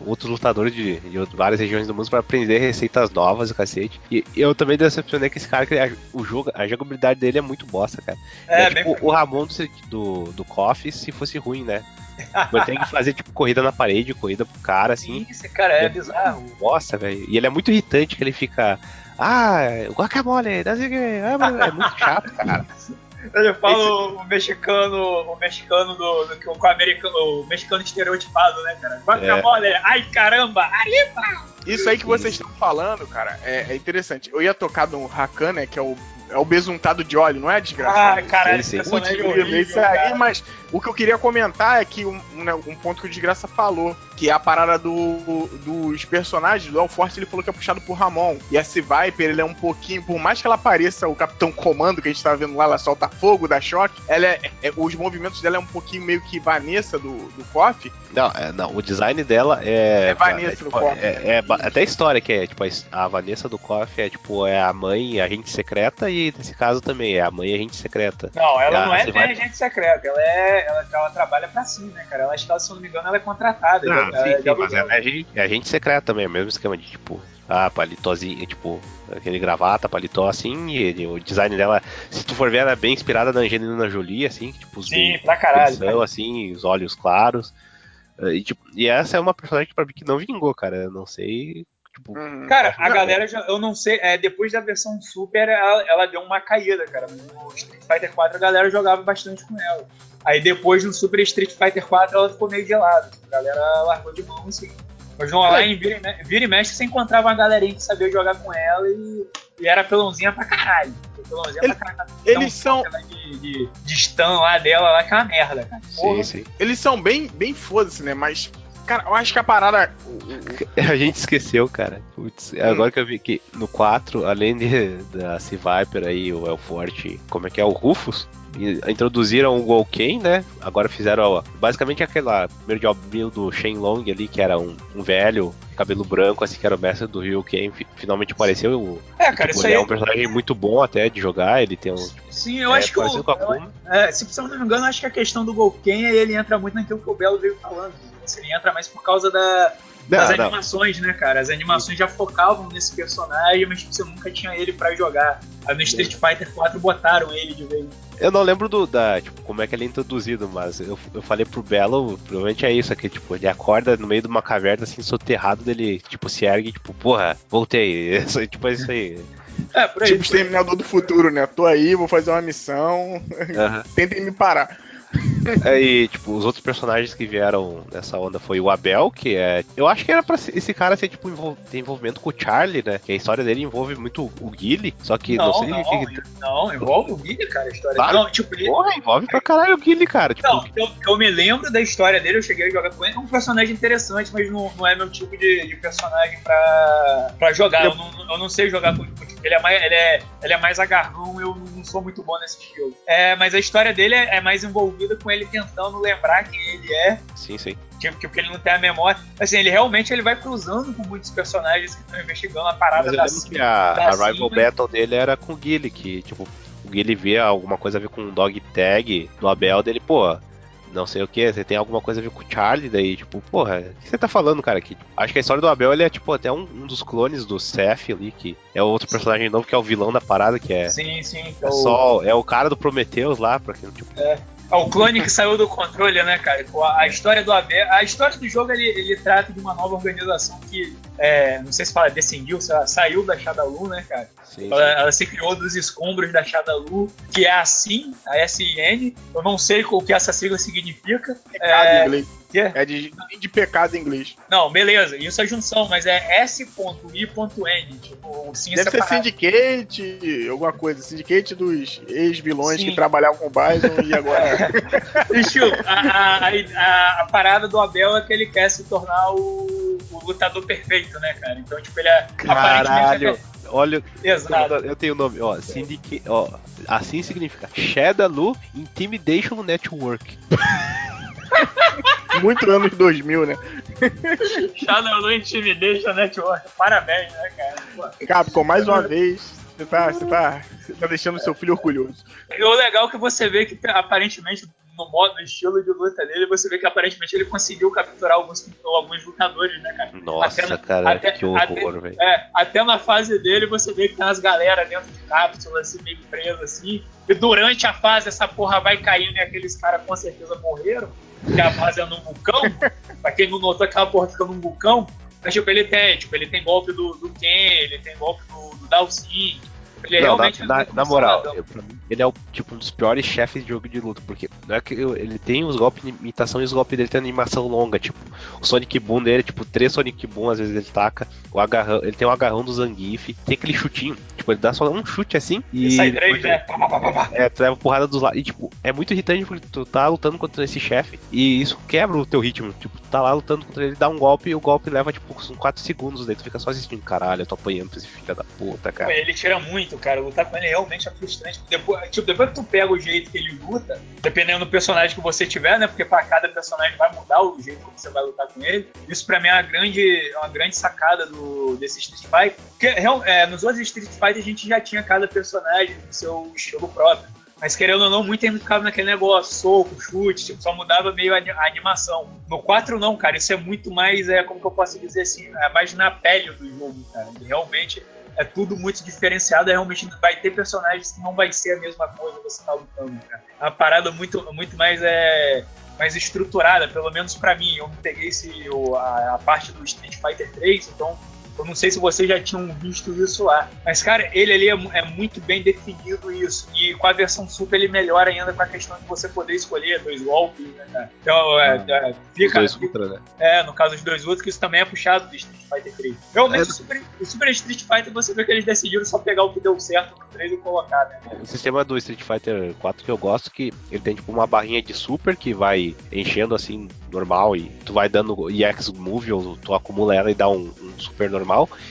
outros lutadores de, de várias regiões do mundo pra aprender receitas novas e cacete. E eu também decepcionei com esse cara, que a, o jogo, a jogabilidade dele é muito bosta, cara. É, é bem. tipo o Ramon do, do, do KOF se fosse ruim, né? Ele tem que fazer, tipo, corrida na parede, corrida pro cara, assim. Sim, esse cara é bizarro. Nossa, velho. E ele é muito irritante, que ele fica. Ah, guacamole, não sei o que. Mas é muito chato, cara. Ele fala o, o mexicano, o mexicano do, do que o, o americano, o mexicano estereotipado, né, cara? Guacamole, ai caramba, ai Isso aí que vocês estão falando, cara, é, é interessante. Eu ia tocar no Rakan, né, que é o, é o besuntado de óleo, não é desgraça? Ah, caralho, Sim, esse personagem é horrível, isso aí, mas o que eu queria comentar é que um, um, né, um ponto que o Desgraça falou, que é a parada do, dos personagens, do El Forte, ele falou que é puxado por Ramon. E essa Viper, ele é um pouquinho, por mais que ela pareça o Capitão Comando que a gente tava vendo lá, ela solta fogo, dá choque, ela é, é- os movimentos dela é um pouquinho meio que Vanessa do, do KOF. Não, é, não, o design dela é. É Vanessa é, tipo, do KOF. é, é até a história que é, tipo, a, a Vanessa do KOF é tipo, é a mãe agente secreta e nesse caso também é a mãe agente secreta. Não, ela não é vai- agente secreta, ela é. Ela, ela trabalha pra si, né, cara? Ela acho que ela, se não me engano, ela é contratada. Ah, ela, sim, é sim, mas ela é agente, é agente secreta também, é o mesmo esquema de tipo, ah, palitozinho, tipo, aquele gravata, paletó assim, e ele- o design dela, se tu for ver, ela é bem inspirada na Angelina Jolie, assim, tipo, os Sim, pra caralho. são, assim, os olhos claros. E, tipo, e essa é uma personagem pra mim que não vingou, cara. Eu não sei. Tipo, Uhum. Cara, a Não, galera já, eu não sei, é, depois da versão Super, ela, ela deu uma caída, cara. No Street Fighter 4 a galera jogava bastante com ela. Aí depois no Super Street Fighter 4 ela ficou meio de lado. A galera largou de mão assim. Mas no online, vira e, me- vira e mexe, você encontrava uma galerinha que sabia jogar com ela e, e era pelãozinha pra caralho. Pelãozinha Ele- pra caralho. Eles são, de, de, de stun lá dela, lá que é uma merda, cara. Porra. sim, sim. eles são bem, bem foda-se, né? Mas, cara, eu acho que a parada. A gente esqueceu, cara. Putz, Hum. agora que eu vi que no 4, além de, da Sea Viper aí, o El Forte, como é que é? O Rufus, introduziram o Golken, né? Agora fizeram ó, basicamente aquela primeiro job do Shenlong ali, que era um, um velho, cabelo branco, assim, que era o mestre do Ryu Ken. fi- Finalmente apareceu. O, É, cara, tipo, isso ele aí. é um personagem muito bom até de jogar. Ele tem um. Sim, eu é, acho que o, parecido com a eu-. É, se se eu não me engano, acho que a questão do Golken ele entra muito naquilo que o Belo veio falando. Assim, Ele entra mais por causa da, das Não, não. animações, né, cara? As animações já focavam nesse personagem, mas tipo, você nunca tinha ele pra jogar. Aí no Street Fighter 4 botaram ele de vez. Eu não lembro do, da, tipo, como é que ele é introduzido, mas eu, eu falei pro Belo, provavelmente é isso aqui, tipo, ele acorda no meio de uma caverna, assim, soterrado, dele, tipo, se ergue, tipo, porra, voltei. Isso, aí, tipo, é isso aí. É, por aí. Tipo, Exterminador do Futuro, né? Tô aí, vou fazer uma missão. Tentem me parar. Aí, tipo, os outros personagens que vieram nessa onda foi o Abel, que é. Eu acho que era pra esse cara ser, tipo, envol- ter envolvimento com o Charlie, né? Que a história dele envolve muito o Guile, só que não, não, sei não, que. não, envolve o Guilherme, cara, a história. Tá. Não, tipo, ele, Porra, envolve pra caralho o Guile, cara. Tipo, Não, eu, eu me lembro da história dele, eu cheguei a jogar com ele. É um personagem interessante, mas não, não é meu tipo de, de personagem pra, pra jogar. Eu não, eu não sei jogar com ele. É mais, ele, é, ele é mais agarrão, eu não sou muito bom nesse estilo. É, mas a história dele é, é mais envolvida com ele tentando lembrar quem ele é. sim, sim. Tipo, que porque ele não tem a memória. Assim, ele realmente ele vai cruzando com muitos personagens que estão investigando a parada Mas eu da lembro que a, da a rival Cima. battle dele era com o Guile, que, tipo, o Guile vê alguma coisa a ver com o dog tag do Abel dele, pô. não sei o que, você tem alguma coisa a ver com o Charlie, daí, tipo, porra, o que você tá falando, cara? aqui? acho que a história do Abel, ele é, tipo, até um, um dos clones do Seth ali, que é outro personagem novo, que é o vilão da parada, que é, Sim, sim. é só, é o cara do Prometheus lá, pra quem, tipo, É o clone que saiu do controle, né, cara? Pô, A história do Abel. A história do jogo ele, ele trata de uma nova organização que, é, não sei se fala, descendiu, sei lá, saiu da Shadalu, né, cara? sim, Ela, ela se criou dos escombros da Shadalu, que é a SIN, a SIN. Eu não sei o que essa sigla significa. Pecado É, em inglês. Que é? De, de pecado em inglês. Não, beleza, isso é junção, mas é S.I.N. Tipo, Deve ser separado. Syndicate, alguma coisa. Syndicate dos ex-vilões que trabalhavam com o Bison e agora. Estilo, a, a, a, a parada do Abel é que ele quer se tornar o, o lutador perfeito, né, cara? Então, tipo, ele é. Caralho, aparentemente olha, Exato. eu tenho o nome, ó, Syndicate, ó, assim significa Shadaloo Intimidation Network. Muito anos 2000, né? Shadowloo Intimidation Network. Parabéns, né, cara? Capcom, mais uma vez, você tá, você tá, você tá deixando seu filho orgulhoso. E o legal é que você vê que aparentemente no modo, no estilo de luta dele, você vê que aparentemente ele conseguiu capturar alguns, alguns lutadores, né, cara? Nossa, Até cara, até- que horror, velho. É, até na fase dele você vê que tem umas galera dentro de cápsula, assim, meio presa, assim. E durante a fase essa porra vai caindo e aqueles caras com certeza morreram. Porque a fase é num vulcão. pra quem não notou, aquela porra fica num vulcão. Mas, tipo, ele tem, tipo, ele tem golpe do, do Ken, ele tem golpe do, do Dalsin. Ele é Não, realmente na, na- na moral, eu- pra mim, ele é o tipo um dos piores chefes de jogo de luta, porque não é que eu- ele tem os golpes de imitação e os golpes dele tem animação longa, tipo, o Sonic Boom dele, tipo, três Sonic Boom às vezes ele taca, o agarrão, ele tem o agarrão do Zangief, tem aquele chutinho, tipo, ele dá só um chute assim e E sai três, né? Pá, pá, pá, pá, pá. É, tu leva porrada dos lados. E, tipo, é muito irritante porque tu tá lutando contra esse chefe e isso quebra o teu ritmo. Tipo, tu tá lá lutando contra ele, dá um golpe e o golpe leva, tipo, uns 4 segundos. Daí tu fica só assistindo. Caralho, eu tô apanhando pra esse filho da puta, cara. Ele tira muito, cara. Lutar com ele realmente é frustrante. Depois, tipo, depois que tu pega o jeito que ele luta, dependendo do personagem que você tiver, né? Porque pra cada personagem vai mudar o jeito que você vai lutar com ele. Isso pra mim é uma grande, é uma grande sacada do, desse Street Fighter. Porque é, nos outros Street Fighter a gente já tinha cada personagem com seu estilo próprio. Mas querendo ou não, muito ainda ficava naquele negócio, soco, chute, tipo, só mudava meio a ani- a animação. No 4 não, cara, isso é muito mais, é, como que eu posso dizer assim, é mais na pele do jogo, cara. Realmente é tudo muito diferenciado, é realmente vai ter personagens que não vai ser a mesma coisa você tá lutando, cara. É uma parada muito, muito mais é mais estruturada, pelo menos pra mim. Eu peguei esse, a, a parte do Street Fighter 3, então eu não sei se vocês já tinham visto isso lá. Mas, cara, ele ali é, é muito bem definido isso. E com a versão Super ele melhora ainda com a questão de você poder escolher dois golpes, né, cara? Então, é, é, Os fica, dois ultra, né? é, no caso dos dois outros, que isso também é puxado do Street Fighter 3. Realmente, É. o, Super, o Super Street Fighter, você vê que eles decidiram só pegar o que deu certo no 3 e colocar, né? O sistema do Street Fighter 4 que eu gosto que ele tem tipo uma barrinha de super que vai enchendo assim normal e tu vai dando EX Move ou tu acumula ela e dá um, um super normal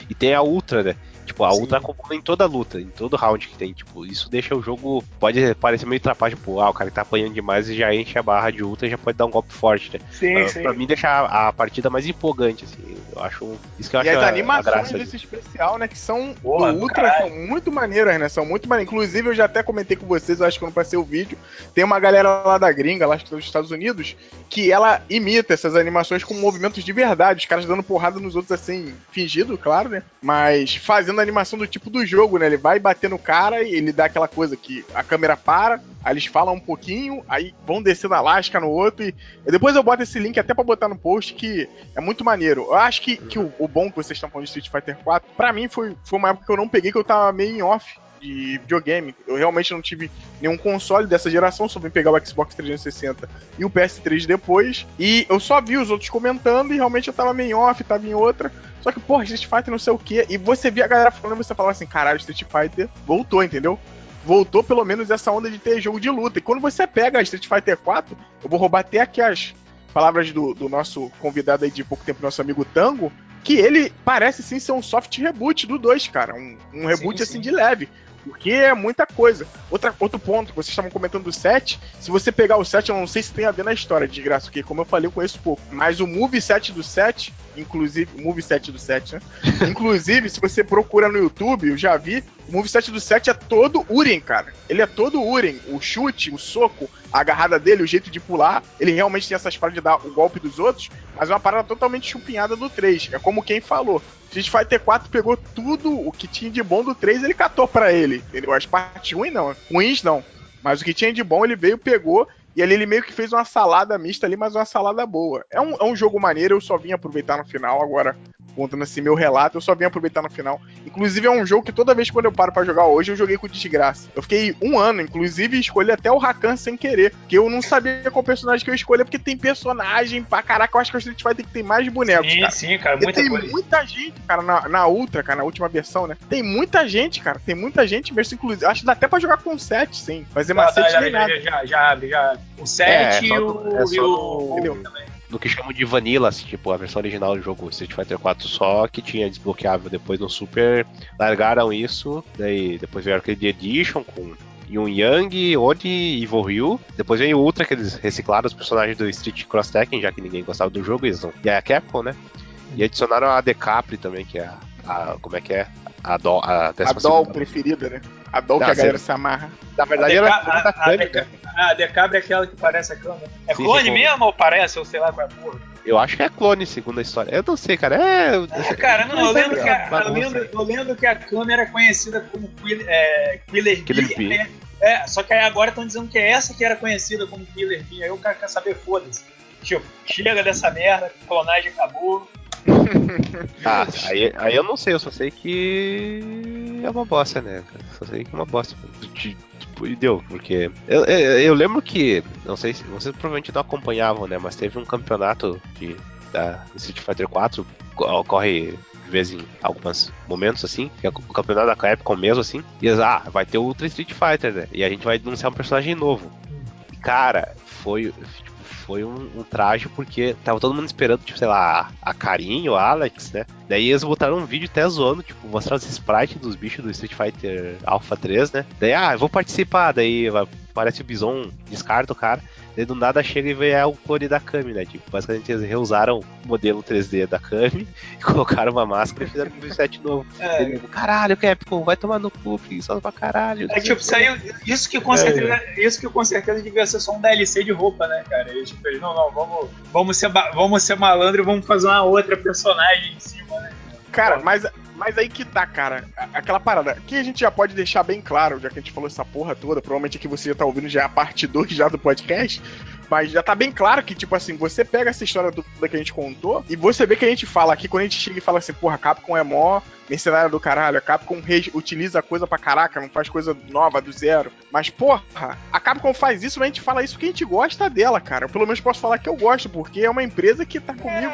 e tem a Ultra, né? Tipo, a Sim. Ultra acumula em toda luta, em todo round que tem. Tipo, isso deixa o jogo. Pode parecer meio trapagem, tipo, ah, o cara que tá apanhando demais e já enche a barra de Ultra e já pode dar um golpe forte, né? Sim, Ah, Pra mim deixa a, a partida mais empolgante, assim. Eu acho. Isso que eu E acho as a- a animações graça desse especial, né, que são Porra, do do Ultra, caralho. são muito maneiras, né? São muito maneiras. Inclusive, eu já até comentei com vocês, eu acho que quando passei o vídeo, tem uma galera lá da gringa, lá dos Estados Unidos, que ela imita essas animações com movimentos de verdade. Os caras dando porrada nos outros, assim, fingido, claro, né? Mas fazendo a animação do tipo do jogo, né? Ele vai bater no cara e ele dá aquela coisa que a câmera para, aí eles falam um pouquinho, aí vão descer na lasca no outro e e depois eu boto esse link até pra botar no post que é muito maneiro. Eu acho que, que o, o bom que vocês estão falando de Street Fighter 4, pra mim foi, foi uma época que eu não peguei, que eu tava meio em off de videogame. Eu realmente não tive nenhum console dessa geração, só vim pegar o Xbox 360 e o PS3 depois. E eu só vi os outros comentando e realmente eu tava meio em off, tava em outra. Só que, porra, Street Fighter não sei o que. E você via a galera falando e você falava assim, caralho, Street Fighter voltou, entendeu? Voltou pelo menos essa onda de ter jogo de luta. E quando você pega Street Fighter 4, eu vou roubar até aqui as palavras do, do nosso convidado aí de pouco tempo, nosso amigo Tango, que ele parece sim ser um soft reboot do 2, cara. Um, um reboot Sim, assim sim. de leve. Porque é muita coisa. Outra, outro ponto, que vocês estavam comentando do 7. Se você pegar o 7, eu não sei se tem a ver na história, de graça, porque como eu falei, eu conheço pouco. Mas o Move 7 do 7, inclusive. O Move 7 do 7, né? inclusive, se você procura no YouTube, eu já vi O moveset do 7 é todo Uren, cara. Ele é todo Uren. O chute, o soco, a agarrada dele, o jeito de pular. Ele realmente tem essas paradas de dar o golpe dos outros, mas é uma parada totalmente chupinhada do 3. É como quem falou. Street Fighter 4 pegou tudo o que tinha de bom do 3, ele catou pra ele. As partes ruins não. Ruins não. Mas o que tinha de bom ele veio, pegou e ali ele meio que fez uma salada mista ali, mas uma salada boa. É um, é um jogo maneiro, eu só vim aproveitar no final. Agora, contando assim meu relato, eu só vim aproveitar no final. Inclusive, é um jogo que toda vez quando eu paro pra jogar hoje, eu joguei com desgraça. Eu fiquei um ano, inclusive, escolhi até o Rakan sem querer. Porque eu não sabia qual personagem que eu escolhi, porque tem personagem pra caraca. Eu acho que o Street Fighter tem mais bonecos. Sim, cara. sim, cara, muita tem coisa. muita gente, cara, na, na Ultra, cara, na última versão, né? Tem muita gente, cara. Tem muita gente mesmo, inclusive. Acho que dá até pra jogar com 7, sim. Fazer Já, macete já, nem já, nada. já, já, já abre, já. O 7 É, e o. é só e o- do que chamam de Vanilla, assim, tipo, a versão original do jogo Street Fighter 4 só, que tinha desbloqueável. Depois no Super largaram isso, daí depois veio Arcade Edition com Yun Yang, Odi e Evil Ryu. Depois veio o Ultra, que eles reciclaram os personagens do Street Cross Tekken, já que ninguém gostava do jogo, eles não. E é a Capcom, né? E adicionaram a Decapri também, que é a. a- como é que é? A, do, a A doll preferida, né? A doll Não, que a galera se amarra. Na verdade, a, era Deca- a, da a, a, Kami, Deca- a Decabre é aquela que parece a câmera. É Sim, clone sim, mesmo ou parece? Ou sei lá qual é a porra. Eu acho que é clone, segundo a história. Eu não sei, cara. É. Ah, cara, não, eu lembro, que a, eu, lembro, eu lembro que a câmera era conhecida como Killer, é, Killer, Killer Bee, Bee. né? É, só que aí agora estão dizendo que é essa que era conhecida como Killer Bee. Aí o cara quer saber, foda-se. Tipo, chega dessa merda, clonagem acabou. Ah, aí, aí eu não sei, eu só sei que é uma bosta, né? Só sei que é uma bosta. De- Tipo, e deu, porque. Eu, eu, eu lembro que. Não sei se. Vocês provavelmente não acompanhavam, né? Mas teve um campeonato de, da Street Fighter 4, co- ocorre de vez em alguns momentos, assim, que é o campeonato da Capcom mesmo, assim, e eles, ah, vai ter o Ultra Street Fighter, né? E a gente vai denunciar um personagem novo. E, cara, foi. Foi um, um traje porque tava todo mundo esperando, tipo, sei lá, a Karin, o Alex, né? Daí eles botaram um vídeo até zoando, tipo, mostrar os sprites dos bichos do Street Fighter Alpha 3, né? Daí, ah, eu vou participar, daí vai- parece o Bison, descarta o cara. Daí do nada chega e vê é o clone da Kami, né? Tipo, basicamente eles reusaram o modelo 3D da Kami, colocaram uma máscara e fizeram um set novo. É, Ele, Caralho, Capcom, vai tomar no cu, preguiçoso pra caralho. É tipo, saiu, isso que com certeza, isso que com certeza devia ser só um DLC de roupa, né, cara? E, tipo, eles, não, não, vamos, vamos, ser, vamos ser malandro e vamos fazer uma outra personagem em cima, né? Cara, mas, mas aí que tá, cara. A- Aquela parada. Aqui a gente já pode deixar bem claro, já que a gente falou essa porra toda. Provavelmente aqui você já tá ouvindo já é a parte 2 já do podcast. Mas já tá bem claro que, tipo assim, você pega essa história toda que a gente contou e você vê que a gente fala aqui, quando a gente chega e fala assim, porra, a Capcom é mó mercenária do caralho, a Capcom utiliza coisa pra caraca, não faz coisa nova do zero. Mas, porra, a Capcom faz isso, mas a gente fala isso porque a gente gosta dela, cara. Eu pelo menos posso falar que eu gosto, porque é uma empresa que tá comigo.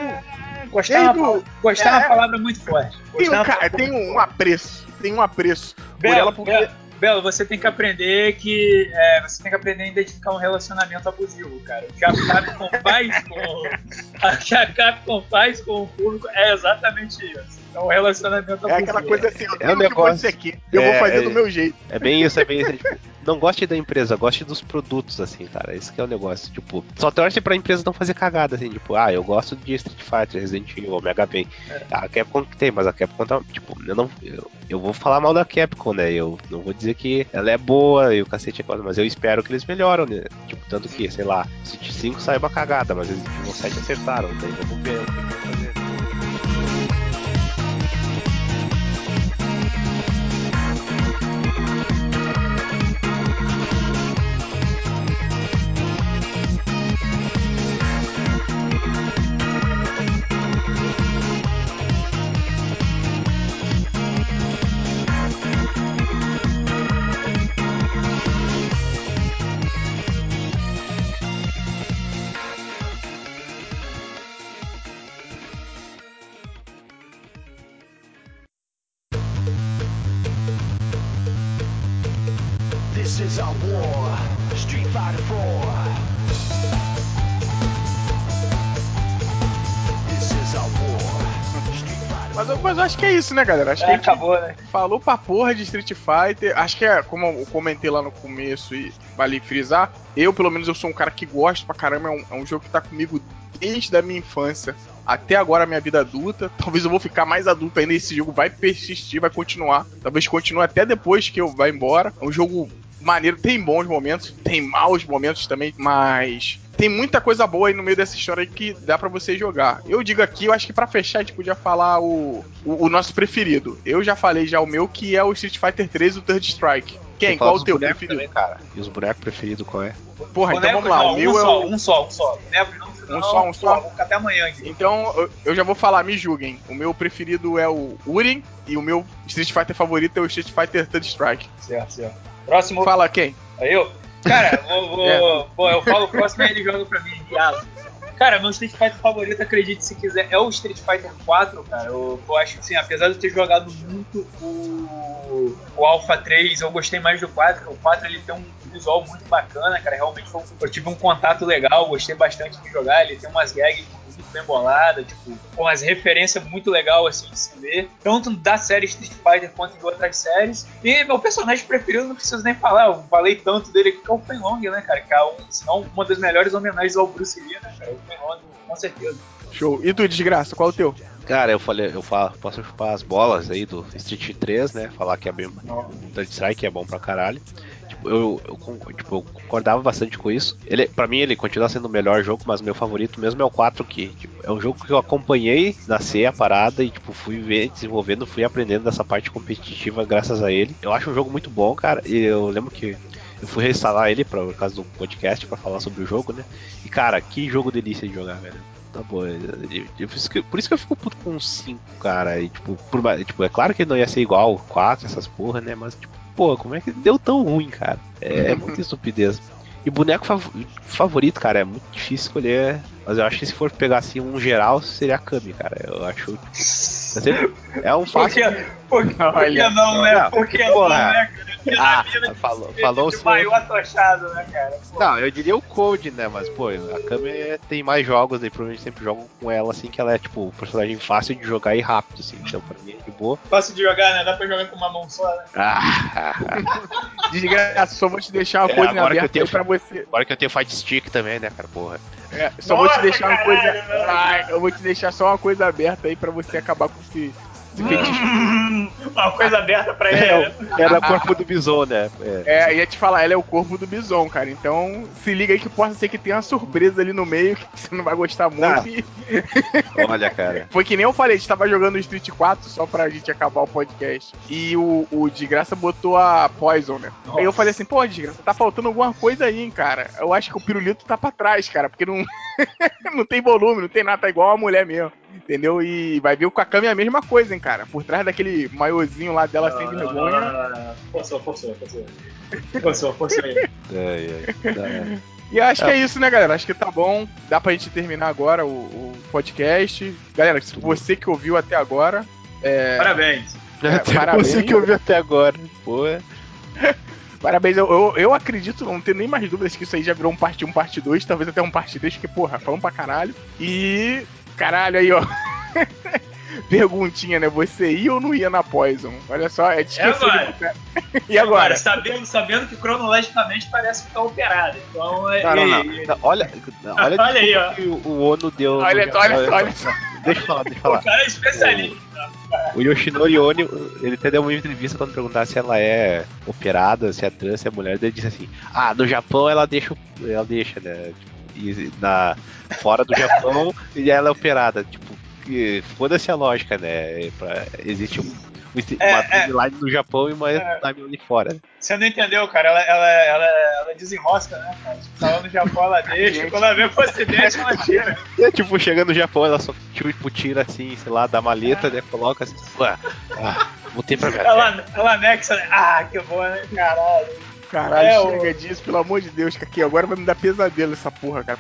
Gostar, é uma, gostar é uma palavra muito forte. Tem Gostar é um, ca- tem um apreço. Tem um apreço por Belo, ela porque. Belo, Belo, você tem que aprender que é, você tem que aprender a identificar um relacionamento abusivo, cara. O que a Capcom faz com a que a Capcom faz com o público é exatamente isso. É um relacionamento abusivo. É aquela coisa assim, eu É um negócio- quer. Eu É, vou fazer é- do meu jeito. É bem isso, é bem isso. é tipo, não goste da empresa, goste dos produtos, assim, cara. Esse que é o negócio. Tipo, só torce pra empresa não fazer cagada, assim. Tipo, ah, eu gosto de Street Fighter, Resident Evil, Mega Man. A Capcom que tem, mas a Capcom tá. Tipo, eu não. Eu, eu vou falar mal da Capcom, né? Eu não vou dizer que ela é boa e o cacete é coisa, mas eu espero que eles melhoram, né? Tipo, tanto que, sei lá, Street 5 saiu uma cagada, mas Evil 7 acertaram. Daí vamos ver o que eles vão fazer. Acho que é isso, né, galera? Acho que É, gente acabou, né? falou pra porra de Street Fighter. Acho que é, como eu comentei lá no começo e vale frisar, eu, pelo menos, eu sou um cara que gosto pra caramba. É um, é um jogo que tá comigo desde a minha infância até agora a minha vida adulta. Talvez eu vou ficar mais adulto ainda. Esse jogo vai persistir, vai continuar. Talvez continue até depois que eu vá embora. É um jogo maneiro, tem bons momentos, tem maus momentos também, mas tem muita coisa boa aí no meio dessa história aí que dá pra você jogar. Eu digo aqui, eu acho que pra fechar a gente podia falar o, o, o nosso preferido. Eu já falei já o meu, que é o Street Fighter 3, o Third Strike. Quem? Qual o teu preferido? também, cara. E os bonecos preferidos qual é? Porra, então vamos lá. não, o meu um é só, o... um só, um só. Boneco, não, Um só, um só? Vou ficar até amanhã aqui. Então, eu- eu já vou falar, me julguem. O meu preferido é o Urin e o meu Street Fighter favorito é o Street Fighter Third Strike. Certo, certo. Próximo. Fala quem? Aí eu? Cara, vou, vou, É. eu falo o próximo e ele joga pra mim, viado. Cara, meu Street Fighter favorito, acredite se quiser, é o Street Fighter 4, cara. Eu, eu acho que, assim, apesar de eu ter jogado muito o, o Alpha 3, eu gostei mais do 4, porque o 4 ele tem um visual muito bacana, cara. Realmente foi eu tive um contato legal, gostei bastante de jogar. Ele tem umas gags muito bem boladas, tipo, com umas referências muito legal assim de se ver, tanto da série Street Fighter quanto de outras séries. E meu personagem preferido, não preciso nem falar, eu falei tanto dele que é o Fen Long, né, cara? Que é um, uma das melhores homenagens ao Bruce Lee, né, cara? Com certeza. Show. E tu, desgraça, qual é o teu? Cara, eu falei, eu falo, posso chupar as bolas aí do Street 3, né? Falar que é bem. Third Strike é bom pra caralho. Tipo, eu, eu, tipo, eu concordava bastante com isso. Ele, pra mim, ele continua sendo o melhor jogo, mas meu favorito mesmo é o 4, que tipo, é um jogo que eu acompanhei nascer a parada e, tipo, fui ver, desenvolvendo, fui aprendendo dessa parte competitiva graças a ele. Eu acho um jogo muito bom, cara, e eu lembro que eu fui reinstalar ele pra- por causa do podcast pra falar sobre o jogo, né? E, cara, que jogo delícia de jogar, velho. Tá bom, eu- eu- eu- por, isso que, por isso que eu fico puto com 5, cara. E, tipo, por tipo, é claro que não ia ser igual 4, essas porra, né? Mas, tipo, pô, como é que deu tão ruim, cara? É, muita estupidez. E boneco fav- favorito, cara, é muito difícil escolher. Mas eu acho que se for pegar assim um geral, seria a Kami, cara. Eu acho. Sempre- é um Por fácil. que, por, por que não, né? Por que não, né, cara? Ah, falou- falou o maior atochado, né, cara? Pô. Não, eu diria o Code, né? Mas, pô, a Kami tem mais jogos, daí provavelmente sempre jogam com ela, assim, que ela é, tipo, um personagem fácil de jogar e rápido, assim. Então, pra mim é de boa. Fácil de jogar, né? Dá pra jogar com uma mão só, né? Ah, Desgraça, só vou te deixar uma É, coisa agora que eu aberta tenho- aí pra você. agora que eu tenho Fight Stick também, né, cara? Porra. É, só vou te Nossa, deixar uma coisa. caralho. Ai, eu vou te deixar só uma coisa aberta aí pra você acabar com esse, esse fetiche. uma coisa aberta pra ele. É, né? era o corpo do Bison, né? É. É, ia te falar, ela é o corpo do Bison, cara. Então, se liga aí que possa ser que tenha uma surpresa ali no meio que você não vai gostar muito. Ah. E Olha, cara. Foi que nem eu falei, a gente tava jogando Street 4 só pra gente acabar o podcast. E o, o Desgraça botou a Poison, né? Aí eu falei assim, pô, Desgraça, tá faltando alguma coisa aí, hein, cara. Eu acho que o pirulito tá pra trás, cara, porque não, não tem volume, não tem nada, tá igual a mulher mesmo. Entendeu? E vai ver com a Kami é a mesma coisa, hein, cara. Por trás daquele maiozinho lá dela sem vergonha. Forçou, forçou, forçou. Forçou, forçou aí. É, é, é. E acho que é isso, né, galera? Acho que tá bom. Dá pra gente terminar agora o, o podcast. Galera, se você que ouviu até agora, é, Parabéns. Até parabéns. você que ouviu até agora. Pô, é. Parabéns, eu, eu, eu acredito, não tenho nem mais dúvidas que isso aí já virou um parte 1, parte 2, talvez até um parte 3, porque, porra, falamos pra caralho. E. Caralho, aí, ó. Perguntinha, né? Você ia ou não ia na Poison? Olha só, é de agora. de... E agora? sabendo, sabendo que cronologicamente parece que tá operado. Então é. Não, não, não. e- Não, Olha, não, olha, Olha aí, ó. que o, o Ono deu. no Olha, olha só, olha só. Deixa eu falar, deixa eu falar. O cara é especialista. O Yoshinori Oni, ele até deu uma entrevista quando perguntar se ela é operada, se é trans, se é mulher, ele disse assim: Ah, no Japão ela deixa, ela deixa, né? E na, fora do Japão e ela é operada. Tipo, foda-se a lógica, né? Pra- existe um, É, uma é. timeline no Japão e uma É. timeline fora. Você não entendeu, cara. Ela, ela, ela, ela desenrosca, né, cara? Tipo, tá lá no Japão, ela deixa. Quando ela vem pro ocidente, ela tira. É, tipo, chega no Japão, ela só tipo, tira assim, sei lá, da maleta, né? Coloca assim, ah, voltei pra terra. Ela, ela anexa, né? Ah, que boa, né? Caralho. Caralho, É, chega o- disso, pelo amor de Deus, que aqui agora vai me dar pesadelo essa porra, cara.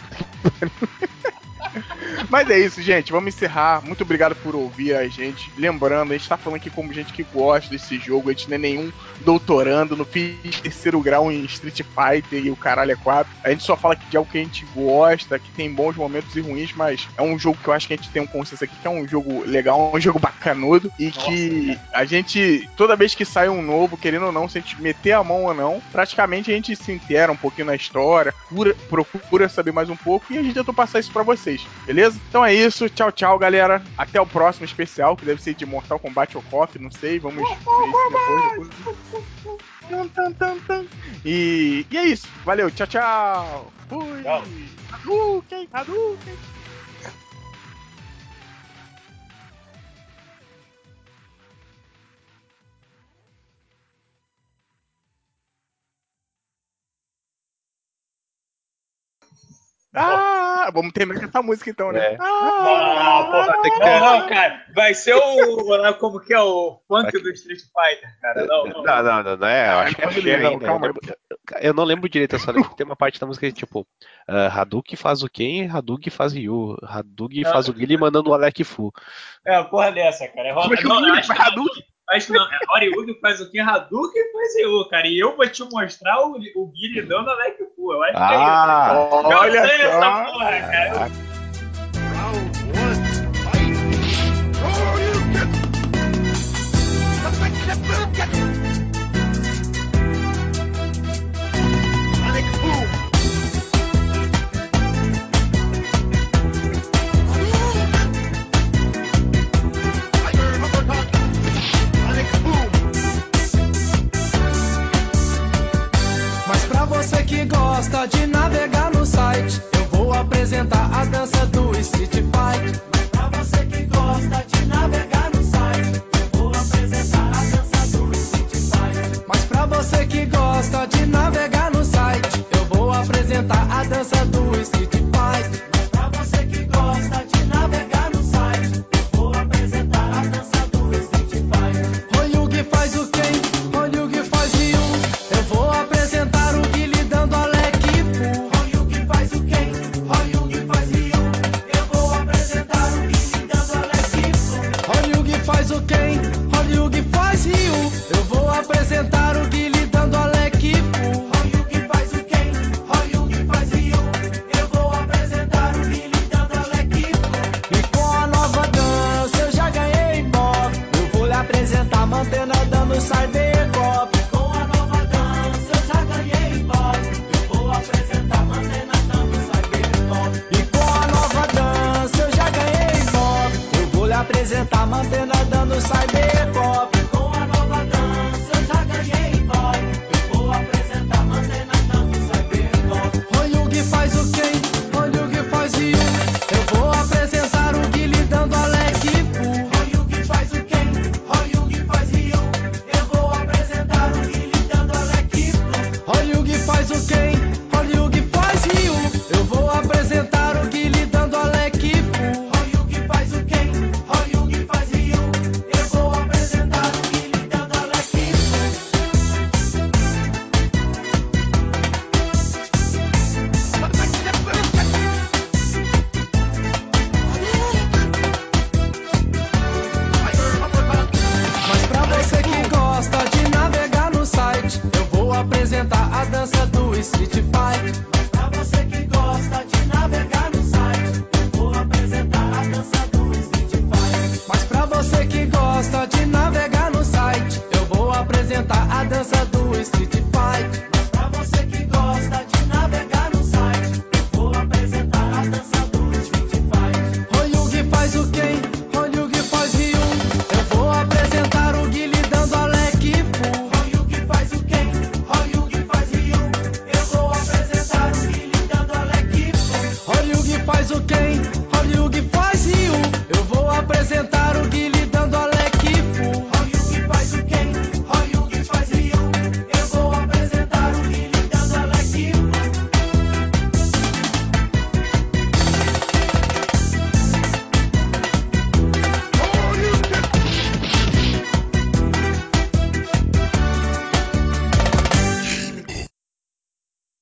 Mas é isso, gente. Vamos encerrar. Muito obrigado por ouvir a gente. Lembrando, a gente tá falando aqui como gente que gosta desse jogo. A gente não é nenhum doutorando, não fiz terceiro grau em Street Fighter e o caralho é 4. A gente só fala que de algo que a gente gosta, que tem bons momentos e ruins, mas é um jogo que eu acho que a gente tem um consenso aqui que é um jogo legal, um jogo bacanudo e que a gente, toda vez que sai um novo, querendo ou não, se a gente meter a mão ou não, praticamente a gente se intera um pouquinho na história, cura- procura saber mais um pouco e a gente tentou passar isso pra vocês, beleza? Então é isso, tchau, tchau, galera. Até o próximo especial, que deve ser de Mortal Kombat ou KOF, não sei, vamos ver isso depois. depois. E, e é isso, valeu, tchau, tchau. Fui. Tchau. Hadouken, Hadouken. Ah, vamos terminar com essa música então, né? É. Ah, porra, tem que- não, não, cara. Vai ser o. né, Como que é o funk do Street Fighter, cara. Não, não. Não, não, não, não é. Eu acho que é não, não, ainda. calma. Eu, lembro- eu não lembro direito, eu só lembro que tem uma parte da música que tipo ah, Hadouken faz o Ken, Hadouken faz Ryu, Hadouken faz o Guile mandando o Alec Fu. É a porra dessa, cara. É Como é que não, o Guile acho faz que- Hadouken? Acho que não. É Oriugi faz o que? Hadouken faz Ryu, cara. E eu vou te mostrar o, o Guile dando a Like Fu. Eu acho que é isso. Ah, Eu Olha sei essa só. porra, cara. Mas